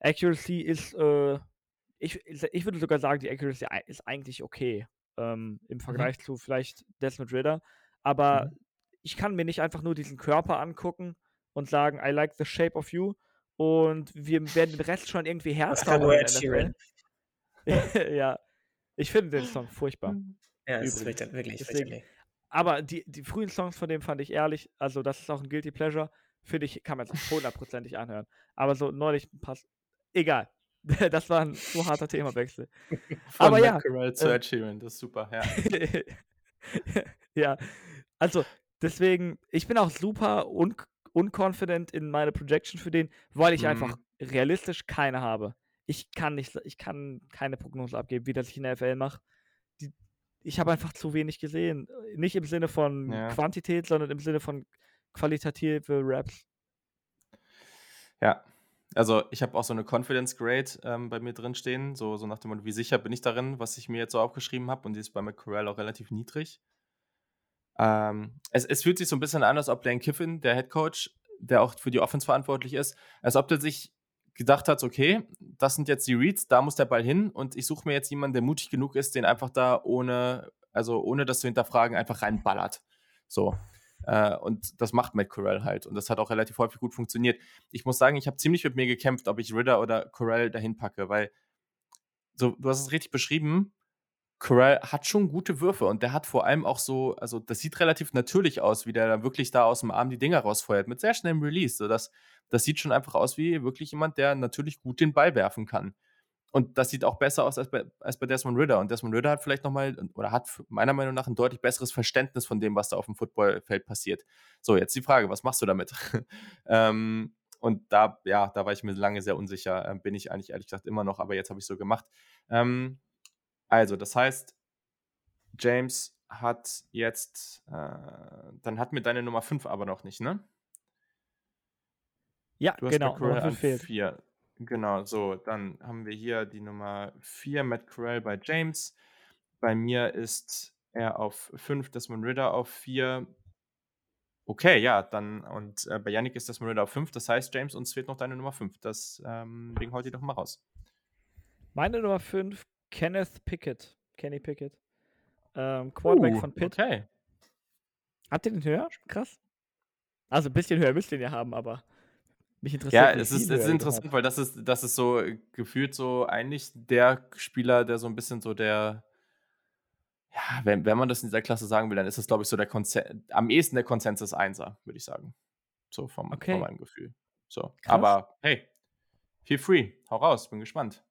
Accuracy ist, äh, ich, ich würde sogar sagen, die Accuracy ist eigentlich okay ähm, im mhm. Vergleich mhm. zu vielleicht Desmond Ritter. Aber mhm. ich kann mir nicht einfach nur diesen Körper angucken und sagen, I like the shape of you und wir werden den Rest schon irgendwie herzaubern. ja, ich finde den Song furchtbar. Ja, das ist wirklich, wirklich Deswegen, aber die, die frühen Songs von dem fand ich ehrlich, also das ist auch ein Guilty Pleasure finde ich, kann man es hundertprozentig anhören. Aber so neulich passt. Egal. Das war ein so harter Themawechsel. Von Aber ja. zu äh, Ed das ist super, ja. ja. Also, deswegen, ich bin auch super un unconfident in meine Projection für den, weil ich mhm. einfach realistisch keine habe. Ich kann nicht, ich kann keine Prognose abgeben, wie das ich in der FL mache. Ich habe einfach zu wenig gesehen. Nicht im Sinne von ja. Quantität, sondern im Sinne von qualitative Raps. Ja, also ich habe auch so eine Confidence Grade ähm, bei mir drin stehen, so, so nach dem Motto, wie sicher bin ich darin, was ich mir jetzt so aufgeschrieben habe und die ist bei McCorell auch relativ niedrig. Ähm, es, es fühlt sich so ein bisschen an, als ob Lane Kiffin, der Head Coach, der auch für die Offense verantwortlich ist, als ob der sich gedacht hat, okay, das sind jetzt die Reads, da muss der Ball hin und ich suche mir jetzt jemanden, der mutig genug ist, den einfach da ohne, also ohne das zu hinterfragen, einfach reinballert. So. Äh, und das macht Matt Corell halt. Und das hat auch relativ häufig gut funktioniert. Ich muss sagen, ich habe ziemlich mit mir gekämpft, ob ich Ritter oder Corell dahin packe, weil so, du hast es richtig beschrieben. Corell hat schon gute Würfe und der hat vor allem auch so, also das sieht relativ natürlich aus, wie der da wirklich da aus dem Arm die Dinger rausfeuert, mit sehr schnellem Release. So das, das sieht schon einfach aus wie wirklich jemand, der natürlich gut den Ball werfen kann. Und das sieht auch besser aus als bei, als bei Desmond Ritter. Und Desmond Ritter hat vielleicht nochmal, oder hat meiner Meinung nach ein deutlich besseres Verständnis von dem, was da auf dem Footballfeld passiert. So, jetzt die Frage, was machst du damit? ähm, und da, ja, da war ich mir lange sehr unsicher. Ähm, bin ich eigentlich ehrlich gesagt immer noch, aber jetzt habe ich so gemacht. Ähm, also, das heißt, James hat jetzt, äh, dann hat mir deine Nummer 5 aber noch nicht, ne? Ja, du hast genau. McCurry an 4. Genau, so, dann haben wir hier die Nummer 4, Matt Corral bei James. Bei mir ist er auf 5, Desmond Ritter auf 4. Okay, ja, dann, und äh, bei Yannick ist Desmond Ritter auf 5. Das heißt, James, uns fehlt noch deine Nummer 5. Deswegen ähm, haut die doch mal raus. Meine Nummer 5, Kenneth Pickett. Kenny Pickett. Ähm, Quarterback uh, von Pitt. Okay. Habt ihr den höher? Krass. Also ein bisschen höher müsst ihr ihn ja haben, aber. Mich interessiert. Ja, es ist, es ist interessant, weil das ist, das ist so gefühlt so eigentlich der Spieler, der so ein bisschen so der, ja, wenn, wenn man das in dieser Klasse sagen will, dann ist das, glaube ich, so der Konzen am ehesten der Konsensus Einser, würde ich sagen. So vom, okay. von meinem Gefühl. So. Aber hey, feel free. Hau raus, bin gespannt.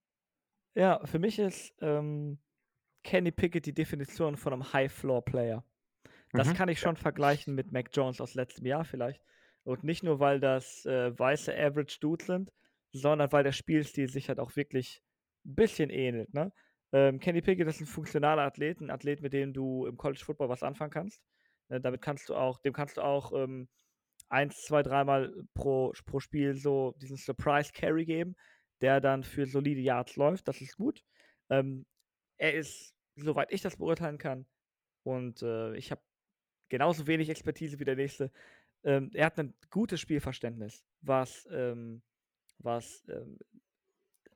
Ja, für mich ist ähm, Kenny Pickett die Definition von einem High-Floor-Player. Das mhm. kann ich schon vergleichen mit Mac Jones aus letztem Jahr vielleicht. Und nicht nur, weil das äh, weiße Average Dudes sind, sondern weil der Spielstil sich halt auch wirklich ein bisschen ähnelt. Ne? Ähm, Kenny Pickett ist ein funktionaler Athlet, ein Athlet, mit dem du im College Football was anfangen kannst. Äh, damit kannst du auch, dem kannst du auch ähm, eins, zwei, dreimal pro, pro Spiel so diesen Surprise Carry geben, der dann für solide Yards läuft. Das ist gut. Ähm, er ist, soweit ich das beurteilen kann, und äh, ich habe genauso wenig Expertise wie der nächste. Ähm, er hat ein gutes Spielverständnis, was, ähm, was ähm,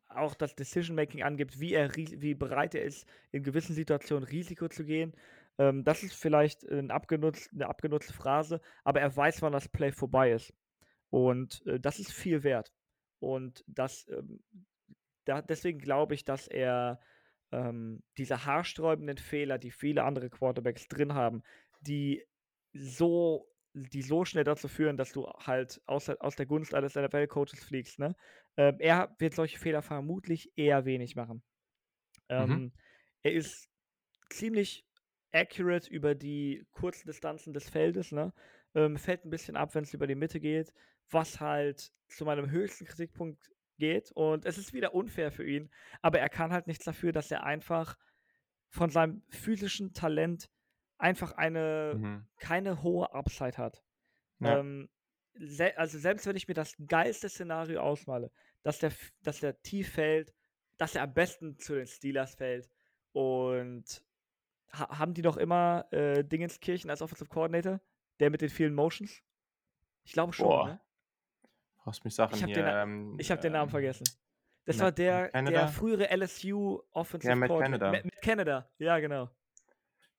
auch das Decision-Making angibt, wie, er, wie bereit er ist, in gewissen Situationen Risiko zu gehen. Ähm, das ist vielleicht ein abgenutzt, eine abgenutzte Phrase, aber er weiß, wann das Play vorbei ist. Und äh, das ist viel wert. Und das, ähm, da, deswegen glaube ich, dass er ähm, diese haarsträubenden Fehler, die viele andere Quarterbacks drin haben, die so, die so schnell dazu führen, dass du halt aus, aus der Gunst eines NFL-Coaches fliegst. Ne? Ähm, er wird solche Fehler vermutlich eher wenig machen. Ähm, mhm. Er ist ziemlich accurate über die kurzen Distanzen des Feldes, ne? Ähm, fällt ein bisschen ab, wenn es über die Mitte geht, was halt zu meinem höchsten Kritikpunkt geht. Und es ist wieder unfair für ihn, aber er kann halt nichts dafür, dass er einfach von seinem physischen Talent einfach eine mhm. keine hohe Upside hat. Ja. Ähm, se also selbst wenn ich mir das geilste Szenario ausmale, dass der, dass der tief fällt, dass er am besten zu den Steelers fällt und ha haben die doch immer äh, Dingenskirchen als Offensive Coordinator, der mit den vielen Motions? Ich glaube schon, Boah. ne? Brauchst mich Sachen ich hier. Den, ähm, ich habe den Namen ähm, vergessen. Das Matt, war der, der frühere LSU Offensive ja, Matt Canada. Mit, mit Canada, ja, genau.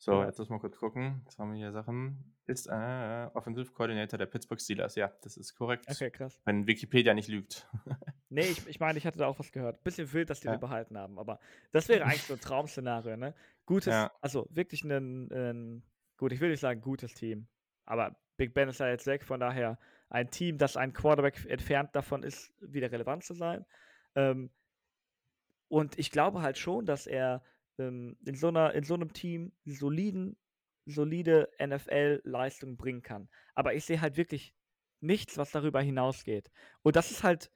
So, jetzt muss mal kurz gucken. Jetzt haben wir hier Sachen. Ist äh, Offensive Coordinator der Pittsburgh Steelers. Ja, das ist korrekt. Okay, krass. Wenn Wikipedia nicht lügt. nee, ich, ich meine, ich hatte da auch was gehört. Bisschen wild, dass die ja. den behalten haben, aber das wäre eigentlich so ein Traum-Szenario, ne? Gutes, ja. also wirklich ein, ein, gut, ich will nicht sagen gutes Team, aber Big Ben ist ja jetzt weg, von daher ein Team, das ein Quarterback entfernt davon ist, wieder relevant zu sein. Ähm, und ich glaube halt schon, dass er ähm, in, so einer, in so einem Team soliden, solide NFL-Leistung bringen kann. Aber ich sehe halt wirklich nichts, was darüber hinausgeht. Und das ist halt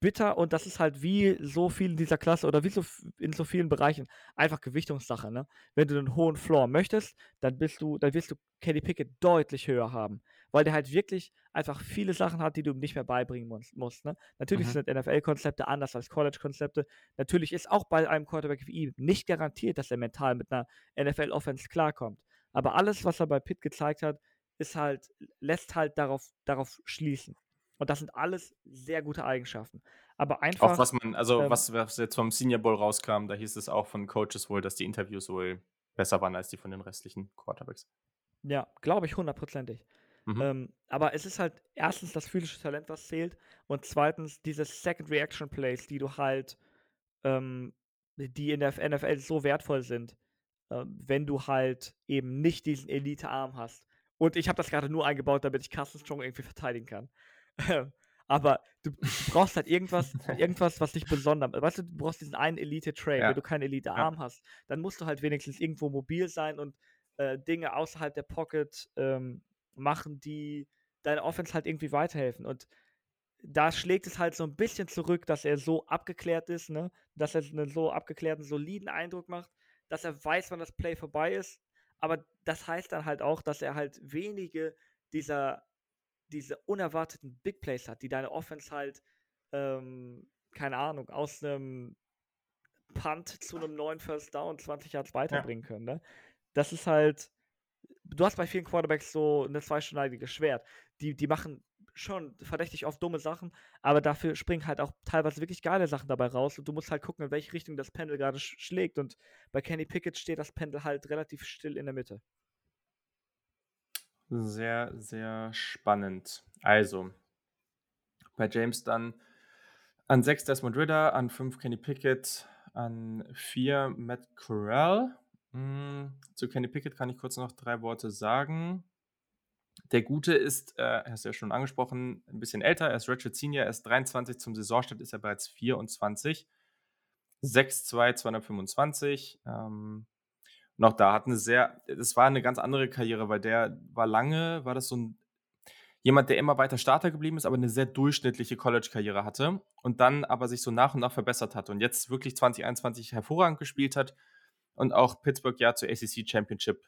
bitter und das ist halt wie so viel in dieser Klasse oder wie so in so vielen Bereichen einfach Gewichtungssache, ne? Wenn du einen hohen Floor möchtest, dann bist du, dann wirst du Kenny Pickett deutlich höher haben, weil der halt wirklich einfach viele Sachen hat, die du ihm nicht mehr beibringen musst, musst ne? Natürlich mhm. sind NFL-Konzepte anders als College-Konzepte. Natürlich ist auch bei einem Quarterback wie ihm nicht garantiert, dass er mental mit einer NFL-Offense klarkommt. Aber alles, was er bei Pitt gezeigt hat, ist halt, lässt halt darauf, darauf schließen. Und das sind alles sehr gute Eigenschaften. Aber einfach. Auch was man, also ähm, was, was jetzt vom Senior Bowl rauskam, da hieß es auch von Coaches wohl, dass die Interviews wohl besser waren als die von den restlichen Quarterbacks. Ja, glaube ich hundertprozentig. Mhm. Ähm, aber es ist halt erstens das physische Talent, was zählt, und zweitens diese Second Reaction Plays, die du halt, ähm, die in der NFL so wertvoll sind, äh, wenn du halt eben nicht diesen Elite-Arm hast. Und ich habe das gerade nur eingebaut, damit ich Carsten Strong irgendwie verteidigen kann. aber du, du, brauchst halt irgendwas, irgendwas, was dich besonders. Weißt du, du brauchst diesen einen Elite-Trade. Ja. Wenn du keinen Elite-Arm ja. hast, dann musst du halt wenigstens irgendwo mobil sein und äh, Dinge außerhalb der Pocket ähm, machen, die deine Offense halt irgendwie weiterhelfen. Und da schlägt es halt so ein bisschen zurück, dass er so abgeklärt ist, ne? Dass er einen so abgeklärten, soliden Eindruck macht, dass er weiß, wann das Play vorbei ist. Aber das heißt dann halt auch, dass er halt wenige dieser diese unerwarteten Big Plays hat, die deine Offense halt, ähm, keine Ahnung, aus einem Punt zu einem neuen First Down 20 Yards weiterbringen ja. können. Ne? Das ist halt, du hast bei vielen Quarterbacks so eine zweischneidige Schwert. Die, die machen schon verdächtig oft dumme Sachen, aber dafür springen halt auch teilweise wirklich geile Sachen dabei raus und du musst halt gucken, in welche Richtung das Pendel gerade sch schlägt und bei Kenny Pickett steht das Pendel halt relativ still in der Mitte. Sehr, sehr spannend. Also, bei James dann an 6 Desmond Ritter, an 5 Kenny Pickett, an 4 Matt Corral. Hm, zu Kenny Pickett kann ich kurz noch drei Worte sagen. Der Gute ist, äh, hast du ja schon angesprochen, ein bisschen älter. Er ist Richard Senior, er ist 23. Zum Saisonstart ist er bereits 24. 6'2, 225. Ähm, auch da hat eine sehr, das war eine ganz andere Karriere, weil der war lange, war das so ein jemand, der immer weiter Starter geblieben ist, aber eine sehr durchschnittliche College-Karriere hatte und dann aber sich so nach und nach verbessert hat und jetzt wirklich 2021 hervorragend gespielt hat und auch Pittsburgh ja zur ACC Championship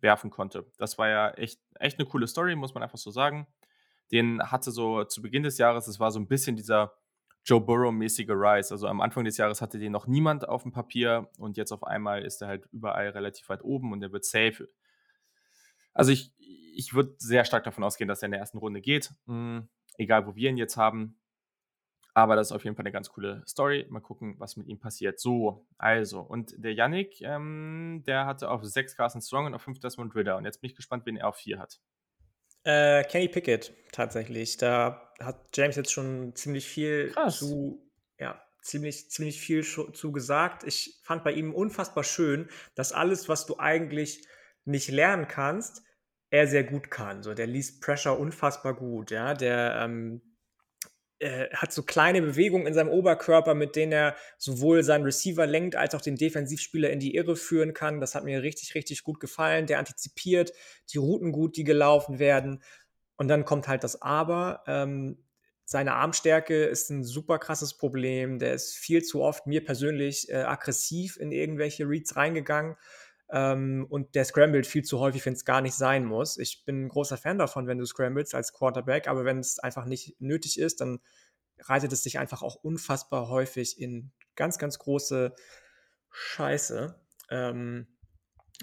werfen konnte. Das war ja echt, echt eine coole Story, muss man einfach so sagen. Den hatte so zu Beginn des Jahres, es war so ein bisschen dieser Joe Burrow-mäßige Rise. Also am Anfang des Jahres hatte den noch niemand auf dem Papier und jetzt auf einmal ist er halt überall relativ weit oben und er wird safe. Also ich, ich würde sehr stark davon ausgehen, dass er in der ersten Runde geht. Mhm, egal, wo wir ihn jetzt haben. Aber das ist auf jeden Fall eine ganz coole Story. Mal gucken, was mit ihm passiert. So, also, und der Yannick, ähm, der hatte auf 6 Carson Strong und auf 5 Desmond Ritter. Und jetzt bin ich gespannt, wen er auf 4 hat. Äh, Kenny Pickett, tatsächlich. Da hat James jetzt schon ziemlich viel Krass. zu, ja, ziemlich, ziemlich viel zu gesagt. Ich fand bei ihm unfassbar schön, dass alles, was du eigentlich nicht lernen kannst, er sehr gut kann. So, der liest Pressure unfassbar gut, ja. Der ähm, äh, hat so kleine Bewegungen in seinem Oberkörper, mit denen er sowohl seinen Receiver lenkt, als auch den Defensivspieler in die Irre führen kann. Das hat mir richtig, richtig gut gefallen. Der antizipiert die Routen gut, die gelaufen werden. Und dann kommt halt das Aber. Ähm, seine Armstärke ist ein super krasses Problem. Der ist viel zu oft mir persönlich äh, aggressiv in irgendwelche Reads reingegangen. Ähm, und der scrambled viel zu häufig, wenn es gar nicht sein muss. Ich bin ein großer Fan davon, wenn du scramblest als Quarterback, aber wenn es einfach nicht nötig ist, dann reitet es sich einfach auch unfassbar häufig in ganz, ganz große Scheiße. Ähm,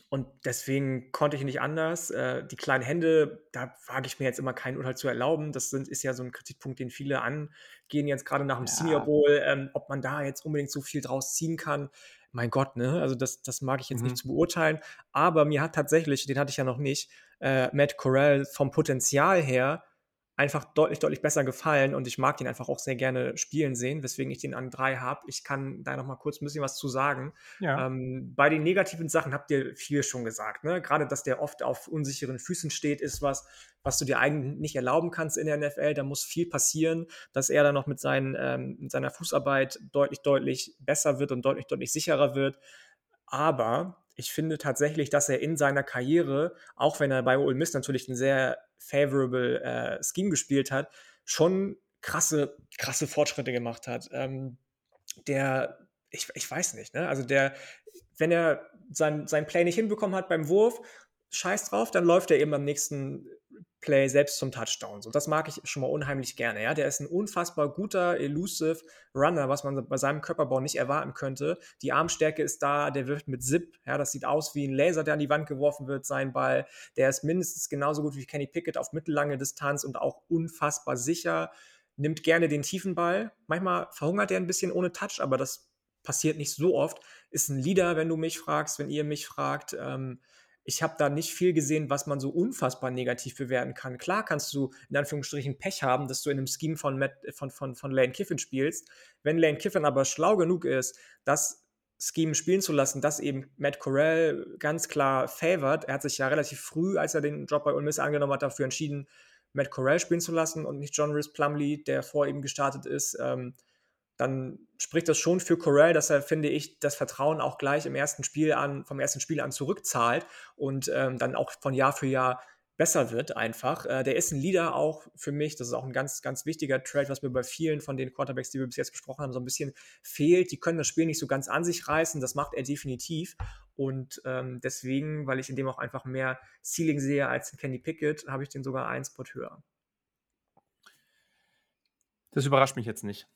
und deswegen konnte ich nicht anders. Äh, die kleinen Hände, da wage ich mir jetzt immer kein Urteil zu erlauben. Das sind, ist ja so ein Kritikpunkt, den viele angehen, jetzt gerade nach dem ja. Senior Bowl, ähm, ob man da jetzt unbedingt so viel draus ziehen kann mein Gott, ne? Also das, das mag ich jetzt mhm. nicht zu beurteilen. Aber mir hat tatsächlich, den hatte ich ja noch nicht, äh, Matt Corell vom Potenzial her einfach deutlich, deutlich besser gefallen und ich mag den einfach auch sehr gerne spielen sehen, weswegen ich den an drei habe. Ich kann da noch mal kurz ein bisschen was zu sagen. Ja. Ähm, bei den negativen Sachen habt ihr viel schon gesagt. Ne? Gerade, dass der oft auf unsicheren Füßen steht, ist was, was du dir eigentlich nicht erlauben kannst in der NFL. Da muss viel passieren, dass er dann noch mit, seinen, ähm, mit seiner Fußarbeit deutlich, deutlich besser wird und deutlich, deutlich sicherer wird. Aber ich finde tatsächlich, dass er in seiner Karriere, auch wenn er bei Ole Miss natürlich ein sehr favorable äh, Scheme gespielt hat, schon krasse, krasse Fortschritte gemacht hat. Ähm, der, ich, ich weiß nicht, ne? Also der, wenn er sein, sein Play nicht hinbekommen hat beim Wurf, scheiß drauf, dann läuft er eben am nächsten Play selbst zum Touchdown. So, das mag ich schon mal unheimlich gerne. Ja, der ist ein unfassbar guter, elusive Runner, was man bei seinem Körperbau nicht erwarten könnte. Die Armstärke ist da, der wirft mit Zip. Ja, das sieht aus wie ein Laser, der an die Wand geworfen wird, sein Ball. Der ist mindestens genauso gut wie Kenny Pickett auf mittellange Distanz und auch unfassbar sicher. Nimmt gerne den tiefen Ball. Manchmal verhungert er ein bisschen ohne Touch, aber das passiert nicht so oft. Ist ein Leader, wenn du mich fragst, wenn ihr mich fragt. Ähm, ich habe da nicht viel gesehen, was man so unfassbar negativ bewerten kann. Klar kannst du in Anführungsstrichen Pech haben, dass du in einem Scheme von, Matt, von, von, von Lane Kiffin spielst. Wenn Lane Kiffin aber schlau genug ist, das Scheme spielen zu lassen, das eben Matt Corell ganz klar favored. Er hat sich ja relativ früh, als er den Job bei Ole Miss angenommen hat, dafür entschieden, Matt Corell spielen zu lassen und nicht John Rhys Plumley, der vor ihm gestartet ist. Ähm, dann spricht das schon für Corell, dass er, finde ich, das Vertrauen auch gleich im ersten Spiel an, vom ersten Spiel an zurückzahlt und ähm, dann auch von Jahr für Jahr besser wird einfach. Äh, der ist ein Leader auch für mich. Das ist auch ein ganz, ganz wichtiger Trade, was mir bei vielen von den Quarterbacks, die wir bis jetzt besprochen haben, so ein bisschen fehlt. Die können das Spiel nicht so ganz an sich reißen. Das macht er definitiv. Und ähm, deswegen, weil ich in dem auch einfach mehr Ceiling sehe als in Kenny Pickett, habe ich den sogar einen Spot höher. Das überrascht mich jetzt nicht.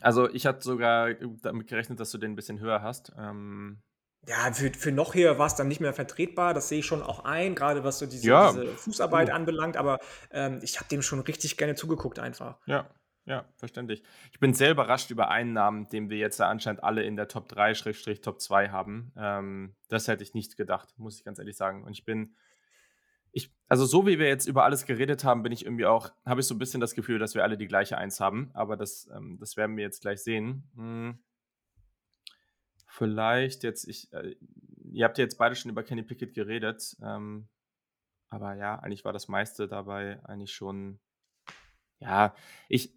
Also ich hatte sogar damit gerechnet, dass du den ein bisschen höher hast. Ähm ja, für, für noch höher war es dann nicht mehr vertretbar. Das sehe ich schon auch ein, gerade was so diese, ja. diese Fußarbeit oh. anbelangt. Aber ähm, ich habe dem schon richtig gerne zugeguckt einfach. Ja, ja, verständlich. Ich bin sehr überrascht über einen Namen, den wir jetzt anscheinend alle in der Top 3, Top 2 haben. Ähm, das hätte ich nicht gedacht, muss ich ganz ehrlich sagen. Und ich bin ich, also so wie wir jetzt über alles geredet haben, bin ich irgendwie auch, habe ich so ein bisschen das Gefühl, dass wir alle die gleiche Eins haben, aber das, ähm, das werden wir jetzt gleich sehen. Hm. Vielleicht jetzt, ich, äh, ihr habt ja jetzt beide schon über Kenny Pickett geredet. Ähm, Aber ja, eigentlich war das meiste dabei eigentlich schon. Ja, ich,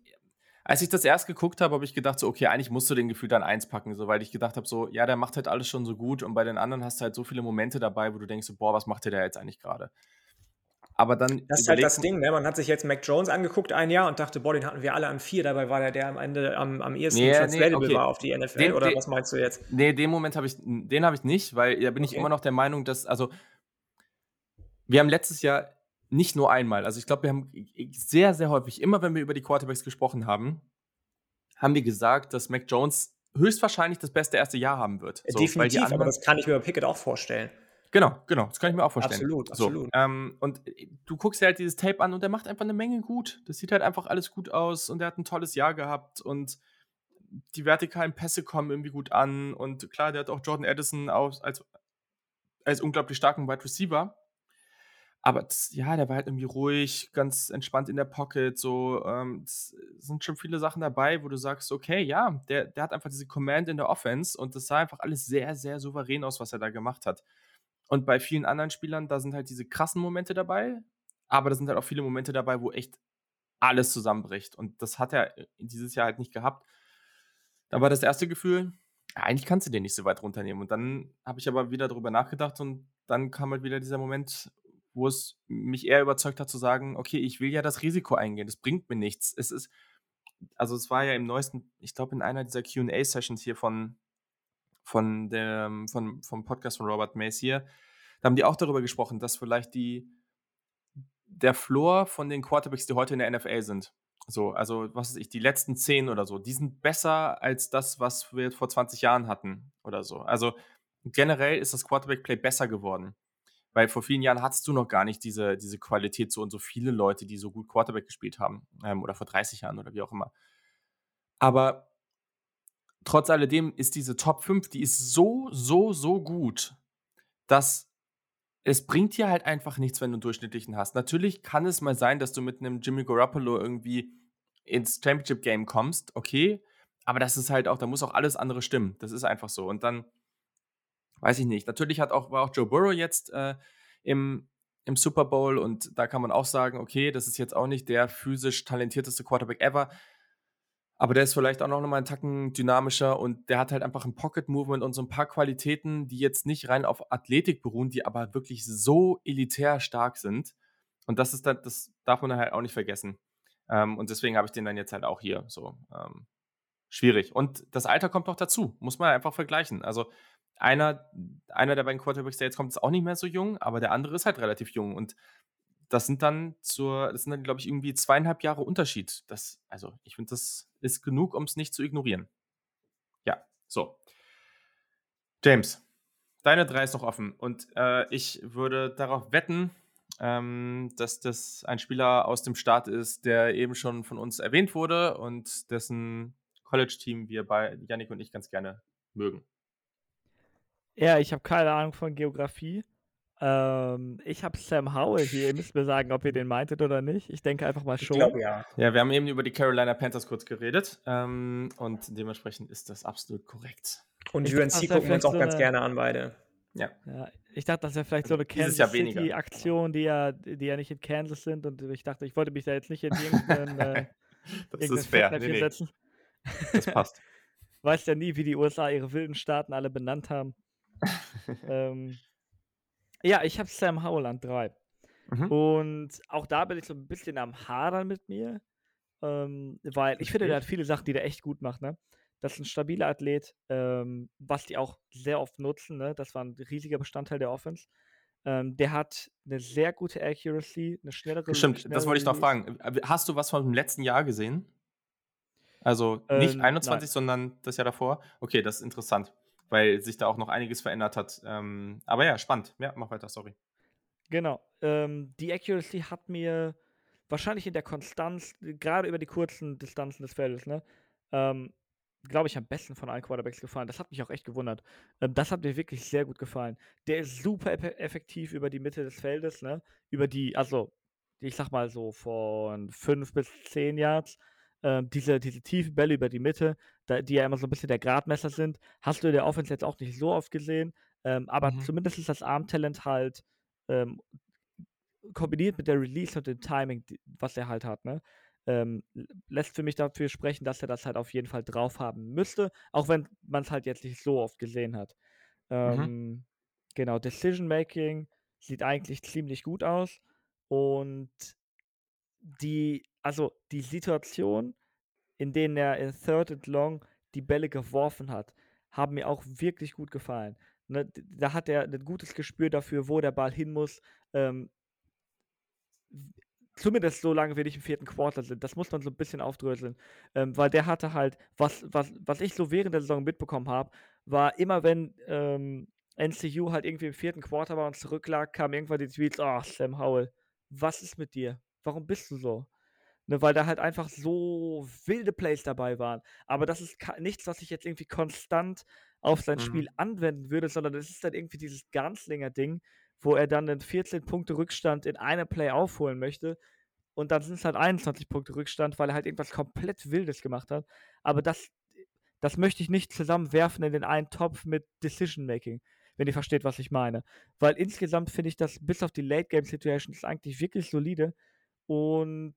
als ich das erst geguckt habe, habe ich gedacht, so, okay, eigentlich musst du den Gefühl dann eins packen, so, weil ich gedacht habe, so, ja, der macht halt alles schon so gut und bei den anderen hast du halt so viele Momente dabei, wo du denkst, so, boah, was macht der da jetzt eigentlich gerade? Aber dann. Das ist halt das Ding, ne? Man hat sich jetzt Mac Jones angeguckt ein Jahr und dachte, boah, den hatten wir alle an vier. Dabei war der, der am Ende am, am ehesten nee, translatable nee, okay. war auf die NFL. Den, oder den, was meinst du jetzt? Nee, den Moment habe ich, den habe ich nicht, weil da bin okay. ich immer noch der Meinung, dass, also, wir haben letztes Jahr nicht nur einmal, also ich glaube, wir haben sehr, sehr häufig, immer wenn wir über die Quarterbacks gesprochen haben, haben wir gesagt, dass Mac Jones höchstwahrscheinlich das beste erste Jahr haben wird. So, Definitiv, anderen, aber das kann ich mir bei Pickett auch vorstellen. Genau, genau, das kann ich mir auch vorstellen. Absolut, absolut. So, ähm, und äh, du guckst dir halt dieses Tape an und der macht einfach eine Menge gut. Das sieht halt einfach alles gut aus und der hat ein tolles Jahr gehabt und die vertikalen Pässe kommen irgendwie gut an und klar, der hat auch Jordan Addison als, als, unglaublich starken Wide Receiver. Aber das, ja, der war halt irgendwie ruhig, ganz entspannt in der Pocket. So, ähm, es sind schon viele Sachen dabei, wo du sagst, okay, ja, der, der hat einfach diese Command in der Offense und das sah einfach alles sehr, sehr souverän aus, was er da gemacht hat. Und bei vielen anderen Spielern, da sind halt diese krassen Momente dabei, aber da sind halt auch viele Momente dabei, wo echt alles zusammenbricht. Und das hat er dieses Jahr halt nicht gehabt. Da war das erste Gefühl, ja, eigentlich kannst du den nicht so weit runternehmen. Und dann habe ich aber wieder darüber nachgedacht und dann kam halt wieder dieser Moment, wo es mich eher überzeugt hat zu sagen, okay, ich will ja das Risiko eingehen, das bringt mir nichts. Es ist, also es war ja im neuesten, ich glaube in einer dieser QA-Sessions hier von, von dem, von, vom Podcast von Robert Mays hier, da haben die auch darüber gesprochen, dass vielleicht die, der Floor von den Quarterbacks, die heute in der NFL sind, so, also was weiß ich, die letzten zehn oder so, die sind besser als das, was wir vor 20 Jahren hatten oder so. Also generell ist das Quarterback-Play besser geworden. Weil vor vielen Jahren hattest du noch gar nicht diese, diese Qualität, so und so viele Leute, die so gut Quarterback gespielt haben. Ähm, oder vor 30 Jahren oder wie auch immer. Aber trotz alledem ist diese Top 5, die ist so, so, so gut, dass es bringt dir halt einfach nichts, wenn du einen durchschnittlichen hast. Natürlich kann es mal sein, dass du mit einem Jimmy Garoppolo irgendwie ins Championship Game kommst, okay, aber das ist halt auch, da muss auch alles andere stimmen. Das ist einfach so. Und dann, weiß ich nicht. Natürlich hat auch, war auch Joe Burrow jetzt äh, im, im Super Bowl und da kann man auch sagen, okay, das ist jetzt auch nicht der physisch talentierteste Quarterback ever. Aber der ist vielleicht auch noch mal einen Tacken dynamischer und der hat halt einfach ein Pocket-Movement und so ein paar Qualitäten, die jetzt nicht rein auf Athletik beruhen, die aber wirklich so elitär stark sind. Und das ist dann, das darf man halt auch nicht vergessen. Ähm, und deswegen habe ich den dann jetzt halt auch hier. So ähm, schwierig. Und das Alter kommt noch dazu, muss man einfach vergleichen. Also einer, einer der beiden Quarterbacks, der jetzt kommt, ist auch nicht mehr so jung, aber der andere ist halt relativ jung. Und das sind dann zur, das sind dann, glaube ich, irgendwie zweieinhalb Jahre Unterschied. Das, also, ich finde, das ist genug, um es nicht zu ignorieren. Ja, so. James, deine drei ist noch offen. Und äh, ich würde darauf wetten, ähm, dass das ein Spieler aus dem Start ist, der eben schon von uns erwähnt wurde und dessen College-Team wir bei Yannick und ich ganz gerne mögen. Ja, ich habe keine Ahnung von Geografie. Ähm, ich habe Sam Howell hier. Ihr müsst mir sagen, ob ihr den meintet oder nicht. Ich denke einfach mal schon. Ich glaube, ja. Ja, wir haben eben über die Carolina Panthers kurz geredet. Ähm, und dementsprechend ist das absolut korrekt. Und ich UNC gucken wir uns auch so ganz gerne an, beide. Ja. ja. Ich dachte, das wäre vielleicht so eine Kansas City-Aktion, die ja, die ja nicht in Kansas sind. Und ich dachte, ich wollte mich da jetzt nicht in irgendeinen äh, das ist fair. Nee, nee. setzen. Das passt. Weiß ja nie, wie die USA ihre wilden Staaten alle benannt haben ähm, ja, ich habe Sam Howell an drei. Mhm. Und auch da bin ich so ein bisschen am Hadern mit mir. Ähm, weil ich finde, der hat viele Sachen, die der echt gut macht. Ne? Das ist ein stabiler Athlet, ähm, was die auch sehr oft nutzen. Ne? Das war ein riesiger Bestandteil der Offense. Ähm, der hat eine sehr gute Accuracy, eine schnellere. Stimmt, schnellere das wollte ich noch fragen. Äh, hast du was von dem letzten Jahr gesehen? Also nicht ähm, 21, nein. sondern das Jahr davor? Okay, das ist interessant weil sich da auch noch einiges verändert hat. Ähm, aber ja, spannend. Ja, mach weiter, sorry. Genau. Ähm, die Accuracy hat mir wahrscheinlich in der Konstanz, gerade über die kurzen Distanzen des Feldes, ne, ähm, glaube ich, am besten von allen Quarterbacks gefallen. Das hat mich auch echt gewundert. Ähm, das hat mir wirklich sehr gut gefallen. Der ist super effektiv über die Mitte des Feldes, ne? Über die, also, ich sag mal so von 5 bis 10 Yards ähm, diese, diese tiefen Bälle über die Mitte, da, die ja immer so ein bisschen der Gradmesser sind, hast du in der Offense jetzt auch nicht so oft gesehen. Ähm, aber mhm. zumindest ist das Armtalent halt ähm, kombiniert mit der Release und dem Timing, was er halt hat, ne? Ähm, lässt für mich dafür sprechen, dass er das halt auf jeden Fall drauf haben müsste, auch wenn man es halt jetzt nicht so oft gesehen hat. Mhm. Ähm, mhm. Genau, Decision Making sieht eigentlich ziemlich gut aus und die, also die Situation, in denen er in Third and Long die Bälle geworfen hat, haben mir auch wirklich gut gefallen. Ne, da hat er ein gutes Gespür dafür, wo der Ball hin muss. Ähm, zumindest so lange wir nicht im vierten Quarter sind. Das muss man so ein bisschen aufdröseln. Ähm, weil der hatte halt, was, was, was ich so während der Saison mitbekommen habe, war immer, wenn ähm, NCU halt irgendwie im vierten Quarter war und zurücklag, kam irgendwann die Tweets, oh, Sam Howell, was ist mit dir? Warum bist du so? Ne, weil da halt einfach so wilde Plays dabei waren. Aber das ist nichts, was ich jetzt irgendwie konstant auf sein mhm. Spiel anwenden würde, sondern das ist dann irgendwie dieses Ganzlinger-Ding, wo er dann einen 14 Punkte Rückstand in einem Play aufholen möchte. Und dann sind es halt 21 Punkte Rückstand, weil er halt irgendwas komplett Wildes gemacht hat. Aber das, das möchte ich nicht zusammenwerfen in den einen Topf mit Decision Making, wenn ihr versteht, was ich meine. Weil insgesamt finde ich das bis auf die Late Game Situations eigentlich wirklich solide. Und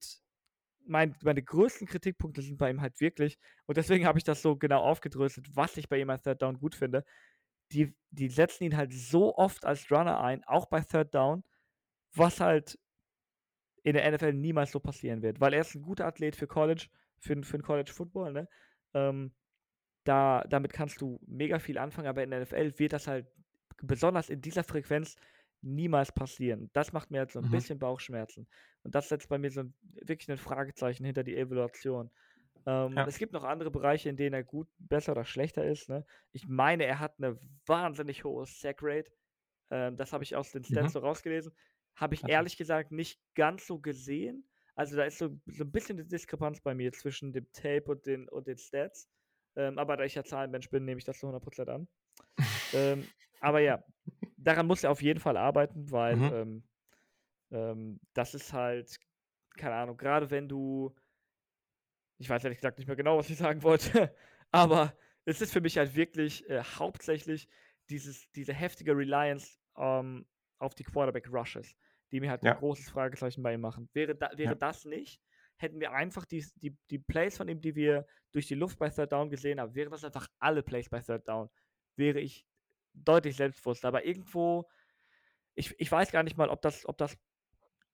mein, meine größten Kritikpunkte sind bei ihm halt wirklich, und deswegen habe ich das so genau aufgedröselt, was ich bei ihm als Third Down gut finde. Die, die setzen ihn halt so oft als Runner ein, auch bei Third Down, was halt in der NFL niemals so passieren wird, weil er ist ein guter Athlet für College, für, für den College Football, ne? Ähm, da, damit kannst du mega viel anfangen, aber in der NFL wird das halt besonders in dieser Frequenz niemals passieren. Das macht mir jetzt so ein mhm. bisschen Bauchschmerzen. Und das setzt bei mir so ein, wirklich ein Fragezeichen hinter die Evaluation. Ähm, ja. Es gibt noch andere Bereiche, in denen er gut, besser oder schlechter ist. Ne? Ich meine, er hat eine wahnsinnig hohe Sack-Rate. Ähm, das habe ich aus den Stats mhm. so rausgelesen. Habe ich ehrlich gesagt nicht ganz so gesehen. Also da ist so, so ein bisschen eine Diskrepanz bei mir zwischen dem Tape und den, und den Stats. Ähm, aber da ich ja Zahlenmensch bin, nehme ich das zu 100% an. ähm, aber ja, daran muss er auf jeden Fall arbeiten, weil mhm. ähm, ähm, das ist halt, keine Ahnung, gerade wenn du, ich weiß ehrlich gesagt nicht mehr genau, was ich sagen wollte, aber es ist für mich halt wirklich äh, hauptsächlich dieses, diese heftige Reliance ähm, auf die Quarterback-Rushes, die mir halt ja. ein großes Fragezeichen bei ihm machen. Wäre, da, wäre ja. das nicht, hätten wir einfach die, die, die Plays von ihm, die wir durch die Luft bei Third Down gesehen haben, wären das einfach alle Plays bei Third Down, wäre ich deutlich selbstbewusster. Aber irgendwo, ich, ich weiß gar nicht mal, ob das, ob das,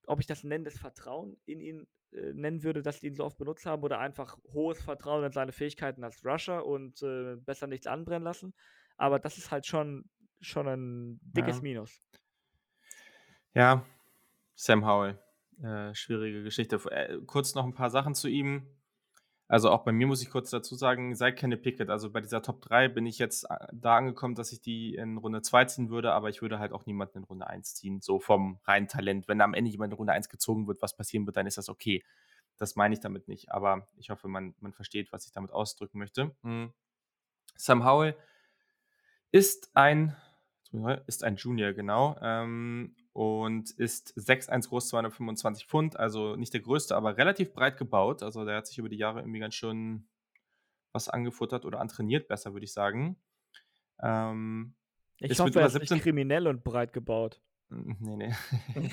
ob ich das nennendes Vertrauen in ihn äh, nennen würde, dass die ihn so oft benutzt haben, oder einfach hohes Vertrauen in seine Fähigkeiten als Rusher und äh, besser nichts anbrennen lassen. Aber das ist halt schon, schon ein dickes ja. Minus. Ja, Sam Howell. Äh, schwierige Geschichte. Äh, kurz noch ein paar Sachen zu ihm. Also auch bei mir muss ich kurz dazu sagen, sei keine Pickett. Also bei dieser Top 3 bin ich jetzt äh, da angekommen, dass ich die in Runde 2 ziehen würde, aber ich würde halt auch niemanden in Runde 1 ziehen, so vom reinen Talent. Wenn am Ende jemand in Runde 1 gezogen wird, was passieren wird, dann ist das okay. Das meine ich damit nicht, aber ich hoffe, man, man versteht, was ich damit ausdrücken möchte. Mhm. Sam Howell ist ein, ist ein Junior, genau. Ähm, und ist 6'1 groß, 225 Pfund, also nicht der größte, aber relativ breit gebaut. Also der hat sich über die Jahre irgendwie ganz schön was angefuttert oder antrainiert, besser würde ich sagen. Ähm, ich hoffe, er ist 17... nicht kriminell und breit gebaut. Nee, nee.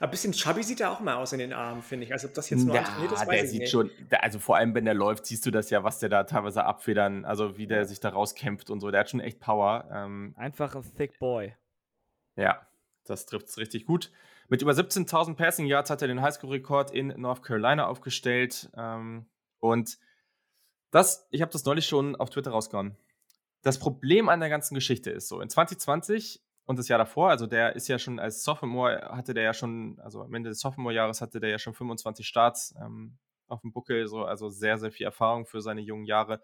Ein bisschen chubby sieht er auch mal aus in den Armen, finde ich. Also ob das jetzt nur ja, trainiert ist, weiß der ich sieht nicht. schon, also vor allem wenn der läuft, siehst du das ja, was der da teilweise abfedern, also wie der sich da rauskämpft und so. Der hat schon echt Power. Ähm, Einfach ein thick boy. Ja, das trifft es richtig gut. Mit über 17.000 Passing Yards hat er den Highschool-Rekord in North Carolina aufgestellt. Ähm, und das, ich habe das neulich schon auf Twitter rausgehauen. Das Problem an der ganzen Geschichte ist so, in 2020 und das Jahr davor, also der ist ja schon als Sophomore, hatte der ja schon, also am Ende des Sophomore-Jahres hatte der ja schon 25 Starts ähm, auf dem Buckel, so, also sehr, sehr viel Erfahrung für seine jungen Jahre.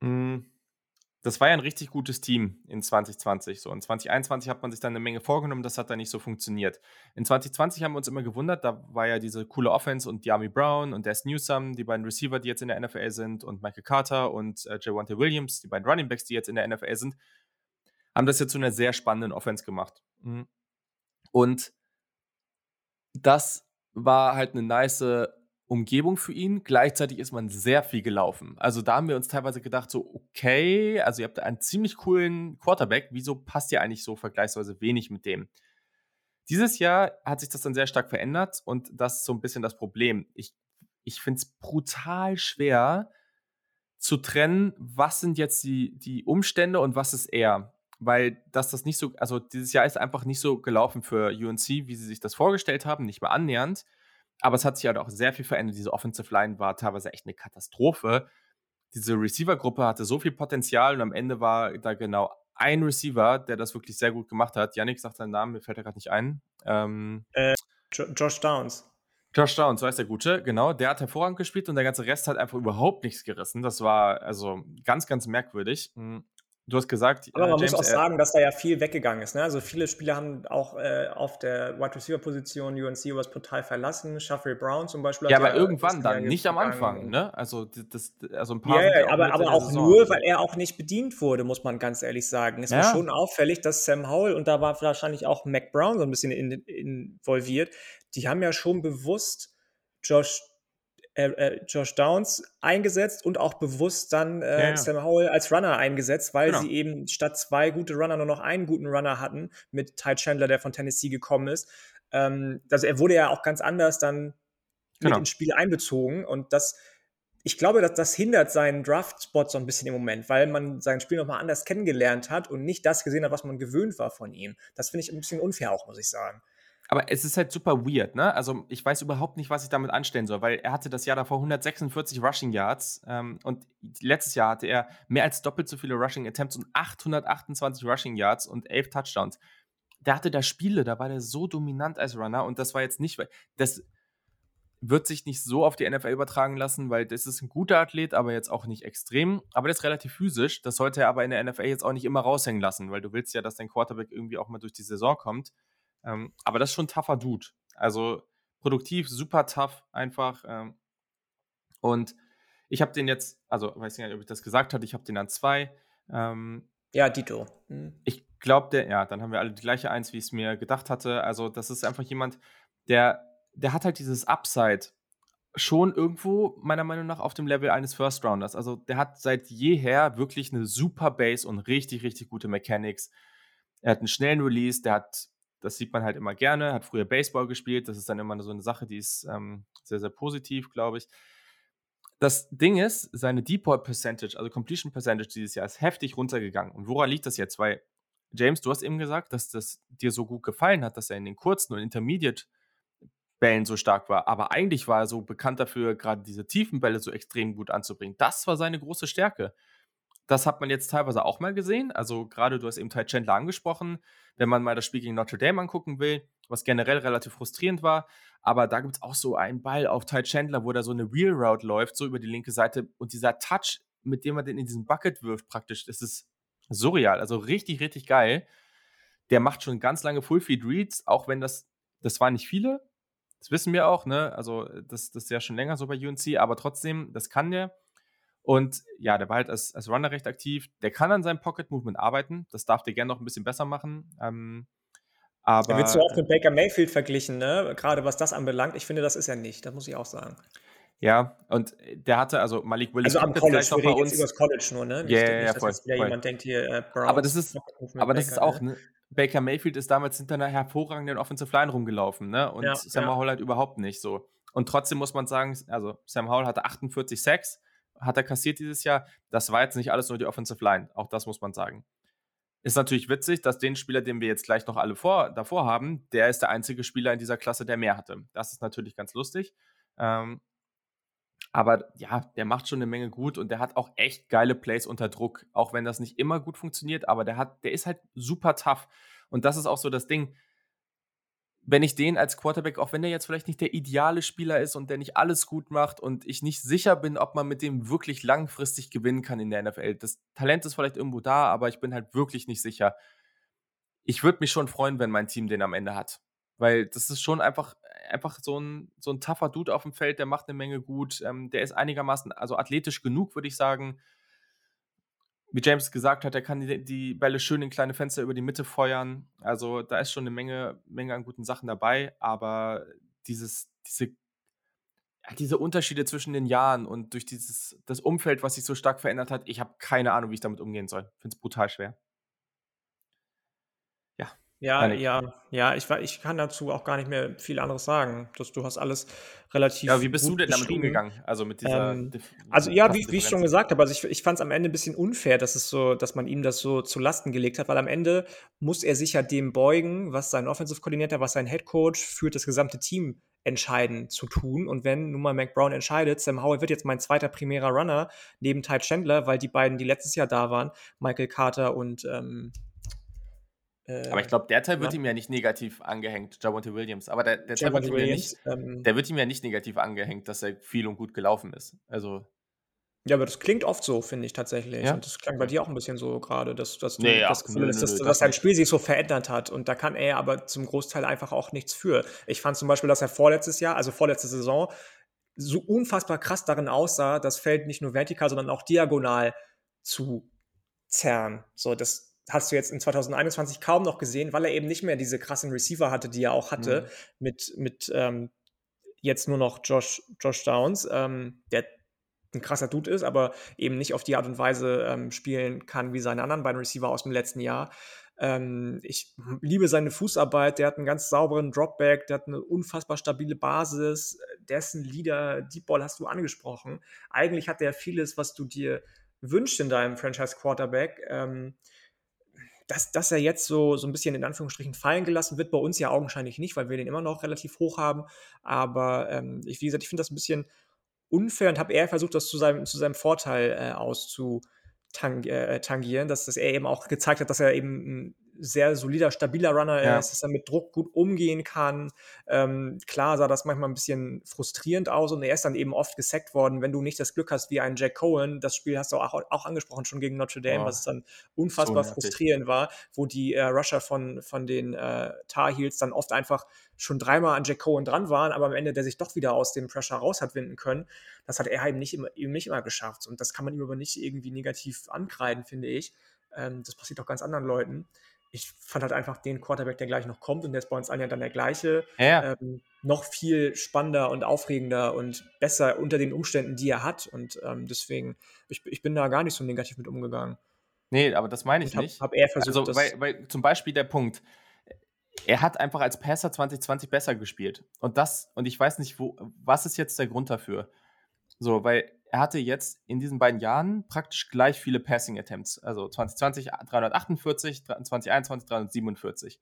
Mhm das war ja ein richtig gutes Team in 2020. So. In 2021 hat man sich dann eine Menge vorgenommen, das hat dann nicht so funktioniert. In 2020 haben wir uns immer gewundert, da war ja diese coole Offense und Diami Brown und Des Newsome, die beiden Receiver, die jetzt in der NFL sind, und Michael Carter und äh, Javante Williams, die beiden Running Backs, die jetzt in der NFL sind, haben das jetzt zu einer sehr spannenden Offense gemacht. Mhm. Und das war halt eine nice Umgebung für ihn. Gleichzeitig ist man sehr viel gelaufen. Also da haben wir uns teilweise gedacht, so, okay, also ihr habt einen ziemlich coolen Quarterback, wieso passt ihr eigentlich so vergleichsweise wenig mit dem? Dieses Jahr hat sich das dann sehr stark verändert und das ist so ein bisschen das Problem. Ich, ich finde es brutal schwer zu trennen, was sind jetzt die, die Umstände und was ist er. Weil dass das nicht so, also dieses Jahr ist einfach nicht so gelaufen für UNC, wie sie sich das vorgestellt haben, nicht mehr annähernd. Aber es hat sich halt auch sehr viel verändert. Diese Offensive Line war teilweise echt eine Katastrophe. Diese Receiver-Gruppe hatte so viel Potenzial und am Ende war da genau ein Receiver, der das wirklich sehr gut gemacht hat. Yannick sagt seinen Namen, mir fällt er gerade nicht ein. Ähm, äh, Josh Downs. Josh Downs, so heißt der Gute, genau. Der hat hervorragend gespielt und der ganze Rest hat einfach überhaupt nichts gerissen. Das war also ganz, ganz merkwürdig. Hm. Du hast gesagt, aber man äh, James, muss auch sagen, dass da ja viel weggegangen ist. Ne? Also viele Spieler haben auch äh, auf der Wide Receiver Position UNC was total verlassen. Shuffle Brown zum Beispiel. Ja, aber ja irgendwann dann, nicht am Anfang. Ne? Also das, also ein paar. Ja, ja aber, aber auch Saison. nur, weil er auch nicht bedient wurde, muss man ganz ehrlich sagen. Es ja. war schon auffällig, dass Sam Howell und da war wahrscheinlich auch Mac Brown so ein bisschen in, involviert. Die haben ja schon bewusst Josh äh, äh, Josh Downs eingesetzt und auch bewusst dann äh, ja, ja. Sam Howell als Runner eingesetzt, weil genau. sie eben statt zwei gute Runner nur noch einen guten Runner hatten mit Ty Chandler, der von Tennessee gekommen ist. Ähm, also er wurde ja auch ganz anders dann genau. mit ins Spiel einbezogen und das ich glaube, dass das hindert seinen Draft-Spot so ein bisschen im Moment, weil man sein Spiel nochmal anders kennengelernt hat und nicht das gesehen hat, was man gewöhnt war von ihm. Das finde ich ein bisschen unfair auch, muss ich sagen. Aber es ist halt super weird, ne? Also ich weiß überhaupt nicht, was ich damit anstellen soll, weil er hatte das Jahr davor 146 Rushing Yards ähm, und letztes Jahr hatte er mehr als doppelt so viele Rushing Attempts und 828 Rushing Yards und 11 Touchdowns. Der hatte da Spiele, da war der so dominant als Runner und das war jetzt nicht, das wird sich nicht so auf die NFL übertragen lassen, weil das ist ein guter Athlet, aber jetzt auch nicht extrem. Aber der ist relativ physisch. Das sollte er aber in der NFL jetzt auch nicht immer raushängen lassen, weil du willst ja, dass dein Quarterback irgendwie auch mal durch die Saison kommt. Ähm, aber das ist schon ein tougher Dude. Also produktiv, super tough einfach. Ähm, und ich habe den jetzt, also weiß nicht, ob ich das gesagt hatte, ich habe den an zwei. Ähm, ja, Dito. Mhm. Ich glaube, der, ja, dann haben wir alle die gleiche Eins, wie ich es mir gedacht hatte. Also, das ist einfach jemand, der, der hat halt dieses Upside schon irgendwo, meiner Meinung nach, auf dem Level eines First Rounders. Also, der hat seit jeher wirklich eine super Base und richtig, richtig gute Mechanics. Er hat einen schnellen Release, der hat das sieht man halt immer gerne. Hat früher Baseball gespielt. Das ist dann immer so eine Sache, die ist ähm, sehr, sehr positiv, glaube ich. Das Ding ist, seine Deep Percentage, also Completion Percentage dieses Jahr ist heftig runtergegangen. Und woran liegt das jetzt? Weil, James, du hast eben gesagt, dass das dir so gut gefallen hat, dass er in den kurzen und Intermediate Bällen so stark war. Aber eigentlich war er so bekannt dafür, gerade diese tiefen Bälle so extrem gut anzubringen. Das war seine große Stärke. Das hat man jetzt teilweise auch mal gesehen. Also gerade du hast eben Ty Chandler angesprochen, wenn man mal das Spiel gegen Notre Dame angucken will, was generell relativ frustrierend war. Aber da gibt es auch so einen Ball auf Ty Chandler, wo da so eine Wheel Route läuft, so über die linke Seite. Und dieser Touch, mit dem man den in diesen Bucket wirft, praktisch, das ist surreal. Also richtig, richtig geil. Der macht schon ganz lange Full Feed Reads, auch wenn das, das waren nicht viele. Das wissen wir auch, ne? Also, das, das ist ja schon länger so bei UNC, aber trotzdem, das kann der. Und ja, der war halt als, als Runner recht aktiv. Der kann an seinem Pocket Movement arbeiten. Das darf der gerne noch ein bisschen besser machen. Ähm, aber. Er wird so oft mit Baker Mayfield verglichen, ne? Gerade was das anbelangt. Ich finde, das ist er nicht. Das muss ich auch sagen. Ja, und der hatte, also Malik Willis. Also am College, wir reden jetzt über das College nur, ne? Ja, yeah, ja, voll, dass wieder voll. jemand denkt hier, äh, Browns, Aber das ist, aber das ist auch, ne? ne? Baker Mayfield ist damals hinter einer hervorragenden Offensive Line rumgelaufen, ne? Und ja, Sam ja. Howell halt überhaupt nicht so. Und trotzdem muss man sagen, also Sam Howell hatte 48 Sacks, hat er kassiert dieses Jahr. Das war jetzt nicht alles nur die Offensive Line. Auch das muss man sagen. Ist natürlich witzig, dass den Spieler, den wir jetzt gleich noch alle vor, davor haben, der ist der einzige Spieler in dieser Klasse, der mehr hatte. Das ist natürlich ganz lustig. Ähm, aber ja, der macht schon eine Menge gut und der hat auch echt geile Plays unter Druck, auch wenn das nicht immer gut funktioniert, aber der hat, der ist halt super tough. Und das ist auch so das Ding wenn ich den als Quarterback, auch wenn der jetzt vielleicht nicht der ideale Spieler ist und der nicht alles gut macht und ich nicht sicher bin, ob man mit dem wirklich langfristig gewinnen kann in der NFL. Das Talent ist vielleicht irgendwo da, aber ich bin halt wirklich nicht sicher. Ich würde mich schon freuen, wenn mein Team den am Ende hat. Weil das ist schon einfach, einfach so ein, so ein tougher Dude auf dem Feld, der macht eine Menge gut. Ähm, der ist einigermaßen, also athletisch genug, würde ich sagen wie James gesagt hat, er kann die, die, Bälle schön in kleine Fenster über die Mitte feuern. Also da ist schon eine Menge, Menge an guten Sachen dabei, aber dieses, diese, diese Unterschiede zwischen den Jahren und durch dieses, das Umfeld, was sich so stark verändert hat, ich habe keine Ahnung, wie ich damit umgehen soll. Finde es brutal schwer. Ja. Ja, ja, ja, ich, ich kann dazu auch gar nicht mehr viel anderes sagen. Das, du hast alles relativ. Ja, wie bist du denn damit umgegangen? Also mit dieser. Ähm, also ja, wie, wie ich schon gesagt habe, also ich, ich fand es am Ende ein bisschen unfair, dass es so, dass man ihm das so zu Lasten gelegt hat, weil am Ende muss er sich ja dem beugen, was sein Offensive Coordinator, was sein Head Coach führt das gesamte Team entscheiden zu tun. Und wenn nun mal Mac Brown entscheidet, Sam Howell wird jetzt mein zweiter primärer Runner neben Ty Chandler, weil die beiden, die letztes Jahr da waren, Michael Carter und ähm, äh, aber ich glaube, der Teil wird ja. ihm ja nicht negativ angehängt, Javonte Williams. Aber der, der Teil wird ihm, ja nicht, ähm, der wird ihm ja nicht negativ angehängt, dass er viel und gut gelaufen ist. Also. Ja, aber das klingt oft so, finde ich tatsächlich. Ja? Und das klang bei dir auch ein bisschen so gerade, dass, dass du nee, das Gefühl hast, dass, dass sein Spiel sich so verändert hat. Und da kann er aber zum Großteil einfach auch nichts für. Ich fand zum Beispiel, dass er vorletztes Jahr, also vorletzte Saison, so unfassbar krass darin aussah, das Feld nicht nur vertikal, sondern auch diagonal zu zerren. So, das, hast du jetzt in 2021 kaum noch gesehen, weil er eben nicht mehr diese krassen Receiver hatte, die er auch hatte, mhm. mit, mit ähm, jetzt nur noch Josh, Josh Downs, ähm, der ein krasser Dude ist, aber eben nicht auf die Art und Weise ähm, spielen kann wie seine anderen beiden Receiver aus dem letzten Jahr. Ähm, ich liebe seine Fußarbeit, der hat einen ganz sauberen Dropback, der hat eine unfassbar stabile Basis, dessen Leader, Deep Ball hast du angesprochen. Eigentlich hat er vieles, was du dir wünschst in deinem Franchise Quarterback. Ähm, dass, dass er jetzt so, so ein bisschen in Anführungsstrichen fallen gelassen wird, bei uns ja augenscheinlich nicht, weil wir den immer noch relativ hoch haben. Aber ähm, ich, wie gesagt, ich finde das ein bisschen unfair und habe eher versucht, das zu seinem, zu seinem Vorteil äh, auszutangieren, äh, dass, dass er eben auch gezeigt hat, dass er eben sehr solider, stabiler Runner ja. ist, dass er mit Druck gut umgehen kann. Ähm, klar sah das manchmal ein bisschen frustrierend aus und er ist dann eben oft gesackt worden, wenn du nicht das Glück hast wie ein Jack Cohen. Das Spiel hast du auch, auch angesprochen schon gegen Notre Dame, oh. was dann unfassbar so frustrierend war, wo die äh, Rusher von, von den äh, Tar Heels dann oft einfach schon dreimal an Jack Cohen dran waren, aber am Ende der sich doch wieder aus dem Pressure raus hat winden können. Das hat er eben nicht immer, eben nicht immer geschafft. Und das kann man ihm aber nicht irgendwie negativ ankreiden, finde ich. Ähm, das passiert auch ganz anderen Leuten ich fand halt einfach den Quarterback, der gleich noch kommt, und der ist bei uns allen ja dann der gleiche, ja. ähm, noch viel spannender und aufregender und besser unter den Umständen, die er hat. Und ähm, deswegen, ich, ich bin da gar nicht so negativ mit umgegangen. Nee, aber das meine ich hab, nicht. Hab er versucht, also, weil, weil, zum Beispiel der Punkt, er hat einfach als Passer 2020 besser gespielt. Und das, und ich weiß nicht, wo, was ist jetzt der Grund dafür? So, weil er hatte jetzt in diesen beiden Jahren praktisch gleich viele Passing Attempts. Also 2020 348, 2021 347.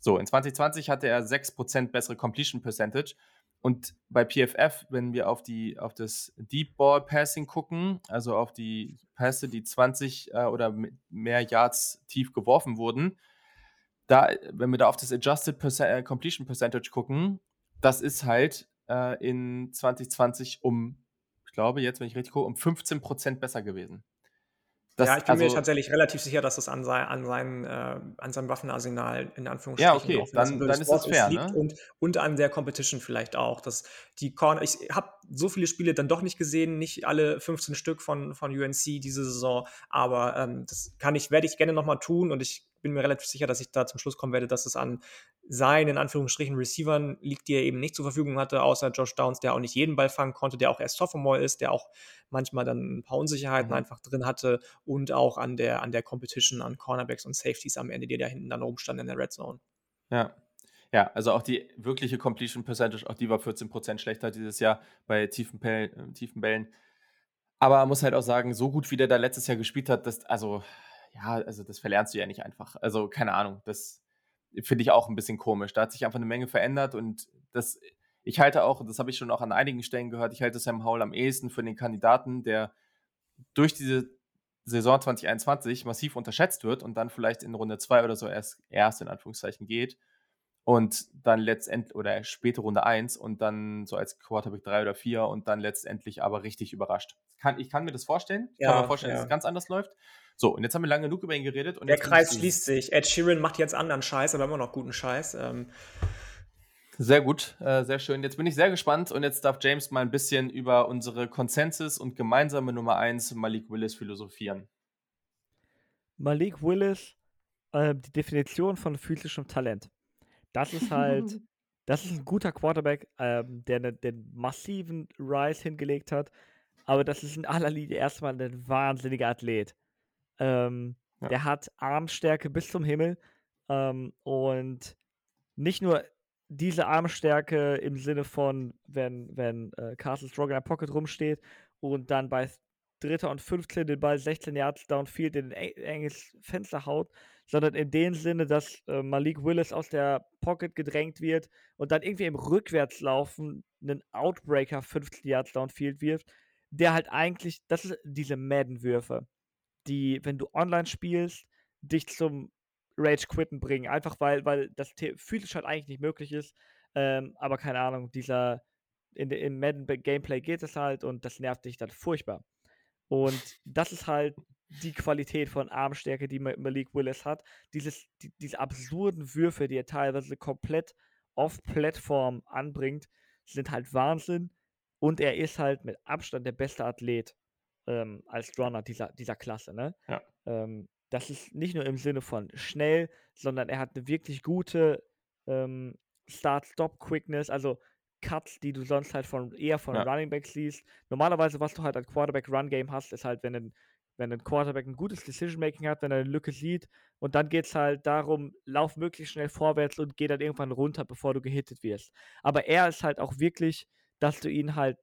So, in 2020 hatte er 6% bessere Completion Percentage. Und bei PFF, wenn wir auf, die, auf das Deep Ball Passing gucken, also auf die Pässe, die 20 äh, oder mehr Yards tief geworfen wurden, da, wenn wir da auf das Adjusted Percent, äh, Completion Percentage gucken, das ist halt äh, in 2020 um glaube jetzt, wenn ich richtig gucke, um 15 Prozent besser gewesen. Das, ja, ich bin also, mir tatsächlich relativ sicher, dass das an, sein, an, seinen, äh, an seinem Waffenarsenal in Anführungsstrichen ja, okay. dann, dann ist das fair, ne? und, und an der Competition vielleicht auch. Dass die Corner, ich habe so viele Spiele dann doch nicht gesehen, nicht alle 15 Stück von, von UNC diese Saison, aber ähm, das kann ich, werde ich gerne nochmal tun und ich bin mir relativ sicher, dass ich da zum Schluss kommen werde, dass es an seinen, in Anführungsstrichen, Receivern liegt, die er eben nicht zur Verfügung hatte, außer Josh Downs, der auch nicht jeden Ball fangen konnte, der auch erst Sophomore ist, der auch manchmal dann ein paar Unsicherheiten mhm. einfach drin hatte und auch an der, an der Competition, an Cornerbacks und Safeties am Ende, die da hinten dann rumstanden in der Red Zone. Ja. Ja, also auch die wirkliche Completion Percentage, auch die war 14% schlechter dieses Jahr bei tiefen, Bällen, äh, tiefen Bällen. Aber man muss halt auch sagen, so gut wie der da letztes Jahr gespielt hat, das, also ja, also das verlernst du ja nicht einfach. Also keine Ahnung, das finde ich auch ein bisschen komisch. Da hat sich einfach eine Menge verändert und das, ich halte auch, das habe ich schon auch an einigen Stellen gehört, ich halte Sam Howell am ehesten für den Kandidaten, der durch diese Saison 2021 massiv unterschätzt wird und dann vielleicht in Runde 2 oder so erst, erst in Anführungszeichen geht und dann letztendlich oder späte Runde 1 und dann so als Quarterback 3 oder 4 und dann letztendlich aber richtig überrascht. Kann, ich kann mir das vorstellen. Ich ja, kann mir vorstellen, ja. dass es ganz anders läuft. So, und jetzt haben wir lange genug über ihn geredet. Der Kreis schließt sich. Ed Sheeran macht jetzt anderen Scheiß, aber immer noch guten Scheiß. Ähm. Sehr gut, äh, sehr schön. Jetzt bin ich sehr gespannt und jetzt darf James mal ein bisschen über unsere Konsensus und gemeinsame Nummer 1 Malik Willis philosophieren. Malik Willis, äh, die Definition von physischem Talent. Das ist halt, das ist ein guter Quarterback, ähm, der ne, den massiven Rise hingelegt hat, aber das ist in aller Linie erstmal ein wahnsinniger Athlet. Ähm, ja. Der hat Armstärke bis zum Himmel. Ähm, und nicht nur diese Armstärke im Sinne von, wenn, wenn äh, Castle Strong in der Pocket rumsteht und dann bei Dritter und 15 den Ball 16 Yards downfield in ein enges Fenster haut, sondern in dem Sinne, dass äh, Malik Willis aus der Pocket gedrängt wird und dann irgendwie im Rückwärtslaufen einen Outbreaker 15 Yards downfield wirft, der halt eigentlich, das ist diese Madden-Würfe, die, wenn du online spielst, dich zum Rage Quitten bringen. Einfach weil, weil das physisch halt eigentlich nicht möglich ist. Ähm, aber keine Ahnung, dieser in, im Madden Gameplay geht es halt und das nervt dich dann furchtbar. Und das ist halt die Qualität von Armstärke, die Malik Willis hat. Dieses, die, diese absurden Würfe, die er teilweise komplett off-Plattform anbringt, sind halt Wahnsinn. Und er ist halt mit Abstand der beste Athlet ähm, als Runner dieser, dieser Klasse. Ne? Ja. Ähm, das ist nicht nur im Sinne von schnell, sondern er hat eine wirklich gute ähm, Start-Stop-Quickness, also Cuts, die du sonst halt von eher von ja. Running Backs siehst. Normalerweise, was du halt als Quarterback-Run-Game hast, ist halt, wenn ein, wenn ein Quarterback ein gutes Decision-Making hat, wenn er eine Lücke sieht und dann geht es halt darum, lauf möglichst schnell vorwärts und geh dann irgendwann runter, bevor du gehittet wirst. Aber er ist halt auch wirklich, dass du ihn halt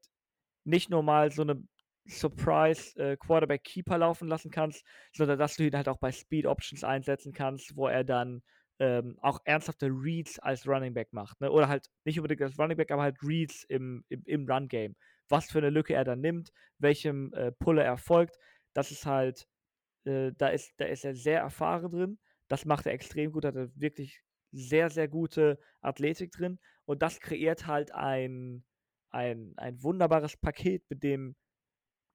nicht nur mal so eine Surprise äh, Quarterback Keeper laufen lassen kannst, sondern dass du ihn halt auch bei Speed Options einsetzen kannst, wo er dann ähm, auch ernsthafte Reads als Running Back macht. Ne? Oder halt nicht unbedingt als Running Back, aber halt Reads im, im, im Run-Game. Was für eine Lücke er dann nimmt, welchem äh, Pulle er folgt. Das ist halt, äh, da, ist, da ist er sehr erfahren drin. Das macht er extrem gut, hat er wirklich sehr, sehr gute Athletik drin. Und das kreiert halt ein, ein, ein wunderbares Paket, mit dem,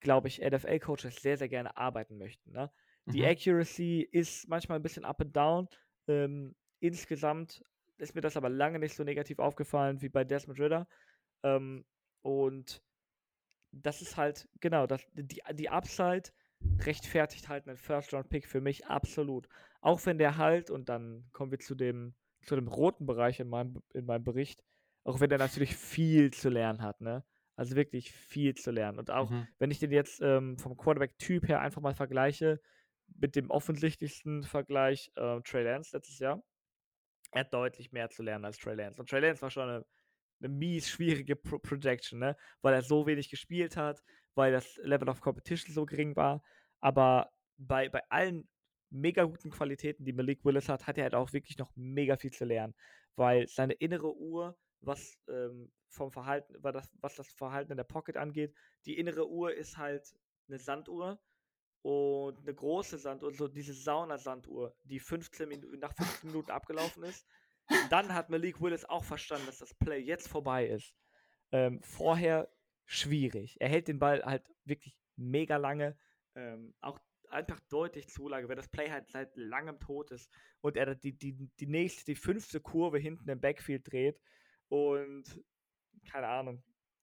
glaube ich, NFL-Coaches sehr, sehr gerne arbeiten möchten. Ne? Die mhm. Accuracy ist manchmal ein bisschen up and down, ähm, insgesamt ist mir das aber lange nicht so negativ aufgefallen wie bei Desmond Ritter. Ähm, und das ist halt, genau, das, die, die Upside rechtfertigt halt einen First-Round-Pick für mich absolut. Auch wenn der halt, und dann kommen wir zu dem, zu dem roten Bereich in meinem, in meinem Bericht, auch wenn der natürlich viel zu lernen hat, ne? Also wirklich viel zu lernen. Und auch, mhm. wenn ich den jetzt ähm, vom Quarterback-Typ her einfach mal vergleiche, mit dem offensichtlichsten Vergleich äh, Trey Lance letztes Jahr. Er hat deutlich mehr zu lernen als Trey Lance. Und Trey Lance war schon eine, eine mies schwierige Pro Projection, ne? weil er so wenig gespielt hat, weil das Level of Competition so gering war. Aber bei, bei allen mega guten Qualitäten, die Malik Willis hat, hat er halt auch wirklich noch mega viel zu lernen, weil seine innere Uhr, was ähm, vom Verhalten, was das Verhalten in der Pocket angeht, die innere Uhr ist halt eine Sanduhr und eine große Sanduhr, so diese Saunasanduhr, die 15 Minuten, nach 15 Minuten abgelaufen ist. Dann hat Malik Willis auch verstanden, dass das Play jetzt vorbei ist. Ähm, vorher schwierig. Er hält den Ball halt wirklich mega lange, ähm, auch einfach deutlich zu lange, wenn das Play halt seit langem tot ist und er die, die, die nächste, die fünfte Kurve hinten im Backfield dreht und keine Ahnung,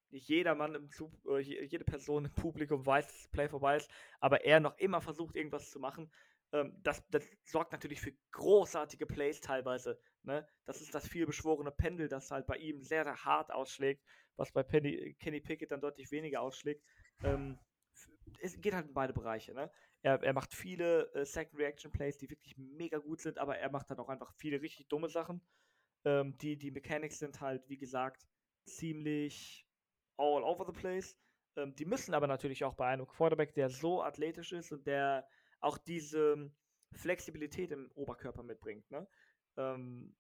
jeder Mann im Zug, jede Person im Publikum weiß, dass das Play vorbei ist, aber er noch immer versucht, irgendwas zu machen. Ähm, das, das, sorgt natürlich für großartige Plays teilweise. Ne? Das ist das vielbeschworene Pendel, das halt bei ihm sehr, sehr hart ausschlägt, was bei Penny, Kenny Pickett dann deutlich weniger ausschlägt. Ähm, es geht halt in beide Bereiche. Ne? Er, er macht viele äh, Second Reaction Plays, die wirklich mega gut sind, aber er macht dann auch einfach viele richtig dumme Sachen. Ähm, die, die Mechanics sind halt, wie gesagt, ziemlich all over the place. Ähm, die müssen aber natürlich auch bei einem Quarterback, der so athletisch ist und der auch diese Flexibilität im Oberkörper mitbringt, ne? Ähm,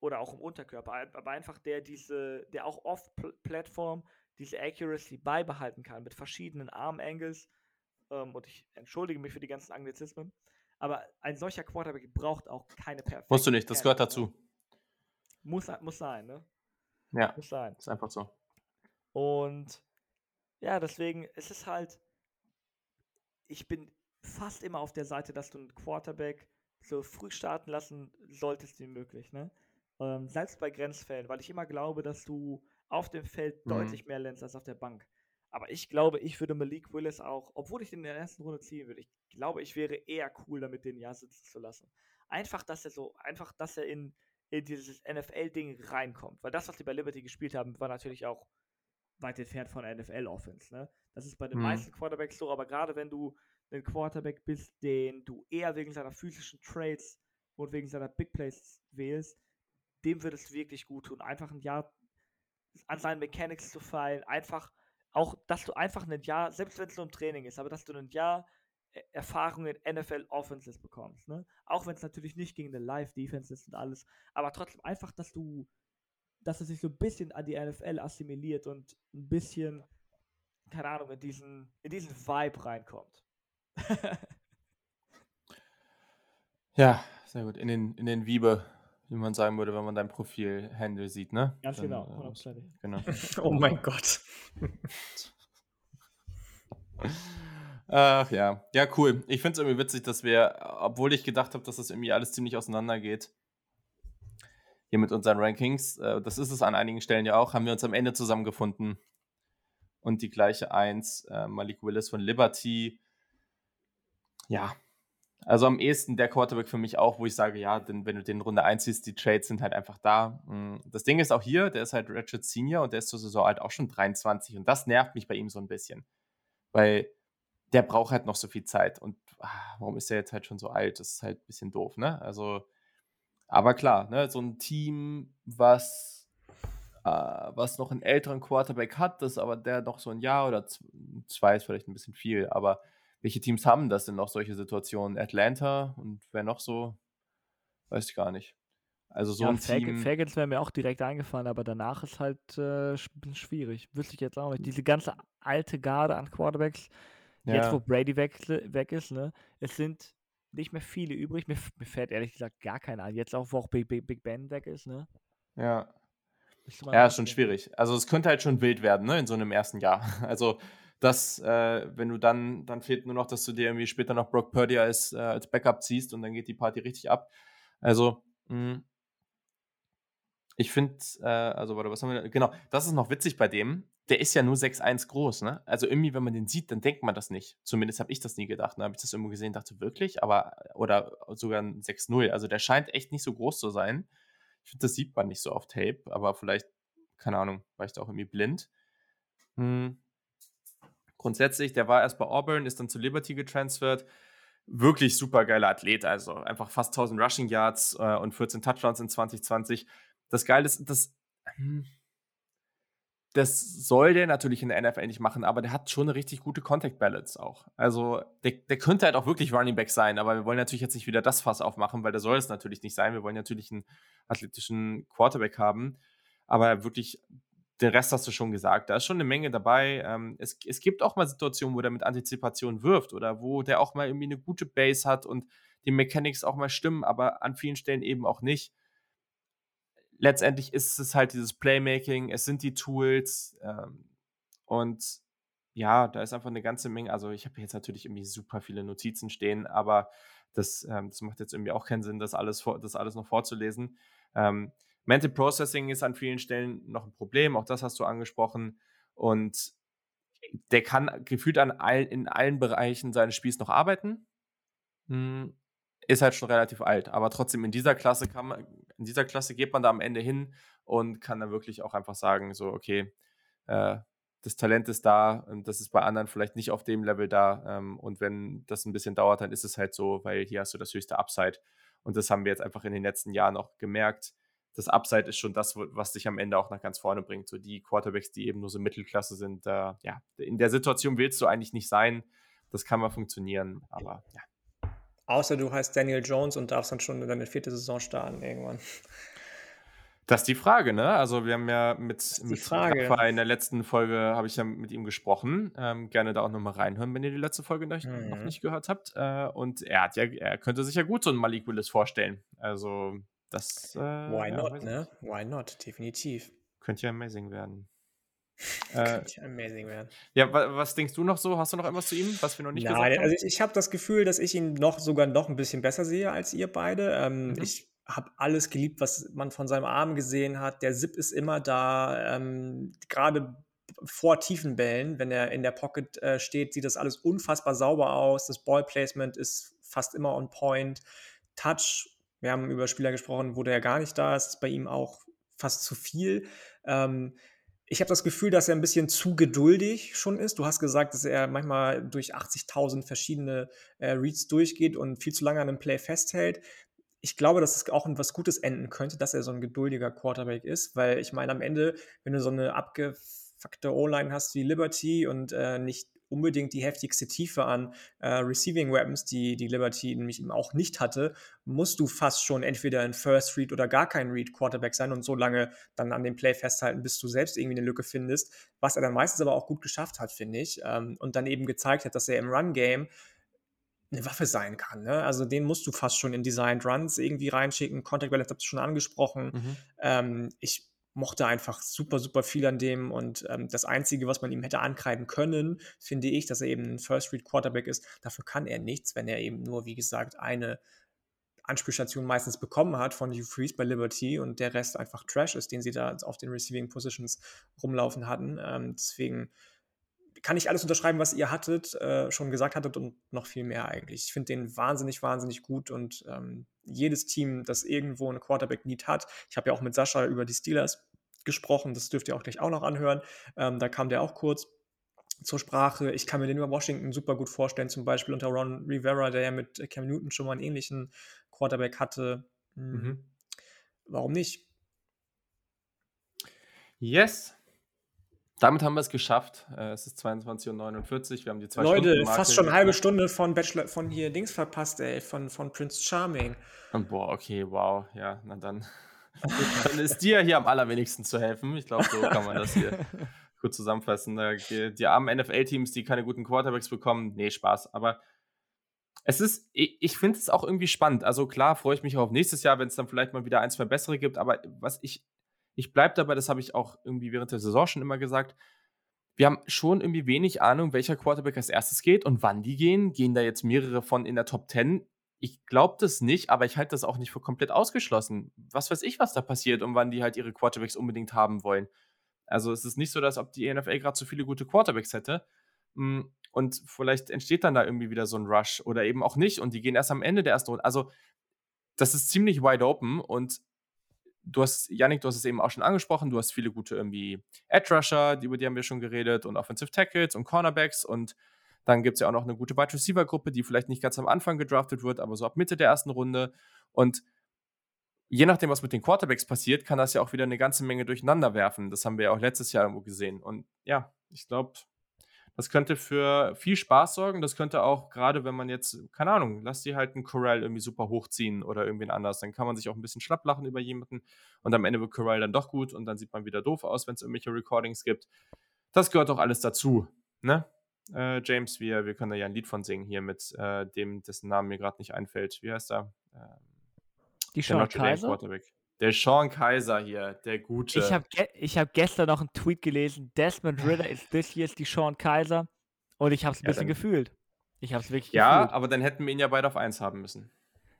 oder auch im Unterkörper, aber einfach der diese, der auch off-Plattform diese Accuracy beibehalten kann mit verschiedenen Arm-Angles. Ähm, und ich entschuldige mich für die ganzen Anglizismen. Aber ein solcher Quarterback braucht auch keine perfekte. Musst du nicht, das gehört dazu. Muss, muss sein, ne? Ja. Muss sein. Ist einfach so. Und ja, deswegen ist es halt, ich bin fast immer auf der Seite, dass du einen Quarterback so früh starten lassen solltest wie möglich, ne? Ähm, selbst bei Grenzfällen, weil ich immer glaube, dass du auf dem Feld mhm. deutlich mehr lernst als auf der Bank. Aber ich glaube, ich würde Malik Willis auch, obwohl ich den in der ersten Runde ziehen würde, ich glaube, ich wäre eher cool damit, den Jahr sitzen zu lassen. Einfach, dass er so, einfach, dass er in, in dieses NFL-Ding reinkommt. Weil das, was die bei Liberty gespielt haben, war natürlich auch weit entfernt von NFL-Offense. Ne? Das ist bei den mhm. meisten Quarterbacks so, aber gerade wenn du ein Quarterback bist, den du eher wegen seiner physischen Traits und wegen seiner Big Plays wählst, dem wird es wirklich gut tun. Einfach ein Jahr an seinen Mechanics zu feilen, einfach auch, dass du einfach ein Jahr, selbst wenn es nur im Training ist, aber dass du ein Jahr Erfahrung in NFL Offenses bekommst. Ne? Auch wenn es natürlich nicht gegen eine Live-Defense ist und alles, aber trotzdem einfach, dass du, dass es sich so ein bisschen an die NFL assimiliert und ein bisschen, keine Ahnung, in diesen, in diesen Vibe reinkommt. ja, sehr gut. In den, in den Wiebe wie man sagen würde, wenn man dein Profil-Handle sieht, ne? Ganz Dann, genau. Äh, genau. oh mein Gott. Ach ja, ja, cool. Ich finde es irgendwie witzig, dass wir, obwohl ich gedacht habe, dass das irgendwie alles ziemlich auseinandergeht, hier mit unseren Rankings, äh, das ist es an einigen Stellen ja auch, haben wir uns am Ende zusammengefunden und die gleiche Eins, äh, Malik Willis von Liberty. Ja, also am ehesten der Quarterback für mich auch, wo ich sage, ja, denn wenn du den Runde 1 siehst, die Trades sind halt einfach da. Mm, das Ding ist auch hier, der ist halt Ratchet Senior und der ist zur Saison halt auch schon 23 und das nervt mich bei ihm so ein bisschen. Weil der braucht halt noch so viel Zeit und ach, warum ist er jetzt halt schon so alt? Das ist halt ein bisschen doof, ne? Also, aber klar, ne, so ein Team, was, äh, was noch einen älteren Quarterback hat, das aber der noch so ein Jahr oder zwei ist vielleicht ein bisschen viel, aber welche Teams haben das denn noch, solche Situationen? Atlanta und wer noch so? Weiß ich gar nicht. Also so ja, ein Team. Fagans wäre mir auch direkt eingefallen, aber danach ist halt äh, schwierig. Wüsste ich jetzt auch nicht. Diese ganze alte Garde an Quarterbacks, ja. jetzt wo Brady weg, weg ist, ne? Es sind nicht mehr viele übrig. Mir, mir fällt ehrlich gesagt gar keiner ein. Jetzt auch, wo auch Big, Big, Big Ben weg ist, ne? Ja. Ja, ist schon schwierig. Also es könnte halt schon wild werden, ne, in so einem ersten Jahr. Also dass, äh, wenn du dann, dann fehlt nur noch, dass du dir irgendwie später noch Brock Purdy als, äh, als Backup ziehst und dann geht die Party richtig ab. Also, mh, hm, ich finde, äh, also, warte, was haben wir, genau, das ist noch witzig bei dem. Der ist ja nur 6'1 groß, ne? Also irgendwie, wenn man den sieht, dann denkt man das nicht. Zumindest habe ich das nie gedacht. Dann ne? habe ich das irgendwo gesehen, dachte wirklich, aber, oder sogar ein 6'0. Also der scheint echt nicht so groß zu sein. Ich finde, das sieht man nicht so auf Tape, aber vielleicht, keine Ahnung, war ich da auch irgendwie blind. Hm grundsätzlich, der war erst bei Auburn, ist dann zu Liberty getransfert. Wirklich super geiler Athlet, also einfach fast 1000 Rushing Yards äh, und 14 Touchdowns in 2020. Das Geile ist, das, hm, das soll der natürlich in der NFL nicht machen, aber der hat schon eine richtig gute Contact Balance auch. Also der, der könnte halt auch wirklich Running Back sein, aber wir wollen natürlich jetzt nicht wieder das Fass aufmachen, weil der soll es natürlich nicht sein. Wir wollen natürlich einen athletischen Quarterback haben, aber wirklich den Rest hast du schon gesagt. Da ist schon eine Menge dabei. Ähm, es, es gibt auch mal Situationen, wo der mit Antizipation wirft oder wo der auch mal irgendwie eine gute Base hat und die Mechanics auch mal stimmen, aber an vielen Stellen eben auch nicht. Letztendlich ist es halt dieses Playmaking, es sind die Tools ähm, und ja, da ist einfach eine ganze Menge. Also, ich habe jetzt natürlich irgendwie super viele Notizen stehen, aber das, ähm, das macht jetzt irgendwie auch keinen Sinn, das alles, vor, das alles noch vorzulesen. Ähm, Mental Processing ist an vielen Stellen noch ein Problem, auch das hast du angesprochen. Und der kann gefühlt an all, in allen Bereichen seines Spiels noch arbeiten. Hm, ist halt schon relativ alt, aber trotzdem in dieser Klasse kann man, in dieser Klasse geht man da am Ende hin und kann dann wirklich auch einfach sagen, so, okay, äh, das Talent ist da und das ist bei anderen vielleicht nicht auf dem Level da. Ähm, und wenn das ein bisschen dauert, dann ist es halt so, weil hier hast du das höchste Upside. Und das haben wir jetzt einfach in den letzten Jahren auch gemerkt das Upside ist schon das, was dich am Ende auch nach ganz vorne bringt. So die Quarterbacks, die eben nur so Mittelklasse sind, äh, ja, in der Situation willst du eigentlich nicht sein. Das kann mal funktionieren, aber ja. Außer du heißt Daniel Jones und darfst dann schon in deine vierte Saison starten irgendwann. Das ist die Frage, ne? Also wir haben ja mit, mit Rafa in der letzten Folge, habe ich ja mit ihm gesprochen. Ähm, gerne da auch nochmal reinhören, wenn ihr die letzte Folge noch, mhm. noch nicht gehört habt. Äh, und er hat ja, er könnte sich ja gut so einen Malik Willis vorstellen. Also das, äh, Why ja, not, ne? Why not? Definitiv. Könnte ja amazing werden. Könnte ja amazing werden. Ja, wa was denkst du noch so? Hast du noch etwas zu ihm, was wir noch nicht Nein, gesagt haben? Also ich, ich habe das Gefühl, dass ich ihn noch sogar noch ein bisschen besser sehe als ihr beide. Ähm, mhm. Ich habe alles geliebt, was man von seinem Arm gesehen hat. Der Zip ist immer da. Ähm, Gerade vor tiefen Bällen, wenn er in der Pocket äh, steht, sieht das alles unfassbar sauber aus. Das Ballplacement ist fast immer on point. Touch wir haben über Spieler gesprochen, wo der gar nicht da ist. Ist bei ihm auch fast zu viel. Ähm, ich habe das Gefühl, dass er ein bisschen zu geduldig schon ist. Du hast gesagt, dass er manchmal durch 80.000 verschiedene äh, Reads durchgeht und viel zu lange an einem Play festhält. ich glaube, dass es auch in was Gutes enden könnte, dass er so ein geduldiger Quarterback ist, weil ich meine, am Ende, wenn du so eine abgefuckte O-Line hast wie Liberty und äh, nicht unbedingt die heftigste Tiefe an äh, Receiving Weapons, die die Liberty nämlich eben auch nicht hatte, musst du fast schon entweder ein First Read oder gar kein Read Quarterback sein und so lange dann an dem Play festhalten, bis du selbst irgendwie eine Lücke findest, was er dann meistens aber auch gut geschafft hat, finde ich, ähm, und dann eben gezeigt hat, dass er im Run Game eine Waffe sein kann. Ne? Also den musst du fast schon in Designed Runs irgendwie reinschicken. Contact Balance habt ihr schon angesprochen. Mhm. Ähm, ich mochte einfach super, super viel an dem und ähm, das Einzige, was man ihm hätte ankreiden können, finde ich, dass er eben ein First Read Quarterback ist. Dafür kann er nichts, wenn er eben nur, wie gesagt, eine Anspielstation meistens bekommen hat von Hugh Freeze bei Liberty und der Rest einfach Trash ist, den sie da auf den Receiving Positions rumlaufen hatten. Ähm, deswegen kann ich alles unterschreiben, was ihr hattet, äh, schon gesagt hattet und noch viel mehr eigentlich. Ich finde den wahnsinnig, wahnsinnig gut und ähm, jedes Team, das irgendwo eine Quarterback-Need hat, ich habe ja auch mit Sascha über die Steelers gesprochen, das dürft ihr auch gleich auch noch anhören, ähm, da kam der auch kurz zur Sprache. Ich kann mir den über Washington super gut vorstellen, zum Beispiel unter Ron Rivera, der ja mit Cam Newton schon mal einen ähnlichen Quarterback hatte. Hm. Mhm. Warum nicht? Yes, damit haben wir es geschafft. Äh, es ist 22.49 Uhr. Wir haben die zwei Leute, Stunden fast schon eine halbe Stunde von Bachelor, von hier Dings verpasst, ey, von, von Prince Charming. Und boah, okay, wow. Ja, na dann. dann ist dir hier am allerwenigsten zu helfen. Ich glaube, so kann man das hier gut zusammenfassen. Die, die armen NFL-Teams, die keine guten Quarterbacks bekommen, nee, Spaß. Aber es ist, ich finde es auch irgendwie spannend. Also klar, freue ich mich auch auf nächstes Jahr, wenn es dann vielleicht mal wieder ein, zwei bessere gibt. Aber was ich ich bleibe dabei, das habe ich auch irgendwie während der Saison schon immer gesagt. Wir haben schon irgendwie wenig Ahnung, welcher Quarterback als erstes geht und wann die gehen. Gehen da jetzt mehrere von in der Top 10? Ich glaube das nicht, aber ich halte das auch nicht für komplett ausgeschlossen. Was weiß ich, was da passiert und wann die halt ihre Quarterbacks unbedingt haben wollen. Also es ist nicht so, dass ob die NFL gerade so viele gute Quarterbacks hätte. Hm, und vielleicht entsteht dann da irgendwie wieder so ein Rush oder eben auch nicht und die gehen erst am Ende der ersten Runde. Also das ist ziemlich wide open und du hast, Yannick, du hast es eben auch schon angesprochen, du hast viele gute irgendwie Edge-Rusher, über die haben wir schon geredet, und Offensive Tackles und Cornerbacks und dann gibt es ja auch noch eine gute Wide Receiver-Gruppe, die vielleicht nicht ganz am Anfang gedraftet wird, aber so ab Mitte der ersten Runde. Und je nachdem, was mit den Quarterbacks passiert, kann das ja auch wieder eine ganze Menge durcheinander werfen. Das haben wir ja auch letztes Jahr irgendwo gesehen. Und ja, ich glaube, das könnte für viel Spaß sorgen. Das könnte auch, gerade wenn man jetzt, keine Ahnung, lass die halt einen Corral irgendwie super hochziehen oder irgendwen anders. Dann kann man sich auch ein bisschen schlapp lachen über jemanden und am Ende wird Corral dann doch gut und dann sieht man wieder doof aus, wenn es irgendwelche Recordings gibt. Das gehört doch alles dazu, ne? Äh, James, wir, wir können da ja ein Lied von singen hier mit äh, dem, dessen Namen mir gerade nicht einfällt. Wie heißt er? Ähm, die Sean Kaiser? Quarterback. Der Sean Kaiser hier, der Gute. Ich habe ge hab gestern noch einen Tweet gelesen. Desmond Ritter ist this year's die Sean Kaiser. Und ich habe es ein ja, bisschen gefühlt. Ich habe es wirklich ja, gefühlt. Ja, aber dann hätten wir ihn ja beide auf 1 haben müssen.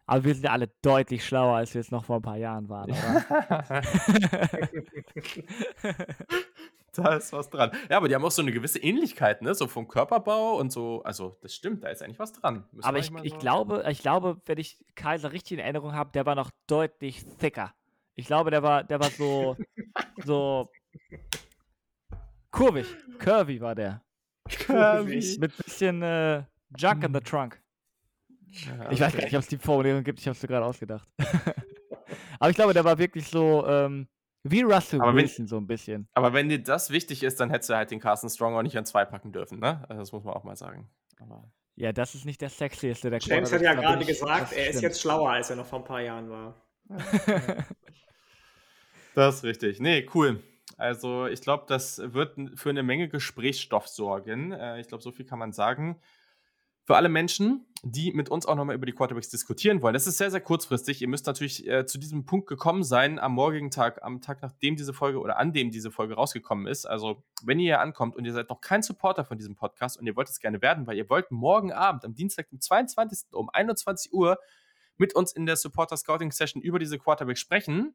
Aber wir sind ja alle deutlich schlauer, als wir es noch vor ein paar Jahren waren, oder? da ist was dran. Ja, aber die haben auch so eine gewisse Ähnlichkeit, ne? So vom Körperbau und so. Also, das stimmt, da ist eigentlich was dran. Müssen aber ich, ich, glaube, ich glaube, wenn ich Kaiser richtig in Erinnerung habe, der war noch deutlich thicker. Ich glaube, der war, der war so, so kurvig. Curvy war der. Curvy. Mit bisschen äh, Junk in the hm. Trunk. Ja, ich weiß gar nicht, ob es die Formulierung gibt, ich habe es mir gerade ausgedacht. aber ich glaube, der war wirklich so ähm, wie Russell aber Wilson, wenn, so ein bisschen. Aber wenn dir das wichtig ist, dann hättest du halt den Carson Strong auch nicht an zwei packen dürfen, ne? Also das muss man auch mal sagen. Aber ja, das ist nicht der sexieste der James hat ja gerade gesagt, er ist jetzt schlauer, als er noch vor ein paar Jahren war. das ist richtig. Nee, cool. Also ich glaube, das wird für eine Menge Gesprächsstoff sorgen. Äh, ich glaube, so viel kann man sagen. Für alle Menschen, die mit uns auch nochmal über die Quarterbacks diskutieren wollen. Das ist sehr, sehr kurzfristig. Ihr müsst natürlich äh, zu diesem Punkt gekommen sein am morgigen Tag, am Tag, nachdem diese Folge oder an dem diese Folge rausgekommen ist. Also, wenn ihr hier ankommt und ihr seid noch kein Supporter von diesem Podcast und ihr wollt es gerne werden, weil ihr wollt morgen Abend, am Dienstag, dem 22. um 21 Uhr mit uns in der Supporter Scouting Session über diese Quarterbacks sprechen,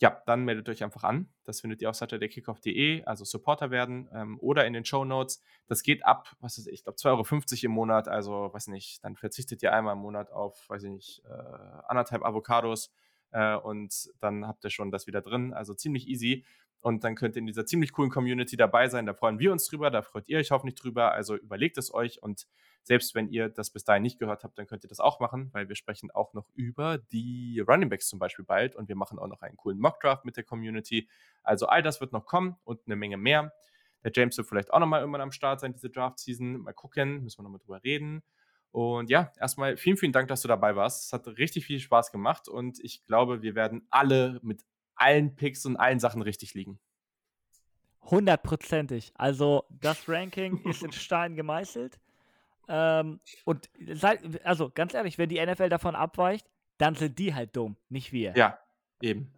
ja, dann meldet euch einfach an. Das findet ihr auf saturdaykickoff.de, also Supporter werden ähm, oder in den Show Notes. Das geht ab, was ist ich glaube 2,50 Euro im Monat, also weiß nicht, dann verzichtet ihr einmal im Monat auf, weiß ich nicht, äh, anderthalb Avocados äh, und dann habt ihr schon das wieder drin. Also ziemlich easy. Und dann könnt ihr in dieser ziemlich coolen Community dabei sein. Da freuen wir uns drüber, da freut ihr euch hoffentlich drüber. Also überlegt es euch und selbst wenn ihr das bis dahin nicht gehört habt, dann könnt ihr das auch machen, weil wir sprechen auch noch über die Running Backs zum Beispiel bald und wir machen auch noch einen coolen Mockdraft mit der Community. Also all das wird noch kommen und eine Menge mehr. Der James wird vielleicht auch nochmal irgendwann am Start sein, diese Draft-Season. Mal gucken, müssen wir nochmal drüber reden. Und ja, erstmal vielen, vielen Dank, dass du dabei warst. Es hat richtig viel Spaß gemacht und ich glaube, wir werden alle mit allen Picks und allen Sachen richtig liegen. Hundertprozentig. Also das Ranking ist in Stein gemeißelt. Ähm, und seid, also ganz ehrlich, wenn die NFL davon abweicht, dann sind die halt dumm, nicht wir. Ja, eben.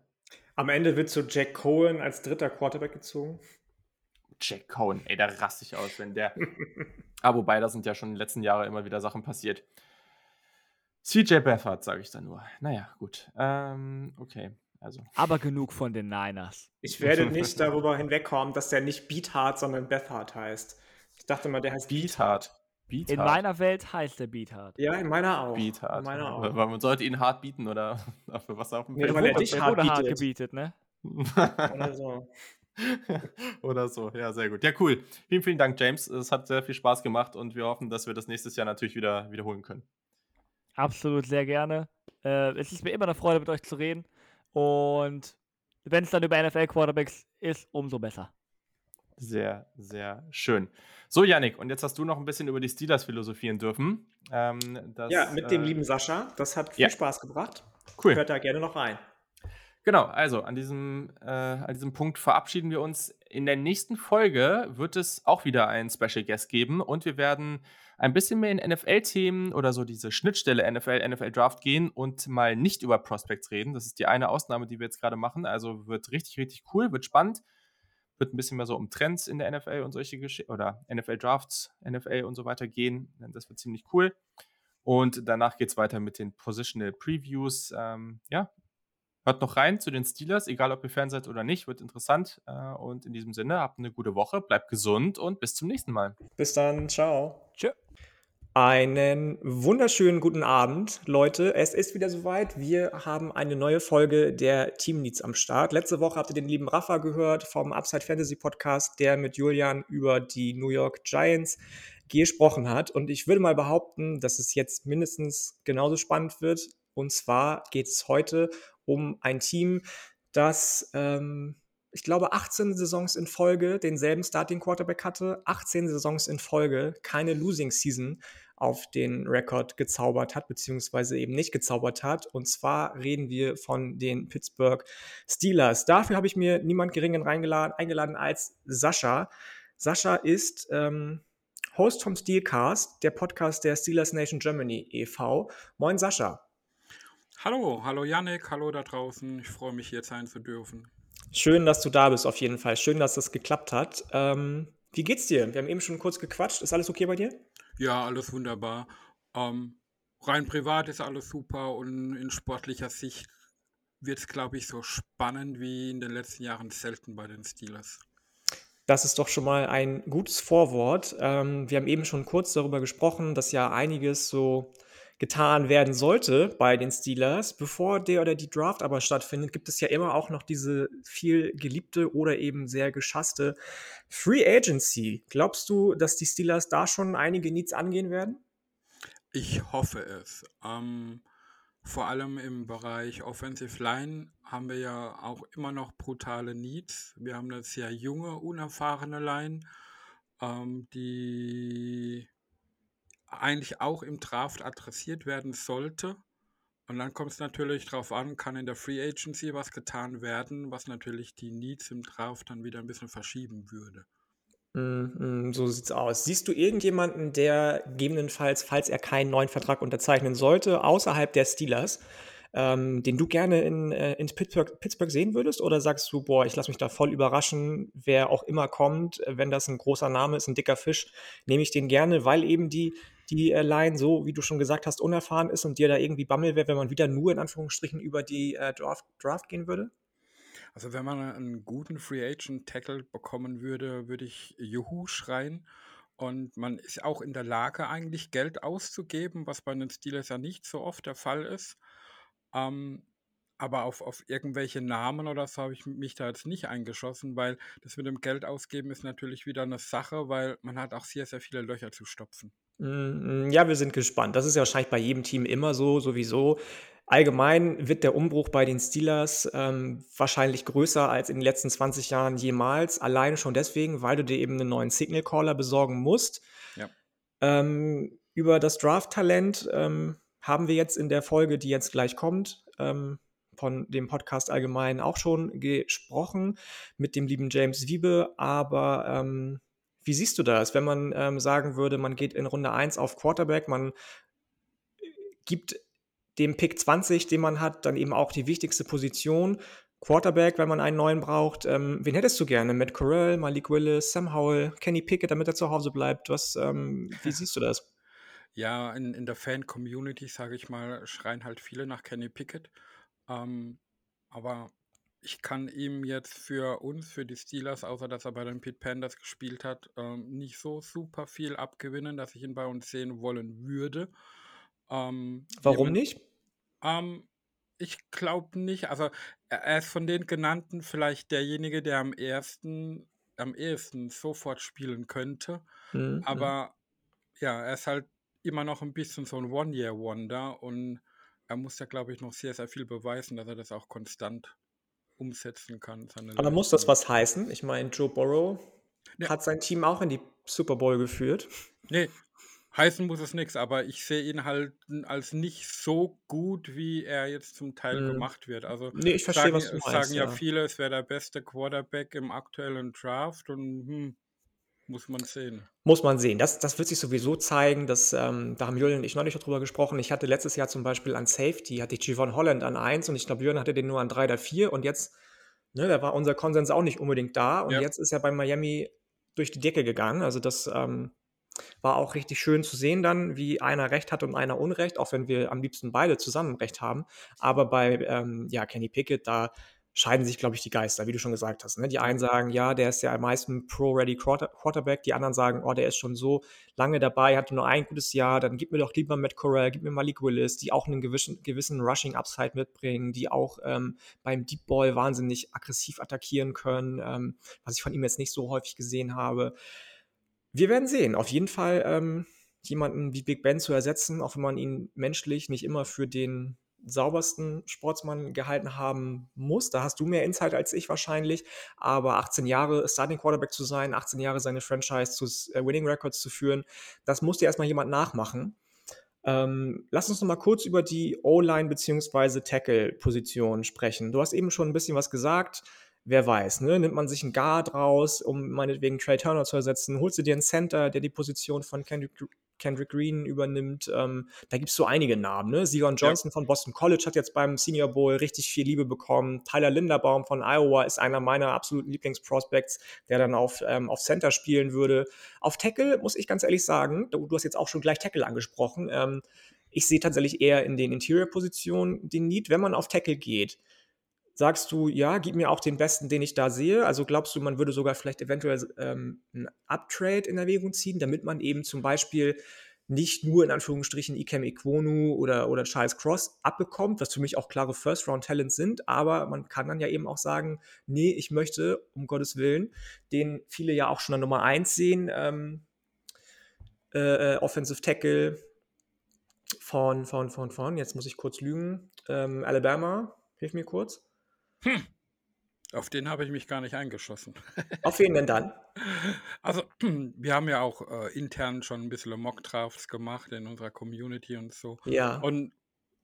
Am Ende wird so Jack Cohen als dritter Quarterback gezogen. Jack Cohen, ey, da raste ich aus, wenn der. ah, wobei, da sind ja schon in den letzten Jahren immer wieder Sachen passiert. CJ Beffert, sage ich da nur. Naja, gut. Ähm, okay. Also. Aber genug von den Niners. Ich werde nicht darüber hinwegkommen, dass der nicht Beathard, sondern Bethard heißt. Ich dachte mal, der heißt Beathard. Beathard. In meiner Welt heißt der Beathard. Ja, in meiner auch. Beathard. In meiner auch. Weil man sollte ihn hart bieten oder für was auf dem nee, weil er dich hart, hart gebietet, ne? oder so. Oder so, ja, sehr gut. Ja, cool. Vielen, vielen Dank, James. Es hat sehr viel Spaß gemacht und wir hoffen, dass wir das nächstes Jahr natürlich wieder wiederholen können. Absolut, sehr gerne. Äh, es ist mir immer eine Freude, mit euch zu reden. Und wenn es dann über NFL-Quarterbacks ist, umso besser. Sehr, sehr schön. So, Yannick, und jetzt hast du noch ein bisschen über die Steelers philosophieren dürfen. Ähm, das, ja, mit dem äh, lieben Sascha. Das hat viel ja. Spaß gebracht. Cool. Hört da gerne noch rein. Genau, also an diesem, äh, an diesem Punkt verabschieden wir uns. In der nächsten Folge wird es auch wieder einen Special Guest geben und wir werden ein bisschen mehr in NFL-Themen oder so diese Schnittstelle NFL, NFL Draft gehen und mal nicht über Prospects reden. Das ist die eine Ausnahme, die wir jetzt gerade machen. Also wird richtig, richtig cool, wird spannend. Wird ein bisschen mehr so um Trends in der NFL und solche Geschichten oder NFL Drafts, NFL und so weiter gehen. Das wird ziemlich cool. Und danach geht es weiter mit den Positional Previews. Ähm, ja, Hört noch rein zu den Steelers, egal ob ihr Fan seid oder nicht, wird interessant. Äh, und in diesem Sinne, habt eine gute Woche, bleibt gesund und bis zum nächsten Mal. Bis dann, ciao. Tschö. Einen wunderschönen guten Abend, Leute. Es ist wieder soweit. Wir haben eine neue Folge der Team Needs am Start. Letzte Woche habt ihr den lieben Rafa gehört vom Upside Fantasy Podcast, der mit Julian über die New York Giants gesprochen hat. Und ich würde mal behaupten, dass es jetzt mindestens genauso spannend wird. Und zwar geht es heute um ein Team, das, ähm, ich glaube, 18 Saisons in Folge denselben Starting Quarterback hatte, 18 Saisons in Folge keine Losing Season auf den Rekord gezaubert hat, beziehungsweise eben nicht gezaubert hat. Und zwar reden wir von den Pittsburgh Steelers. Dafür habe ich mir niemand geringen reingeladen, eingeladen als Sascha. Sascha ist ähm, Host vom Steelcast, der Podcast der Steelers Nation Germany e.V. Moin Sascha. Hallo, hallo Yannick, hallo da draußen. Ich freue mich hier sein zu dürfen. Schön, dass du da bist, auf jeden Fall. Schön, dass das geklappt hat. Ähm, wie geht's dir? Wir haben eben schon kurz gequatscht. Ist alles okay bei dir? Ja, alles wunderbar. Ähm, rein privat ist alles super und in sportlicher Sicht wird es, glaube ich, so spannend wie in den letzten Jahren selten bei den Steelers. Das ist doch schon mal ein gutes Vorwort. Ähm, wir haben eben schon kurz darüber gesprochen, dass ja einiges so getan werden sollte bei den Steelers. Bevor der oder die Draft aber stattfindet, gibt es ja immer auch noch diese viel geliebte oder eben sehr geschasste Free Agency. Glaubst du, dass die Steelers da schon einige Needs angehen werden? Ich hoffe es. Ähm, vor allem im Bereich Offensive Line haben wir ja auch immer noch brutale Needs. Wir haben eine sehr junge, unerfahrene Line, ähm, die eigentlich auch im Draft adressiert werden sollte. Und dann kommt es natürlich darauf an, kann in der Free Agency was getan werden, was natürlich die Needs im Draft dann wieder ein bisschen verschieben würde. Mm, mm, so sieht's aus. Siehst du irgendjemanden, der gegebenenfalls, falls er keinen neuen Vertrag unterzeichnen sollte, außerhalb der Steelers, ähm, den du gerne in, äh, in Pittsburgh, Pittsburgh sehen würdest? Oder sagst du, boah, ich lasse mich da voll überraschen, wer auch immer kommt, wenn das ein großer Name ist, ein dicker Fisch, nehme ich den gerne, weil eben die die äh, Line so, wie du schon gesagt hast, unerfahren ist und dir da irgendwie Bammel wäre, wenn man wieder nur in Anführungsstrichen über die äh, Draft, Draft gehen würde? Also wenn man einen guten Free Agent Tackle bekommen würde, würde ich Juhu schreien. Und man ist auch in der Lage, eigentlich Geld auszugeben, was bei den Steelers ja nicht so oft der Fall ist. Ähm, aber auf, auf irgendwelche Namen oder so habe ich mich da jetzt nicht eingeschossen, weil das mit dem Geld ausgeben ist natürlich wieder eine Sache, weil man hat auch sehr, sehr viele Löcher zu stopfen. Mm, ja, wir sind gespannt. Das ist ja wahrscheinlich bei jedem Team immer so, sowieso. Allgemein wird der Umbruch bei den Steelers ähm, wahrscheinlich größer als in den letzten 20 Jahren jemals. Alleine schon deswegen, weil du dir eben einen neuen Signal Caller besorgen musst. Ja. Ähm, über das Draft-Talent ähm, haben wir jetzt in der Folge, die jetzt gleich kommt, ähm, von dem Podcast allgemein auch schon gesprochen mit dem lieben James Wiebe. Aber ähm, wie siehst du das, wenn man ähm, sagen würde, man geht in Runde 1 auf Quarterback, man gibt dem Pick 20, den man hat, dann eben auch die wichtigste Position. Quarterback, wenn man einen neuen braucht. Ähm, wen hättest du gerne? Matt Corral, Malik Willis, Sam Howell, Kenny Pickett, damit er zu Hause bleibt? Was, ähm, wie siehst du das? Ja, in, in der Fan-Community, sage ich mal, schreien halt viele nach Kenny Pickett. Ähm, aber ich kann ihm jetzt für uns, für die Steelers, außer dass er bei den Pit Panthers gespielt hat, ähm, nicht so super viel abgewinnen, dass ich ihn bei uns sehen wollen würde. Ähm, Warum nicht? Ähm, ich glaube nicht. Also er ist von den genannten vielleicht derjenige, der am ersten, am ehesten sofort spielen könnte. Mhm. mhm. Aber ja, er ist halt immer noch ein bisschen so ein One-Year-Wonder und er muss ja, glaube ich, noch sehr, sehr viel beweisen, dass er das auch konstant umsetzen kann. Aber muss das was heißen? Ich meine, Joe Burrow ja. hat sein Team auch in die Super Bowl geführt. Nee, heißen muss es nichts, aber ich sehe ihn halt als nicht so gut, wie er jetzt zum Teil hm. gemacht wird. Also nee, ich verstehe, sagen, was du meinst, sagen ja, ja viele, es wäre der beste Quarterback im aktuellen Draft und hm, muss man sehen. Muss man sehen. Das, das wird sich sowieso zeigen. Dass, ähm, da haben Julian und ich neulich drüber gesprochen. Ich hatte letztes Jahr zum Beispiel an Safety, hatte ich Javon Holland an 1 und ich glaube, Julian hatte den nur an 3 oder 4 und jetzt, ne, da war unser Konsens auch nicht unbedingt da und ja. jetzt ist er bei Miami durch die Decke gegangen. Also das ähm, war auch richtig schön zu sehen dann, wie einer Recht hat und einer Unrecht, auch wenn wir am liebsten beide zusammen Recht haben. Aber bei ähm, ja, Kenny Pickett, da scheiden sich, glaube ich, die Geister, wie du schon gesagt hast. Ne? Die einen sagen, ja, der ist ja am meisten Pro-Ready Quarterback. Die anderen sagen, oh, der ist schon so lange dabei, hatte nur ein gutes Jahr. Dann gib mir doch lieber Matt Corral, gib mir Malik Willis, die auch einen gewissen, gewissen Rushing-Upside mitbringen, die auch ähm, beim Deep Ball wahnsinnig aggressiv attackieren können, ähm, was ich von ihm jetzt nicht so häufig gesehen habe. Wir werden sehen. Auf jeden Fall ähm, jemanden wie Big Ben zu ersetzen, auch wenn man ihn menschlich nicht immer für den saubersten Sportsmann gehalten haben muss. Da hast du mehr Insight als ich wahrscheinlich. Aber 18 Jahre Starting Quarterback zu sein, 18 Jahre seine Franchise zu äh, Winning Records zu führen, das muss dir erstmal jemand nachmachen. Ähm, lass uns noch mal kurz über die O-Line bzw. Tackle-Position sprechen. Du hast eben schon ein bisschen was gesagt. Wer weiß, ne? nimmt man sich einen Guard raus, um meinetwegen Trey Turner zu ersetzen, holst du dir einen Center, der die Position von Kendrick Kendrick Green übernimmt. Ähm, da gibt es so einige Namen. Ne? Sigon Johnson ja. von Boston College hat jetzt beim Senior Bowl richtig viel Liebe bekommen. Tyler Linderbaum von Iowa ist einer meiner absoluten Lieblingsprospects, der dann auf, ähm, auf Center spielen würde. Auf Tackle muss ich ganz ehrlich sagen, du, du hast jetzt auch schon gleich Tackle angesprochen. Ähm, ich sehe tatsächlich eher in den Interior-Positionen den Need, wenn man auf Tackle geht. Sagst du, ja, gib mir auch den besten, den ich da sehe? Also glaubst du, man würde sogar vielleicht eventuell ähm, einen Uptrade in Erwägung ziehen, damit man eben zum Beispiel nicht nur in Anführungsstrichen Ikem Ikwonu oder, oder Charles Cross abbekommt, was für mich auch klare First-Round-Talents sind, aber man kann dann ja eben auch sagen, nee, ich möchte, um Gottes Willen, den viele ja auch schon an Nummer 1 sehen, ähm, äh, äh, Offensive Tackle von, von, von, von, jetzt muss ich kurz lügen, ähm, Alabama, hilf mir kurz. Hm. Auf den habe ich mich gar nicht eingeschossen. Auf wen denn dann? Also, wir haben ja auch äh, intern schon ein bisschen Mock-Drafts gemacht in unserer Community und so. Ja. Und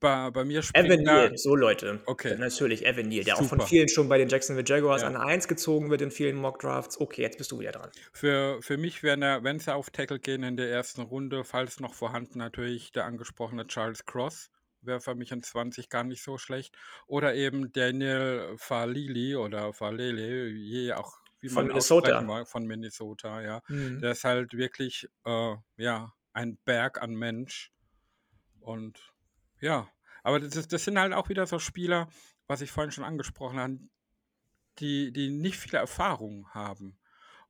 bei, bei mir springt Evan Neal, so Leute. Okay. natürlich Evan Neal, der Super. auch von vielen schon bei den Jacksonville Jaguars ja. an 1 gezogen wird in vielen Mock-Drafts. Okay, jetzt bist du wieder dran. Für, für mich wäre, wenn sie auf Tackle gehen in der ersten Runde, falls noch vorhanden, natürlich der angesprochene Charles Cross wäre für mich in 20 gar nicht so schlecht. Oder eben Daniel Falili oder Falele, je auch wie von man Minnesota. Mag, von Minnesota, ja. Mhm. Der ist halt wirklich, äh, ja, ein Berg an Mensch. Und ja, aber das, das sind halt auch wieder so Spieler, was ich vorhin schon angesprochen habe, die, die nicht viele Erfahrung haben.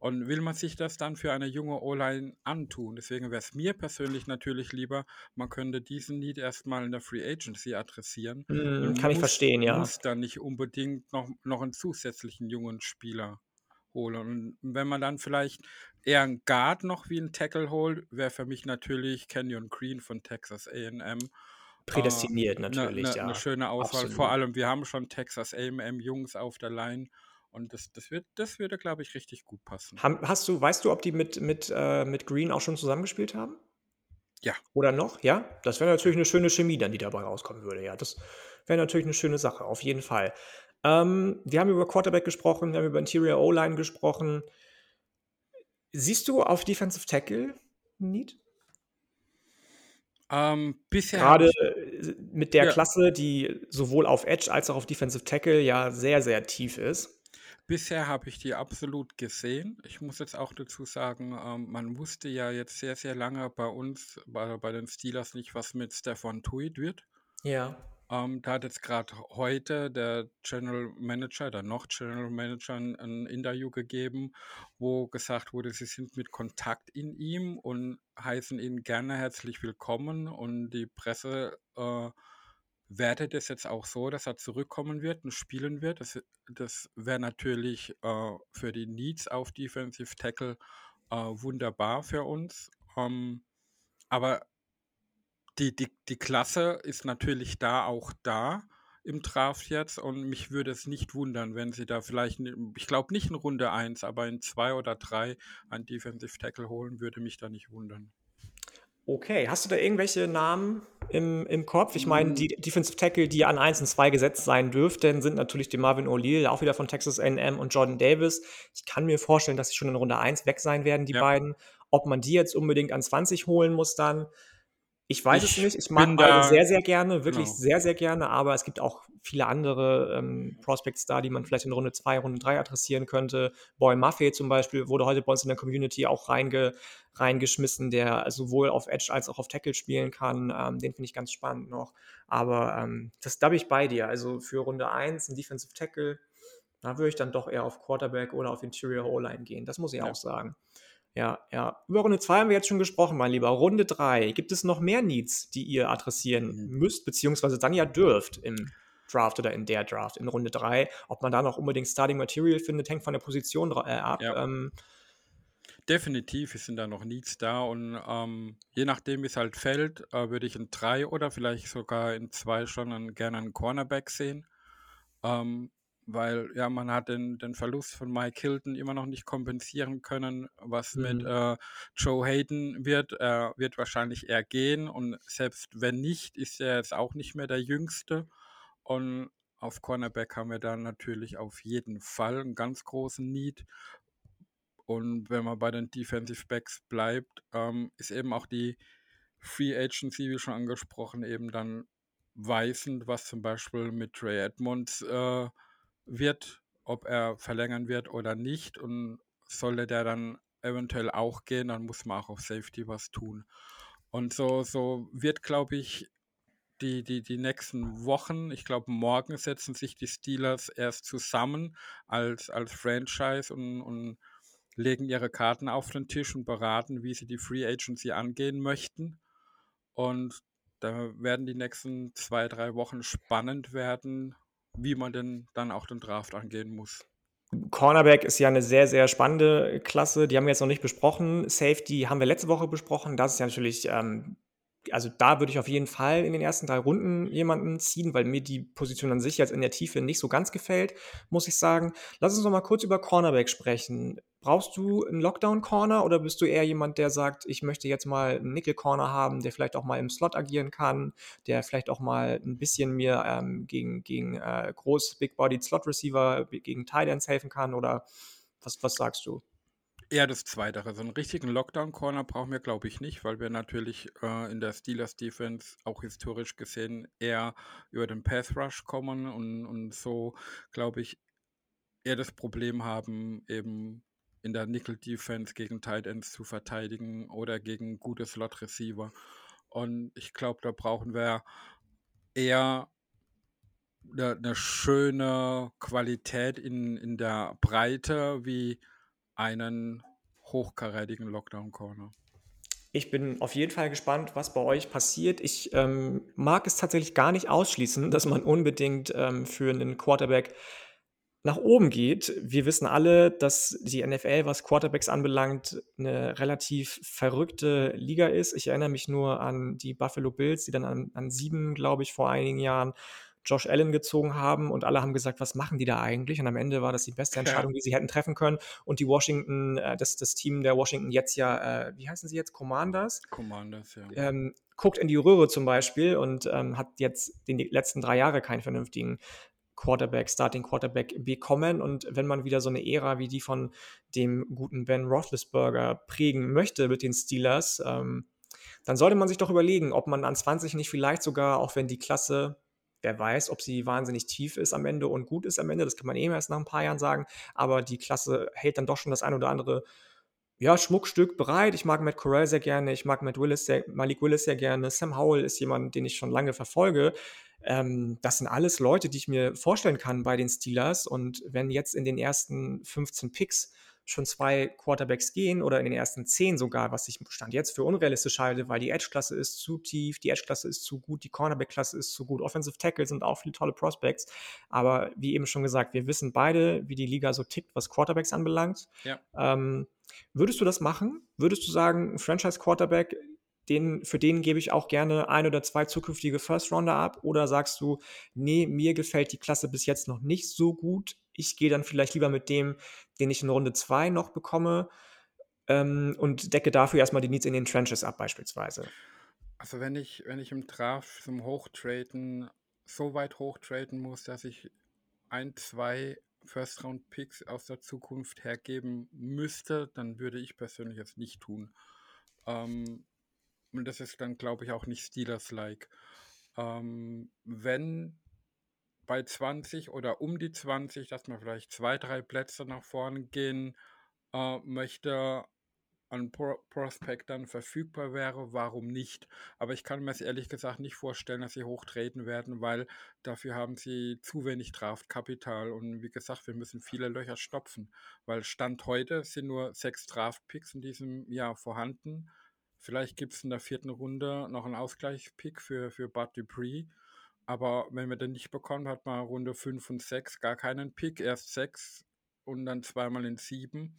Und will man sich das dann für eine junge O-Line antun? Deswegen wäre es mir persönlich natürlich lieber, man könnte diesen Need erstmal in der Free Agency adressieren. Mm, kann ich verstehen, ja. muss dann nicht unbedingt noch, noch einen zusätzlichen jungen Spieler holen. Und wenn man dann vielleicht eher einen Guard noch wie einen Tackle holt, wäre für mich natürlich Kenyon Green von Texas A&M. Prädestiniert äh, natürlich, ne, ne, ja. Eine schöne Auswahl. Absolut. Vor allem, wir haben schon Texas A&M Jungs auf der Line und das, das, wird, das würde, glaube ich, richtig gut passen. Hast du, weißt du, ob die mit, mit, äh, mit Green auch schon zusammengespielt haben? Ja. Oder noch? Ja? Das wäre natürlich eine schöne Chemie dann, die dabei rauskommen würde. Ja, das wäre natürlich eine schöne Sache, auf jeden Fall. Ähm, wir haben über Quarterback gesprochen, wir haben über Interior O-Line gesprochen. Siehst du auf Defensive Tackle Need? Ähm, bisher Gerade mit der ja. Klasse, die sowohl auf Edge als auch auf Defensive Tackle ja sehr, sehr tief ist. Bisher habe ich die absolut gesehen. Ich muss jetzt auch dazu sagen, ähm, man wusste ja jetzt sehr, sehr lange bei uns, bei, bei den Steelers nicht, was mit Stefan Tuit wird. Ja. Ähm, da hat jetzt gerade heute der General Manager, der noch General Manager, ein, ein Interview gegeben, wo gesagt wurde, sie sind mit Kontakt in ihm und heißen ihn gerne herzlich willkommen und die Presse äh, wertet es jetzt auch so, dass er zurückkommen wird und spielen wird. Das, das wäre natürlich äh, für die Needs auf Defensive Tackle äh, wunderbar für uns. Ähm, aber die, die, die Klasse ist natürlich da auch da im Draft jetzt und mich würde es nicht wundern, wenn sie da vielleicht, ich glaube nicht in Runde 1, aber in 2 oder 3 einen Defensive Tackle holen, würde mich da nicht wundern. Okay, hast du da irgendwelche Namen im, im Kopf? Ich meine, die hm. Defensive Tackle, die an 1 und 2 gesetzt sein dürften, sind natürlich die Marvin O'Leal, auch wieder von Texas A&M und Jordan Davis. Ich kann mir vorstellen, dass sie schon in Runde 1 weg sein werden, die ja. beiden. Ob man die jetzt unbedingt an 20 holen muss dann, ich weiß ich es nicht. Ich mag beide sehr, sehr gerne, wirklich genau. sehr, sehr gerne, aber es gibt auch viele andere ähm, Prospects da, die man vielleicht in Runde 2, Runde 3 adressieren könnte. Boy Maffei zum Beispiel wurde heute bei uns in der Community auch reinge, reingeschmissen, der sowohl auf Edge als auch auf Tackle spielen kann. Ähm, den finde ich ganz spannend noch. Aber ähm, das da bin ich bei dir. Also für Runde 1 ein Defensive Tackle, da würde ich dann doch eher auf Quarterback oder auf Interior O-Line gehen. Das muss ich ja. auch sagen. Ja, ja. Über Runde 2 haben wir jetzt schon gesprochen, mein Lieber. Runde 3. Gibt es noch mehr Needs, die ihr adressieren mhm. müsst, beziehungsweise dann ja dürft im Draft oder in der Draft in Runde 3? Ob man da noch unbedingt Starting Material findet, hängt von der Position äh, ab. Ja. Ähm, Definitiv sind da noch Needs da und ähm, je nachdem, wie es halt fällt, äh, würde ich in 3 oder vielleicht sogar in 2 schon einen, gerne einen Cornerback sehen. Ähm, weil ja, man hat den, den Verlust von Mike Hilton immer noch nicht kompensieren können. Was mhm. mit äh, Joe Hayden wird, er wird wahrscheinlich eher gehen und selbst wenn nicht, ist er jetzt auch nicht mehr der Jüngste. Und auf Cornerback haben wir dann natürlich auf jeden Fall einen ganz großen Need. Und wenn man bei den Defensive Backs bleibt, ähm, ist eben auch die Free Agency, wie schon angesprochen, eben dann weisend, was zum Beispiel mit Trey Edmonds äh, wird, ob er verlängern wird oder nicht. Und sollte der dann eventuell auch gehen, dann muss man auch auf Safety was tun. Und so, so wird, glaube ich, die, die, die nächsten Wochen, ich glaube, morgen setzen sich die Steelers erst zusammen als, als Franchise und, und legen ihre Karten auf den Tisch und beraten, wie sie die Free Agency angehen möchten. Und da werden die nächsten zwei, drei Wochen spannend werden, wie man denn dann auch den Draft angehen muss. Cornerback ist ja eine sehr, sehr spannende Klasse. Die haben wir jetzt noch nicht besprochen. Safety haben wir letzte Woche besprochen. Das ist ja natürlich ähm, also da würde ich auf jeden Fall in den ersten drei Runden jemanden ziehen, weil mir die Position an sich jetzt in der Tiefe nicht so ganz gefällt, muss ich sagen. Lass uns noch mal kurz über Cornerback sprechen. Brauchst du einen Lockdown-Corner oder bist du eher jemand, der sagt, ich möchte jetzt mal einen Nickel-Corner haben, der vielleicht auch mal im Slot agieren kann, der vielleicht auch mal ein bisschen mir ähm, gegen, gegen äh, groß Big-Body Slot-Receiver, gegen Tight Ends helfen kann oder was, was sagst du? Eher das Zweite. So einen richtigen Lockdown-Corner brauchen wir, glaube ich, nicht, weil wir natürlich äh, in der Steelers-Defense auch historisch gesehen eher über den Path-Rush kommen und, und so, glaube ich, eher das Problem haben, eben in der Nickel-Defense gegen Tight Ends zu verteidigen oder gegen gute Slot-Receiver. Und ich glaube, da brauchen wir eher eine, eine schöne Qualität in, in der Breite, wie einen hochkarätigen Lockdown-Corner. Ich bin auf jeden Fall gespannt, was bei euch passiert. Ich ähm, mag es tatsächlich gar nicht ausschließen, dass man unbedingt ähm, für einen Quarterback nach oben geht. Wir wissen alle, dass die NFL, was Quarterbacks anbelangt, eine relativ verrückte Liga ist. Ich erinnere mich nur an die Buffalo Bills, die dann an, an sieben, glaube ich, vor einigen Jahren Josh Allen gezogen haben und alle haben gesagt, was machen die da eigentlich? Und am Ende war das die beste Entscheidung, die sie hätten treffen können. Und die Washington, äh, das, das Team der Washington jetzt ja, äh, wie heißen sie jetzt? Commanders? Commanders, ja. Ähm, guckt in die Röhre zum Beispiel und ähm, hat jetzt die letzten drei Jahre keinen vernünftigen Quarterback, Starting Quarterback bekommen. Und wenn man wieder so eine Ära wie die von dem guten Ben Roethlisberger prägen möchte mit den Steelers, ähm, dann sollte man sich doch überlegen, ob man an 20 nicht vielleicht sogar, auch wenn die Klasse Wer weiß, ob sie wahnsinnig tief ist am Ende und gut ist am Ende. Das kann man eben erst nach ein paar Jahren sagen. Aber die Klasse hält dann doch schon das ein oder andere ja, Schmuckstück bereit. Ich mag Matt Corral sehr gerne. Ich mag Matt Willis sehr, Malik Willis sehr gerne. Sam Howell ist jemand, den ich schon lange verfolge. Ähm, das sind alles Leute, die ich mir vorstellen kann bei den Steelers. Und wenn jetzt in den ersten 15 Picks schon zwei Quarterbacks gehen oder in den ersten zehn sogar, was ich Stand jetzt für unrealistisch halte, weil die Edge-Klasse ist zu tief, die Edge-Klasse ist zu gut, die Cornerback-Klasse ist zu gut, Offensive Tackle sind auch viele tolle Prospects. Aber wie eben schon gesagt, wir wissen beide, wie die Liga so tickt, was Quarterbacks anbelangt. Ja. Ähm, würdest du das machen? Würdest du sagen, ein Franchise-Quarterback den, für den gebe ich auch gerne ein oder zwei zukünftige First Rounder ab? Oder sagst du, nee, mir gefällt die Klasse bis jetzt noch nicht so gut. Ich gehe dann vielleicht lieber mit dem, den ich in Runde 2 noch bekomme ähm, und decke dafür erstmal die Needs in den Trenches ab, beispielsweise. Also wenn ich, wenn ich im Draft zum Hochtraden so weit hochtraden muss, dass ich ein, zwei First-Round-Picks aus der Zukunft hergeben müsste, dann würde ich persönlich es nicht tun. Ähm, und das ist dann, glaube ich, auch nicht Steelers-like. Ähm, wenn bei 20 oder um die 20, dass man vielleicht zwei, drei Plätze nach vorne gehen äh, möchte, an Pro Prospect dann verfügbar wäre, warum nicht? Aber ich kann mir es ehrlich gesagt nicht vorstellen, dass sie hochtreten werden, weil dafür haben sie zu wenig Draftkapital und wie gesagt, wir müssen viele Löcher stopfen, weil Stand heute sind nur sechs Draftpicks in diesem Jahr vorhanden. Vielleicht gibt es in der vierten Runde noch einen Ausgleichspick für, für Bud Dupree. Aber wenn wir den nicht bekommen, hat man Runde 5 und 6 gar keinen Pick. Erst 6 und dann zweimal in 7.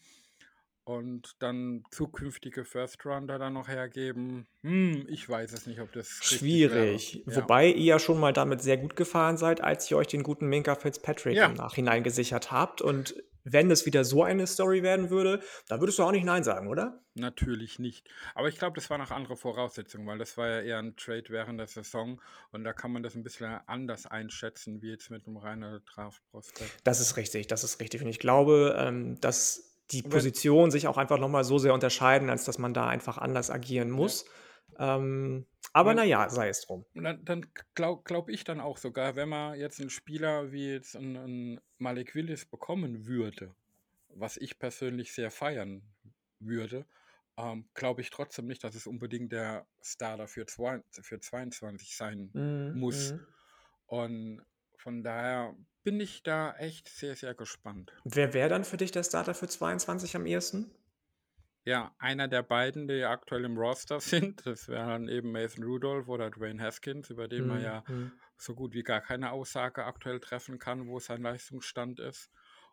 Und dann zukünftige First Rounder dann noch hergeben. Hm, ich weiß es nicht, ob das schwierig. Ja. Wobei ihr ja schon mal damit sehr gut gefahren seid, als ihr euch den guten Minka Fitzpatrick ja. im Nachhinein gesichert habt. Und wenn es wieder so eine Story werden würde, da würdest du auch nicht Nein sagen, oder? Natürlich nicht. Aber ich glaube, das war nach andere Voraussetzungen, weil das war ja eher ein Trade während der Saison und da kann man das ein bisschen anders einschätzen, wie jetzt mit einem reinen Draft-Prospekt. Das ist richtig, das ist richtig. Und ich glaube, ähm, dass die Positionen sich auch einfach nochmal so sehr unterscheiden, als dass man da einfach anders agieren muss. Ja. Ähm, aber naja, sei es drum. Dann, dann glaube glaub ich dann auch sogar, wenn man jetzt einen Spieler wie jetzt einen, einen Malik Willis bekommen würde, was ich persönlich sehr feiern würde, ähm, glaube ich trotzdem nicht, dass es unbedingt der Starter für, zwei, für 22 sein mm, muss. Mm. Und von daher bin ich da echt sehr, sehr gespannt. Wer wäre dann für dich der Starter für 22 am ehesten? Ja, einer der beiden, die aktuell im Roster sind, das wären eben Mason Rudolph oder Dwayne Haskins, über den mhm. man ja mhm. so gut wie gar keine Aussage aktuell treffen kann, wo sein Leistungsstand ist.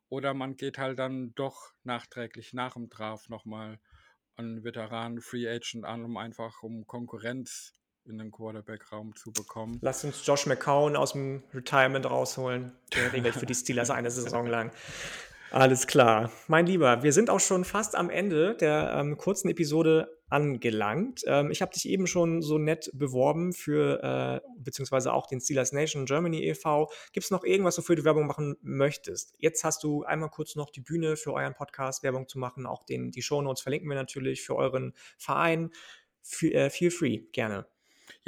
Oder man geht halt dann doch nachträglich nach dem Draft nochmal einen Veteranen Free Agent an, um einfach um Konkurrenz in den Quarterback-Raum zu bekommen. Lass uns Josh McCown aus dem Retirement rausholen. Der regelt für die Steelers eine Saison lang. Alles klar. Mein Lieber, wir sind auch schon fast am Ende der ähm, kurzen Episode angelangt. Ähm, ich habe dich eben schon so nett beworben für, äh, beziehungsweise auch den Steelers Nation Germany e.V. Gibt es noch irgendwas, wofür du Werbung machen möchtest? Jetzt hast du einmal kurz noch die Bühne für euren Podcast Werbung zu machen. Auch den, die Shownotes verlinken wir natürlich für euren Verein. F äh, feel free, gerne.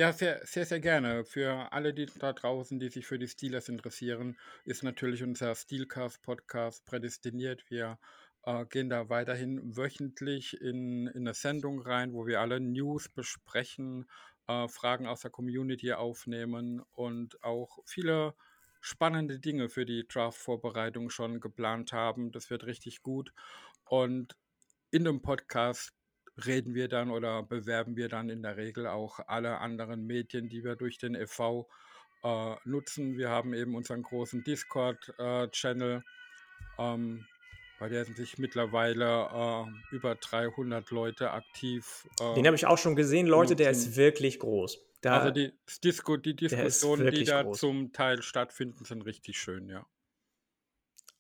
Ja, sehr, sehr, sehr gerne. Für alle, die da draußen, die sich für die Steelers interessieren, ist natürlich unser Steelcast-Podcast prädestiniert. Wir äh, gehen da weiterhin wöchentlich in, in eine Sendung rein, wo wir alle News besprechen, äh, Fragen aus der Community aufnehmen und auch viele spannende Dinge für die Draft-Vorbereitung schon geplant haben. Das wird richtig gut. Und in dem Podcast reden wir dann oder bewerben wir dann in der Regel auch alle anderen Medien, die wir durch den e.V. Äh, nutzen. Wir haben eben unseren großen Discord-Channel, äh, ähm, bei der sind sich mittlerweile äh, über 300 Leute aktiv. Äh, Den habe ich auch schon gesehen, Leute, nutzen. der ist wirklich groß. Da, also die, Disco, die Diskussionen, die da groß. zum Teil stattfinden, sind richtig schön, ja.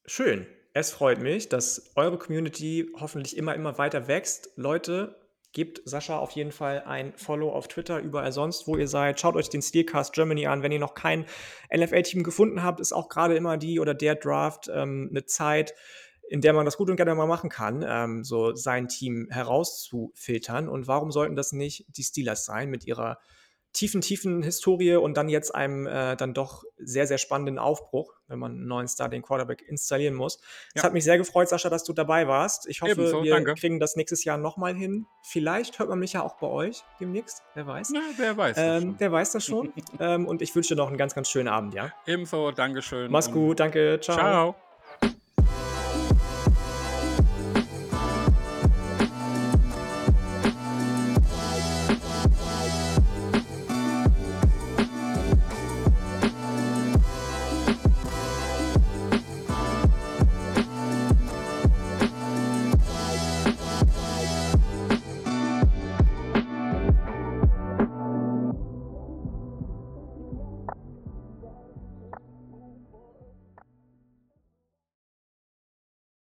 Schön. Es freut mich, dass eure Community hoffentlich immer, immer weiter wächst. Leute, gebt Sascha auf jeden Fall ein Follow auf Twitter, überall sonst, wo ihr seid. Schaut euch den Steelcast Germany an. Wenn ihr noch kein LFL-Team gefunden habt, ist auch gerade immer die oder der Draft ähm, eine Zeit, in der man das gut und gerne mal machen kann, ähm, so sein Team herauszufiltern. Und warum sollten das nicht die Steelers sein mit ihrer tiefen, tiefen Historie und dann jetzt einem äh, dann doch sehr, sehr spannenden Aufbruch, wenn man einen neuen Star, den Quarterback installieren muss. Es ja. hat mich sehr gefreut, Sascha, dass du dabei warst. Ich hoffe, Ebenso, wir danke. kriegen das nächstes Jahr nochmal hin. Vielleicht hört man mich ja auch bei euch demnächst, wer weiß. Ja, wer weiß. Ähm, wer weiß das schon. ähm, und ich wünsche dir noch einen ganz, ganz schönen Abend, ja? Ebenso, Dankeschön. Mach's gut, danke, ciao. Ciao.